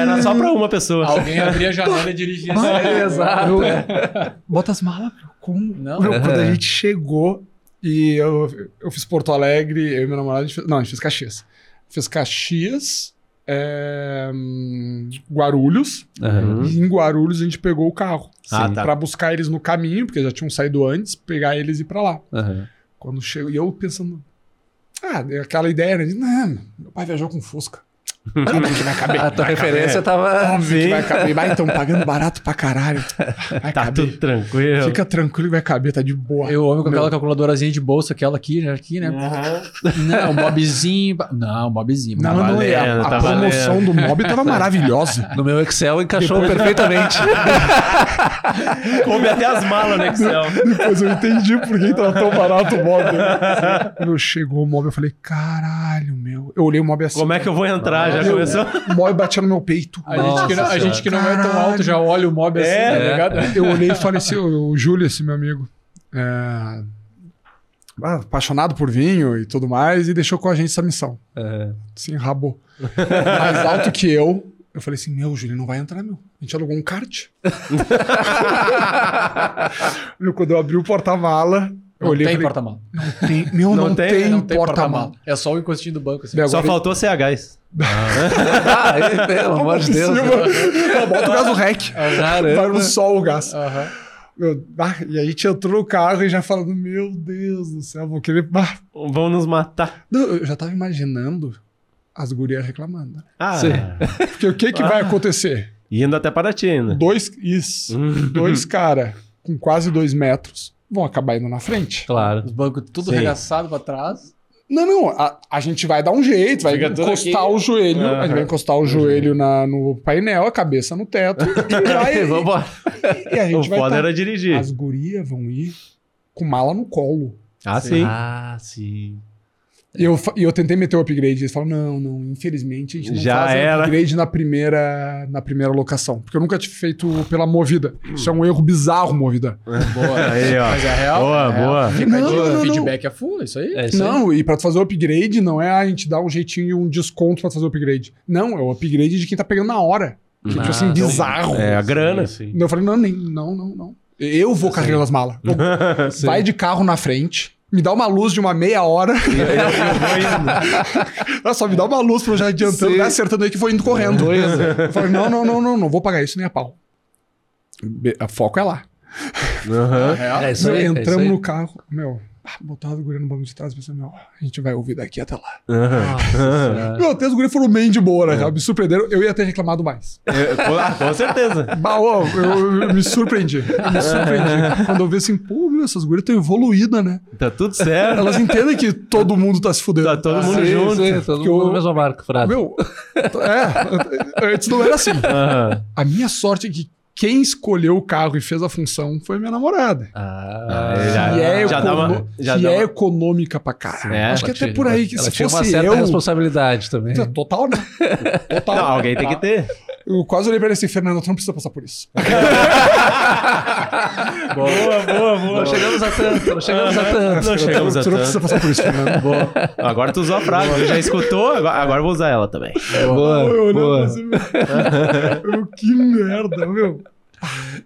Era só pra uma pessoa. Alguém abria a janela e dirigia. Exato. Eu- Bota as malas. Como? Não. Meu, quando a gente chegou e eu, eu fiz Porto Alegre, eu e meu namorado, a gente fez, não, a gente fez Caxias. Fiz Caxias, é, Guarulhos, Aham. e em Guarulhos a gente pegou o carro. Ah, tá. Pra buscar eles no caminho, porque já tinham saído antes, pegar eles e ir pra lá. Aham. Quando chegou, e eu pensando, ah, deu aquela ideia, né? de, Não, meu pai viajou com Fusca. Óbvio que vai caber. A tua vai referência caber. tava. Óbvio que Sim. vai caber. Vai, então, pagando barato pra caralho. Vai Tá caber. tudo tranquilo. Fica tranquilo que vai caber, tá de boa. Eu amo com Meu. aquela calculadorazinha de bolsa, aquela aqui, né? Aqui, né? Não, o mobzinho. Não, o mobzinho. Não, não, não, é. A, valendo, a tá promoção do Mob tava maravilhosa. [LAUGHS] No meu Excel encaixou perfeitamente. [LAUGHS] Coube até as malas no Excel. Depois eu entendi por que tava tão barato o Mob. Quando chegou o Mob, eu falei, caralho, meu. Eu olhei o Mob assim. Como é que eu vou entrar? Já Meu, começou? O Mob batia no meu peito. A gente, que não, a gente que não é tão alto já olha o mob assim, É, tá ligado? Eu olhei e falei assim, o Júlio, esse meu amigo. é, ah, apaixonado por vinho e tudo mais, e deixou com a gente essa missão. É. Assim, rabou. Mais alto que eu. Eu falei assim, meu, Júlio não vai entrar, meu. A gente alugou um kart. [LAUGHS] meu, quando eu abri o porta-mala, eu Não olhei tem porta-mala. tem, meu, não, Não tem, tem, Não tem porta-mala. porta-mala. É só o encostinho do banco. Assim. Só faltou ser a gás. Ah, aí, pelo [LAUGHS] amor de Deus. Boto o gás no rec. Vai Caramba. no sol o gás. Meu, ah, e a gente entrou no carro e já falando, meu Deus do céu, vou querer... Ah, Vão nos matar. não, eu já tava imaginando as gurias reclamando. né? Ah, Sim. [LAUGHS] Porque o que que vai acontecer? indo até Paraty ainda. Dois, isso, Hum. dois [LAUGHS] cara com quase dois metros vão acabar indo na frente. Claro. Os bancos tudo Sim. arregaçado pra trás. Não, não, a, a gente vai dar um jeito, vai encostar aqui. o joelho, a gente vai encostar o joelho na, no painel, a cabeça no teto, [LAUGHS] e, vai, Vambora. e a O gente vai foda tá- era dirigir. As gurias vão ir com mala no colo. Ah, sim. Ah, sim. E eu, e eu tentei meter o upgrade. Eles falaram: não, não, infelizmente a gente não Já faz era. upgrade na primeira, na primeira locação. Porque eu nunca tinha feito pela Movida. Isso é um erro bizarro, Movida. [LAUGHS] Boa. Aí, ó. Mas é real. Boa, é real. boa. Feedback, Não, não, não, feedback é full, isso aí. É isso aí. Não, e pra tu fazer o upgrade não é ah, a gente dar um jeitinho e um desconto pra fazer o upgrade. Não, é o upgrade de quem tá pegando na hora. Que, tipo assim, Ah, bizarro. É a grana. Sim, sim. Eu falei: não, nem, não, não, não. Eu vou carregando as malas. [LAUGHS] Vai de carro na frente. Me dá uma luz de uma meia hora. Ah, [LAUGHS] só me dá uma luz pra eu já adiantando, né, acertando aí que vou indo correndo. Vou indo. Eu falei, não, não, não, não, não vou pagar isso nem a pau. Be- A foco é lá. Aham. É real. É isso Meu, aí. é isso entramos aí. no carro, meu, botava o guri no banco de trás, pensando, meu, a gente vai ouvir daqui até lá. Senhora. Meu, até os guri foram bem de boa, É. na real, me surpreenderam, eu ia ter reclamado mais. É, com- ah, Com certeza. [LAUGHS] Bah, ó, eu, eu me surpreendi, eu me surpreendi. Quando eu vi assim, pô, meu, essas gurias estão evoluídas, né? Tá tudo certo. Elas entendem que todo mundo tá se fudendo. Tá todo mundo Sim, junto. sim, todo mundo eu- no mesmo barco, frado. Meu, é, antes não era assim. Aham. A minha sorte é que quem escolheu o carro e fez a função foi minha namorada. Ah, Aí já- que é, já dá uma- já que é uma- econômica pra caralho. É, Acho que ela até tinha- por aí que ela se tinha uma fosse certa eu... responsabilidade também. Total, né? [LAUGHS] Total. Não, alguém tem que ter. Eu quase olhei pra ele assim, Fernando, tu não precisa passar por isso. [LAUGHS] Boa, boa, boa. Não chegamos a tanto, não chegamos a tanto. Não chegamos a tu não precisa tanto. passar por isso, Fernando. Boa. Agora tu usou a frase, tu já escutou, agora, agora eu vou usar ela também. Boa, eu olhando boa. assim, [LAUGHS] que merda, meu.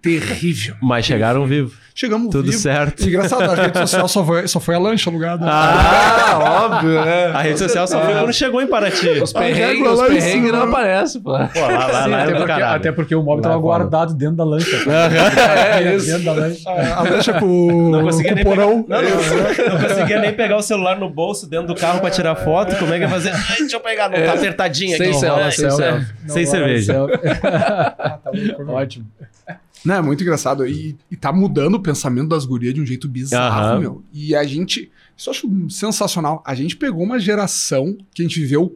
Terrível. Mas chegaram vivos. Chegamos Tudo vivo. certo. E engraçado, a rede social só foi, só foi a lancha alugada. Ah, [LAUGHS] óbvio, né? a rede social só foi quando chegou em Paraty. Os perrengues, régua os lá em perrengues não aparecem, pô. Pô, lá, lá, Sim, lá até, é porque, até porque o móvel Lá tava é guardado dentro da lancha. [LAUGHS] É, isso. Dentro da lancha. A, lancha com, Não conseguia com nem o porão. pegar, não, não, não conseguia nem pegar o celular no bolso dentro do carro pra tirar foto. Como é que ia fazer? Ai, [LAUGHS] deixa eu pegar, não tá apertadinho aqui. Sem vai. sem selfie. Sem cerveja. Ótimo. Não, é muito engraçado. E, e tá mudando o pensamento das gurias de um jeito bizarro, Aham. meu. E a gente. Isso eu acho sensacional. A gente pegou uma geração que a gente viveu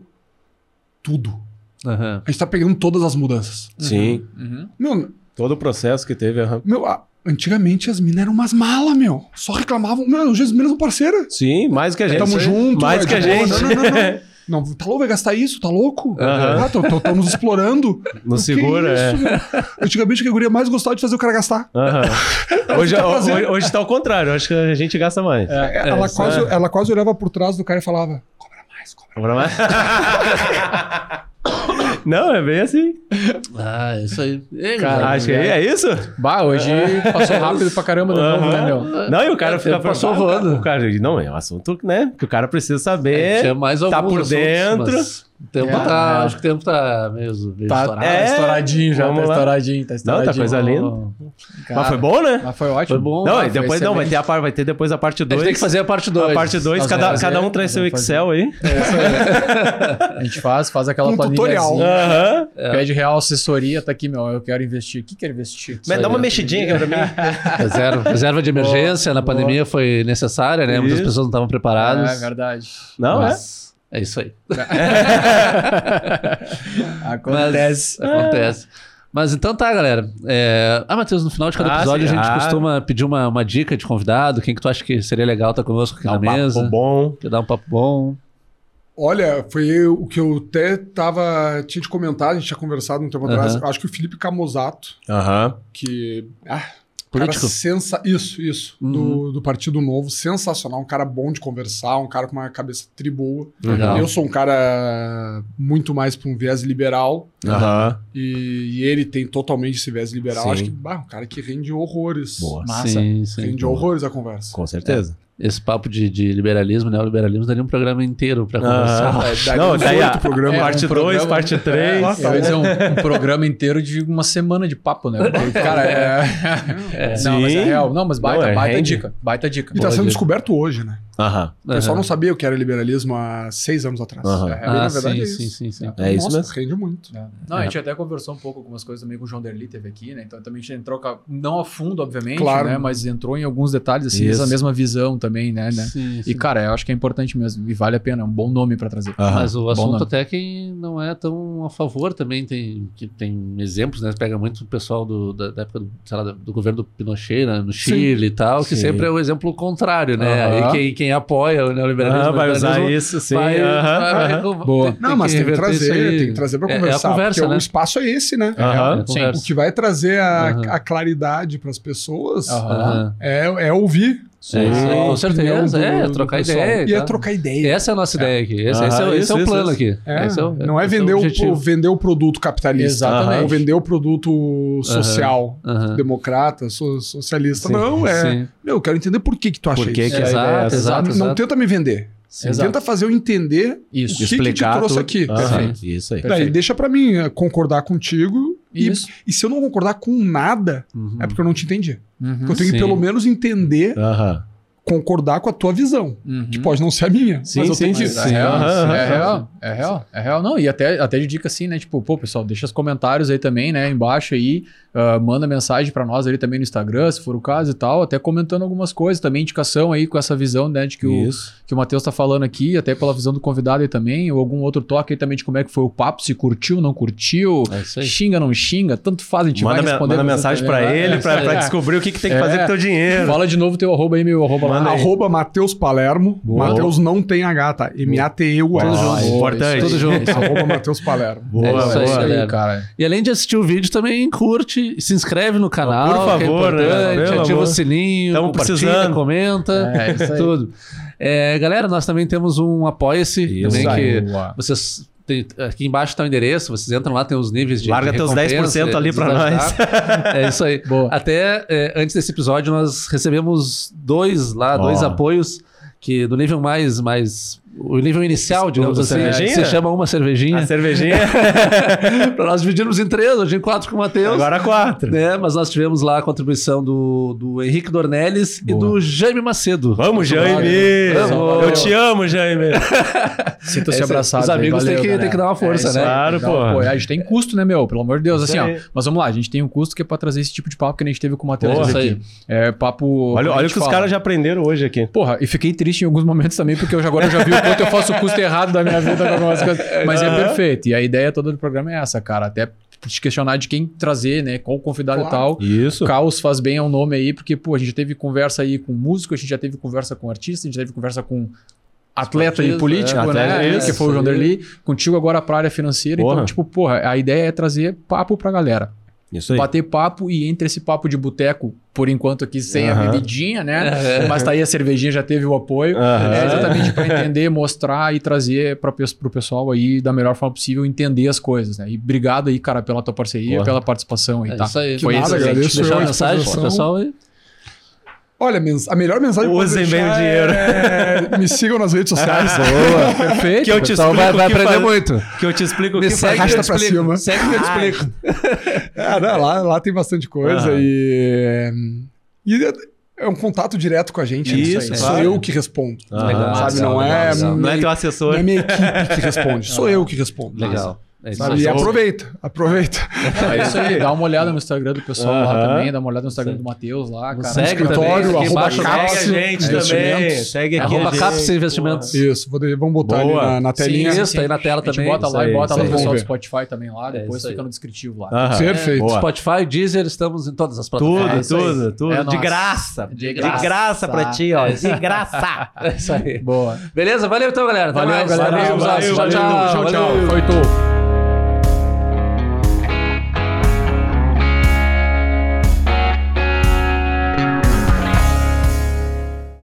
tudo. Aham. A gente tá pegando todas as mudanças. Sim, Uhum. Meu, todo o processo que teve. aham. meu a- antigamente as minas eram umas malas, meu. Só reclamavam. Meu, hoje as minas são parceiras. Sim, mais que a gente. Tamo junto. Mais é que a gente. Não, não, não, não. [LAUGHS] Não, tá louco, vai gastar isso? Tá louco? Aham. Ah, tão, tão- tão nos explorando. [LAUGHS] Que segura, é. isso, meu? Antigamente a guria mais gostava de fazer o cara gastar. Aham. [LAUGHS] Hoje, hoje, hoje tá ao contrário, acho que a gente gasta mais. ela, isso quase, ela quase olhava por trás do cara e falava: cobra mais, cobra Vamos lá? [LAUGHS] Não, é bem assim. Ah, isso aí. Ei, Cara, mas- Acho que é, é isso? Bah, hoje [LAUGHS] passou rápido pra caramba de novo, né, meu? Não, e o cara É, fica tempo passou Ah, o cara- voando. O cara, não, é um assunto né, que o cara precisa saber. Tinha mais tá alguns por assuntos, dentro. mas O tempo É, tá. é. Acho que o tempo tá mesmo, meio Tá, estourado. tá É, estouradinho já, vamos tá lá. estouradinho, tá Não, estouradinho. tá coisa linda. Cara, Mas foi bom, né? Mas foi ótimo. Foi bom. não, foi depois não, vai ter, a, vai ter depois a parte A 2. gente tem que fazer a parte 2. a parte 2, Nós cada, fazer, cada um traz seu nós vamos Excel aí. [LAUGHS] A gente faz, faz aquela Um tutorial. Pede real assessoria, tá aqui, meu. Eu quero investir. O que quero investir? Mas dá uma mexidinha aqui pra mim. [LAUGHS] Reserva, reserva de emergência na Boa. pandemia foi necessária, né? Muitas Isso. pessoas não estavam preparadas. É verdade. Não, é? É isso aí. [LAUGHS] Acontece. Mas, acontece. Mas então tá, galera. É... Ah, Matheus, no final de cada Ah, episódio sim. a gente Ah. costuma pedir uma, uma dica de convidado. Quem que tu acha que seria legal estar conosco aqui Dá na um papo mesa? bom. Que dá um papo bom. Olha, foi o que eu até tava. Tinha te comentado, a gente tinha conversado um tempo atrás. Acho que o Felipe Camozato, Aham. que. Ah, Político? sensa... Isso, isso. Uhum. Do, do Partido Novo. Sensacional. Um cara bom de conversar, um cara com uma cabeça tri boa. Legal. Eu sou um cara muito mais para um viés liberal. Aham. E, e ele tem totalmente esse viés liberal. Sim. Acho que, bah, um cara que rende horrores. Boa. Massa. Sim, sim. Rende horrores a conversa. Com certeza. Esse papo de, de liberalismo, neoliberalismo, daria um programa inteiro pra Aham. conversar. Não, daí a, programa. É, parte um 2, programa- parte 3. É, ia dizer um, um [LAUGHS] programa inteiro de uma semana de papo, né? Porque, cara, é. não, mas é real. Não, mas baita, Não, é baita rende. dica. Baita dica. E tá Boa sendo dica. descoberto hoje, né? Aham. O pessoal não sabia o que era liberalismo há seis anos atrás. Aham. É, E, na Ah, verdade, sim, é sim, isso. sim, sim. É isso Nossa, mesmo. rende muito. É. Não, a gente até conversou um pouco algumas coisas também com o João Derli teve aqui, né? Então também a gente entrou, não a fundo, obviamente, Claro. né? Mas entrou em alguns detalhes, assim, Isso. essa mesma visão também, né? né? Sim, E, sim. cara, eu acho que é importante mesmo. E vale a pena, é um bom nome pra trazer. Aham. Mas o assunto nome. até que não é tão a favor também, tem, que tem exemplos, né? Pega muito o pessoal do, da, da época do, sei lá, do governo do Pinochet, né, no Chile e tal, que Sim. sempre é o exemplo contrário, né? Aham. Aí quem, quem apoia o neoliberalismo, Aham, vai usar isso, sim. vai- aham, vai- aham. vai- Boa. Não, mas tem que trazer, tem que trazer pra É- é a conversar. conversa, porque né? o espaço é esse, né? É a Sim. conversa. O que vai trazer a, a claridade pras pessoas Aham. Aham. é, é ouvir. É isso aí, a com certeza. do- é, trocar ideia. E é tá? trocar ideia. Essa é a nossa ideia aqui. Esse, Aham, esse é, o- esse isso, é o plano isso. aqui. É, Esse é o- não é esse vender, o o, vender o produto capitalista. Exatamente. Ou vender o produto social, Aham. democrata, so- socialista. Sim, não, é. Sim. Meu, eu quero entender por que, que tu acha Por que isso. que Exato, é exato, não exato. tenta me vender. Tenta fazer eu entender Isso. o que, que te trouxe tudo. aqui. Aham, Perfeito. Isso aí. Daí deixa pra mim concordar contigo. E, e se eu não concordar com nada, Uhum. é porque eu não te entendi. Uhum. Eu tenho Sim. que pelo menos entender, Aham. Concordar com a tua visão. Uhum. Que pode não ser a minha, Sim, mas eu sim, tenho. É real, é real, é real, é real. Não, e até, até de dica assim, né? Tipo, pô, pessoal, deixa os comentários aí também, né? Embaixo aí, ah, manda mensagem pra nós ali também no Instagram, se for o caso e tal, até comentando algumas coisas, também indicação aí com essa visão, né? De que o, Isso. que o Matheus tá falando aqui, até pela visão do convidado aí também, ou algum outro toque aí também de como é que foi o papo, se curtiu, não curtiu, É xinga, não xinga, tanto faz, a gente Manda, vai responder. manda mensagem pra né? ele É, é. descobrir o que, que tem que É. fazer com o teu dinheiro. Fala de novo teu arroba aí, meu arroba lá. Manda aí. Arroba Matheus Palermo. Matheus não tem H, tá? M-A-T-E-U-S. Tudo junto. Importante. Tudo junto. Arroba Matheus Palermo. Boa, É isso aí, boa. galera. cara. E além de assistir o vídeo, também curte, se inscreve no canal. Por que é favor, né? importante, Pelo ativa amor. o sininho, Tamo compartilha, precisando. comenta, É, isso aí. tudo. É, galera, nós também temos um Apoia-se, Isso também aí. que Boa. vocês tem- aqui embaixo está o endereço, vocês entram lá, tem os níveis de Larga de teus recompensa, 10% ali ajudar. nós. É isso aí. [LAUGHS] Boa. Até é, antes desse episódio, nós recebemos dois lá, dois Ó. apoios que do nível mais, mais o nível inicial, digamos assim, cervejinha? se chama uma cervejinha. A cervejinha. [LAUGHS] Pra nós dividirmos em três, hoje em quatro com o Matheus. Agora quatro. né? Mas nós tivemos lá a contribuição do, do Henrique Dornelles e Boa. do Jaime Macedo. Vamos, Jaime! Vamos. Eu te amo, Jaime! [LAUGHS] Sinta-se Esse- abraçado. os amigos têm que- têm que dar uma força, isso né? Claro, tem pô. A gente tem custo, né, meu? Pelo amor de Deus. Isso Assim, ó. Mas vamos lá, a gente tem um custo que é pra trazer esse tipo de papo que a gente teve com o Matheus aqui. É papo. Olha, olha o que os fala. caras já aprenderam hoje aqui. Porra, e fiquei triste em alguns momentos também, porque eu já, agora eu já vi o [LAUGHS] quanto eu faço o custo errado da minha vida com algumas coisas. [LAUGHS] Mas é Aham. perfeito. E a ideia toda do programa é essa, cara. Até te questionar de quem trazer, né? Qual convidado Claro. e tal. Isso. Caos faz bem ao nome aí, porque, pô, a gente já teve conversa aí com músico, a gente já teve conversa com artista, a gente já teve conversa com atleta e Esportista, político, é, né? atleta, que isso foi o. Derli. Contigo agora pra área financeira. Porra. Então, tipo, porra, a ideia é trazer papo pra galera. Isso aí. Bater papo e entre esse papo de boteco, por enquanto aqui sem a Aham. bebidinha, né? Mas tá aí a cervejinha já teve o apoio. Aham. É exatamente para entender, mostrar e trazer para o pessoal aí da melhor forma possível entender as coisas, né? E obrigado aí, cara, pela tua parceria, Porra. pela participação aí, É tá? isso aí. Que Foi nada, excelente. agradeço Deixar a mensagem pro pessoal aí. Olha, a melhor mensagem que eu posso Usem bem o deixar dinheiro. é... Me sigam nas redes sociais. [LAUGHS] Boa, perfeito. Que eu te Então explico vai, vai aprender faz- muito. Que eu te explico o Me que segue faz. pra explico. cima. Segue que eu te explico. É, [LAUGHS] não, lá, lá tem bastante coisa Aham. e. E é um contato direto com a gente. né? Isso, Sou claro. eu que respondo. Legal, sabe? legal, não, é, legal, Não é teu não assessor. é minha equipe que responde, sou eu que respondo. Legal. É Sabe? E aproveita, aproveita. É isso aí. Dá uma olhada no Instagram do pessoal lá Aham. também, dá uma olhada no Instagram do Matheus lá, cara. Segue escritório, também, aqui arroba embaixo. Capsi. Segue a gente É também. investimentos. Segue aqui Arroba a gente. Capsi Investimentos. Isso, vamos botar Boa. ali na, na telinha. Sim, isso, aí na tela também. bota lá e bota lá no pessoal do. Spotify também lá, É, depois fica no descritivo lá. Perfeito. Spotify, Deezer, estamos em todas as plataformas. Tudo, É tudo, tudo. De graça. De graça. pra ti, ó. De graça. [LAUGHS] É isso aí. Boa. Beleza? Valeu então, galera. Valeu, galera. Valeu, Valeu, tchau, valeu, tchau. Tchau, tchau. Valeu. Foi tu.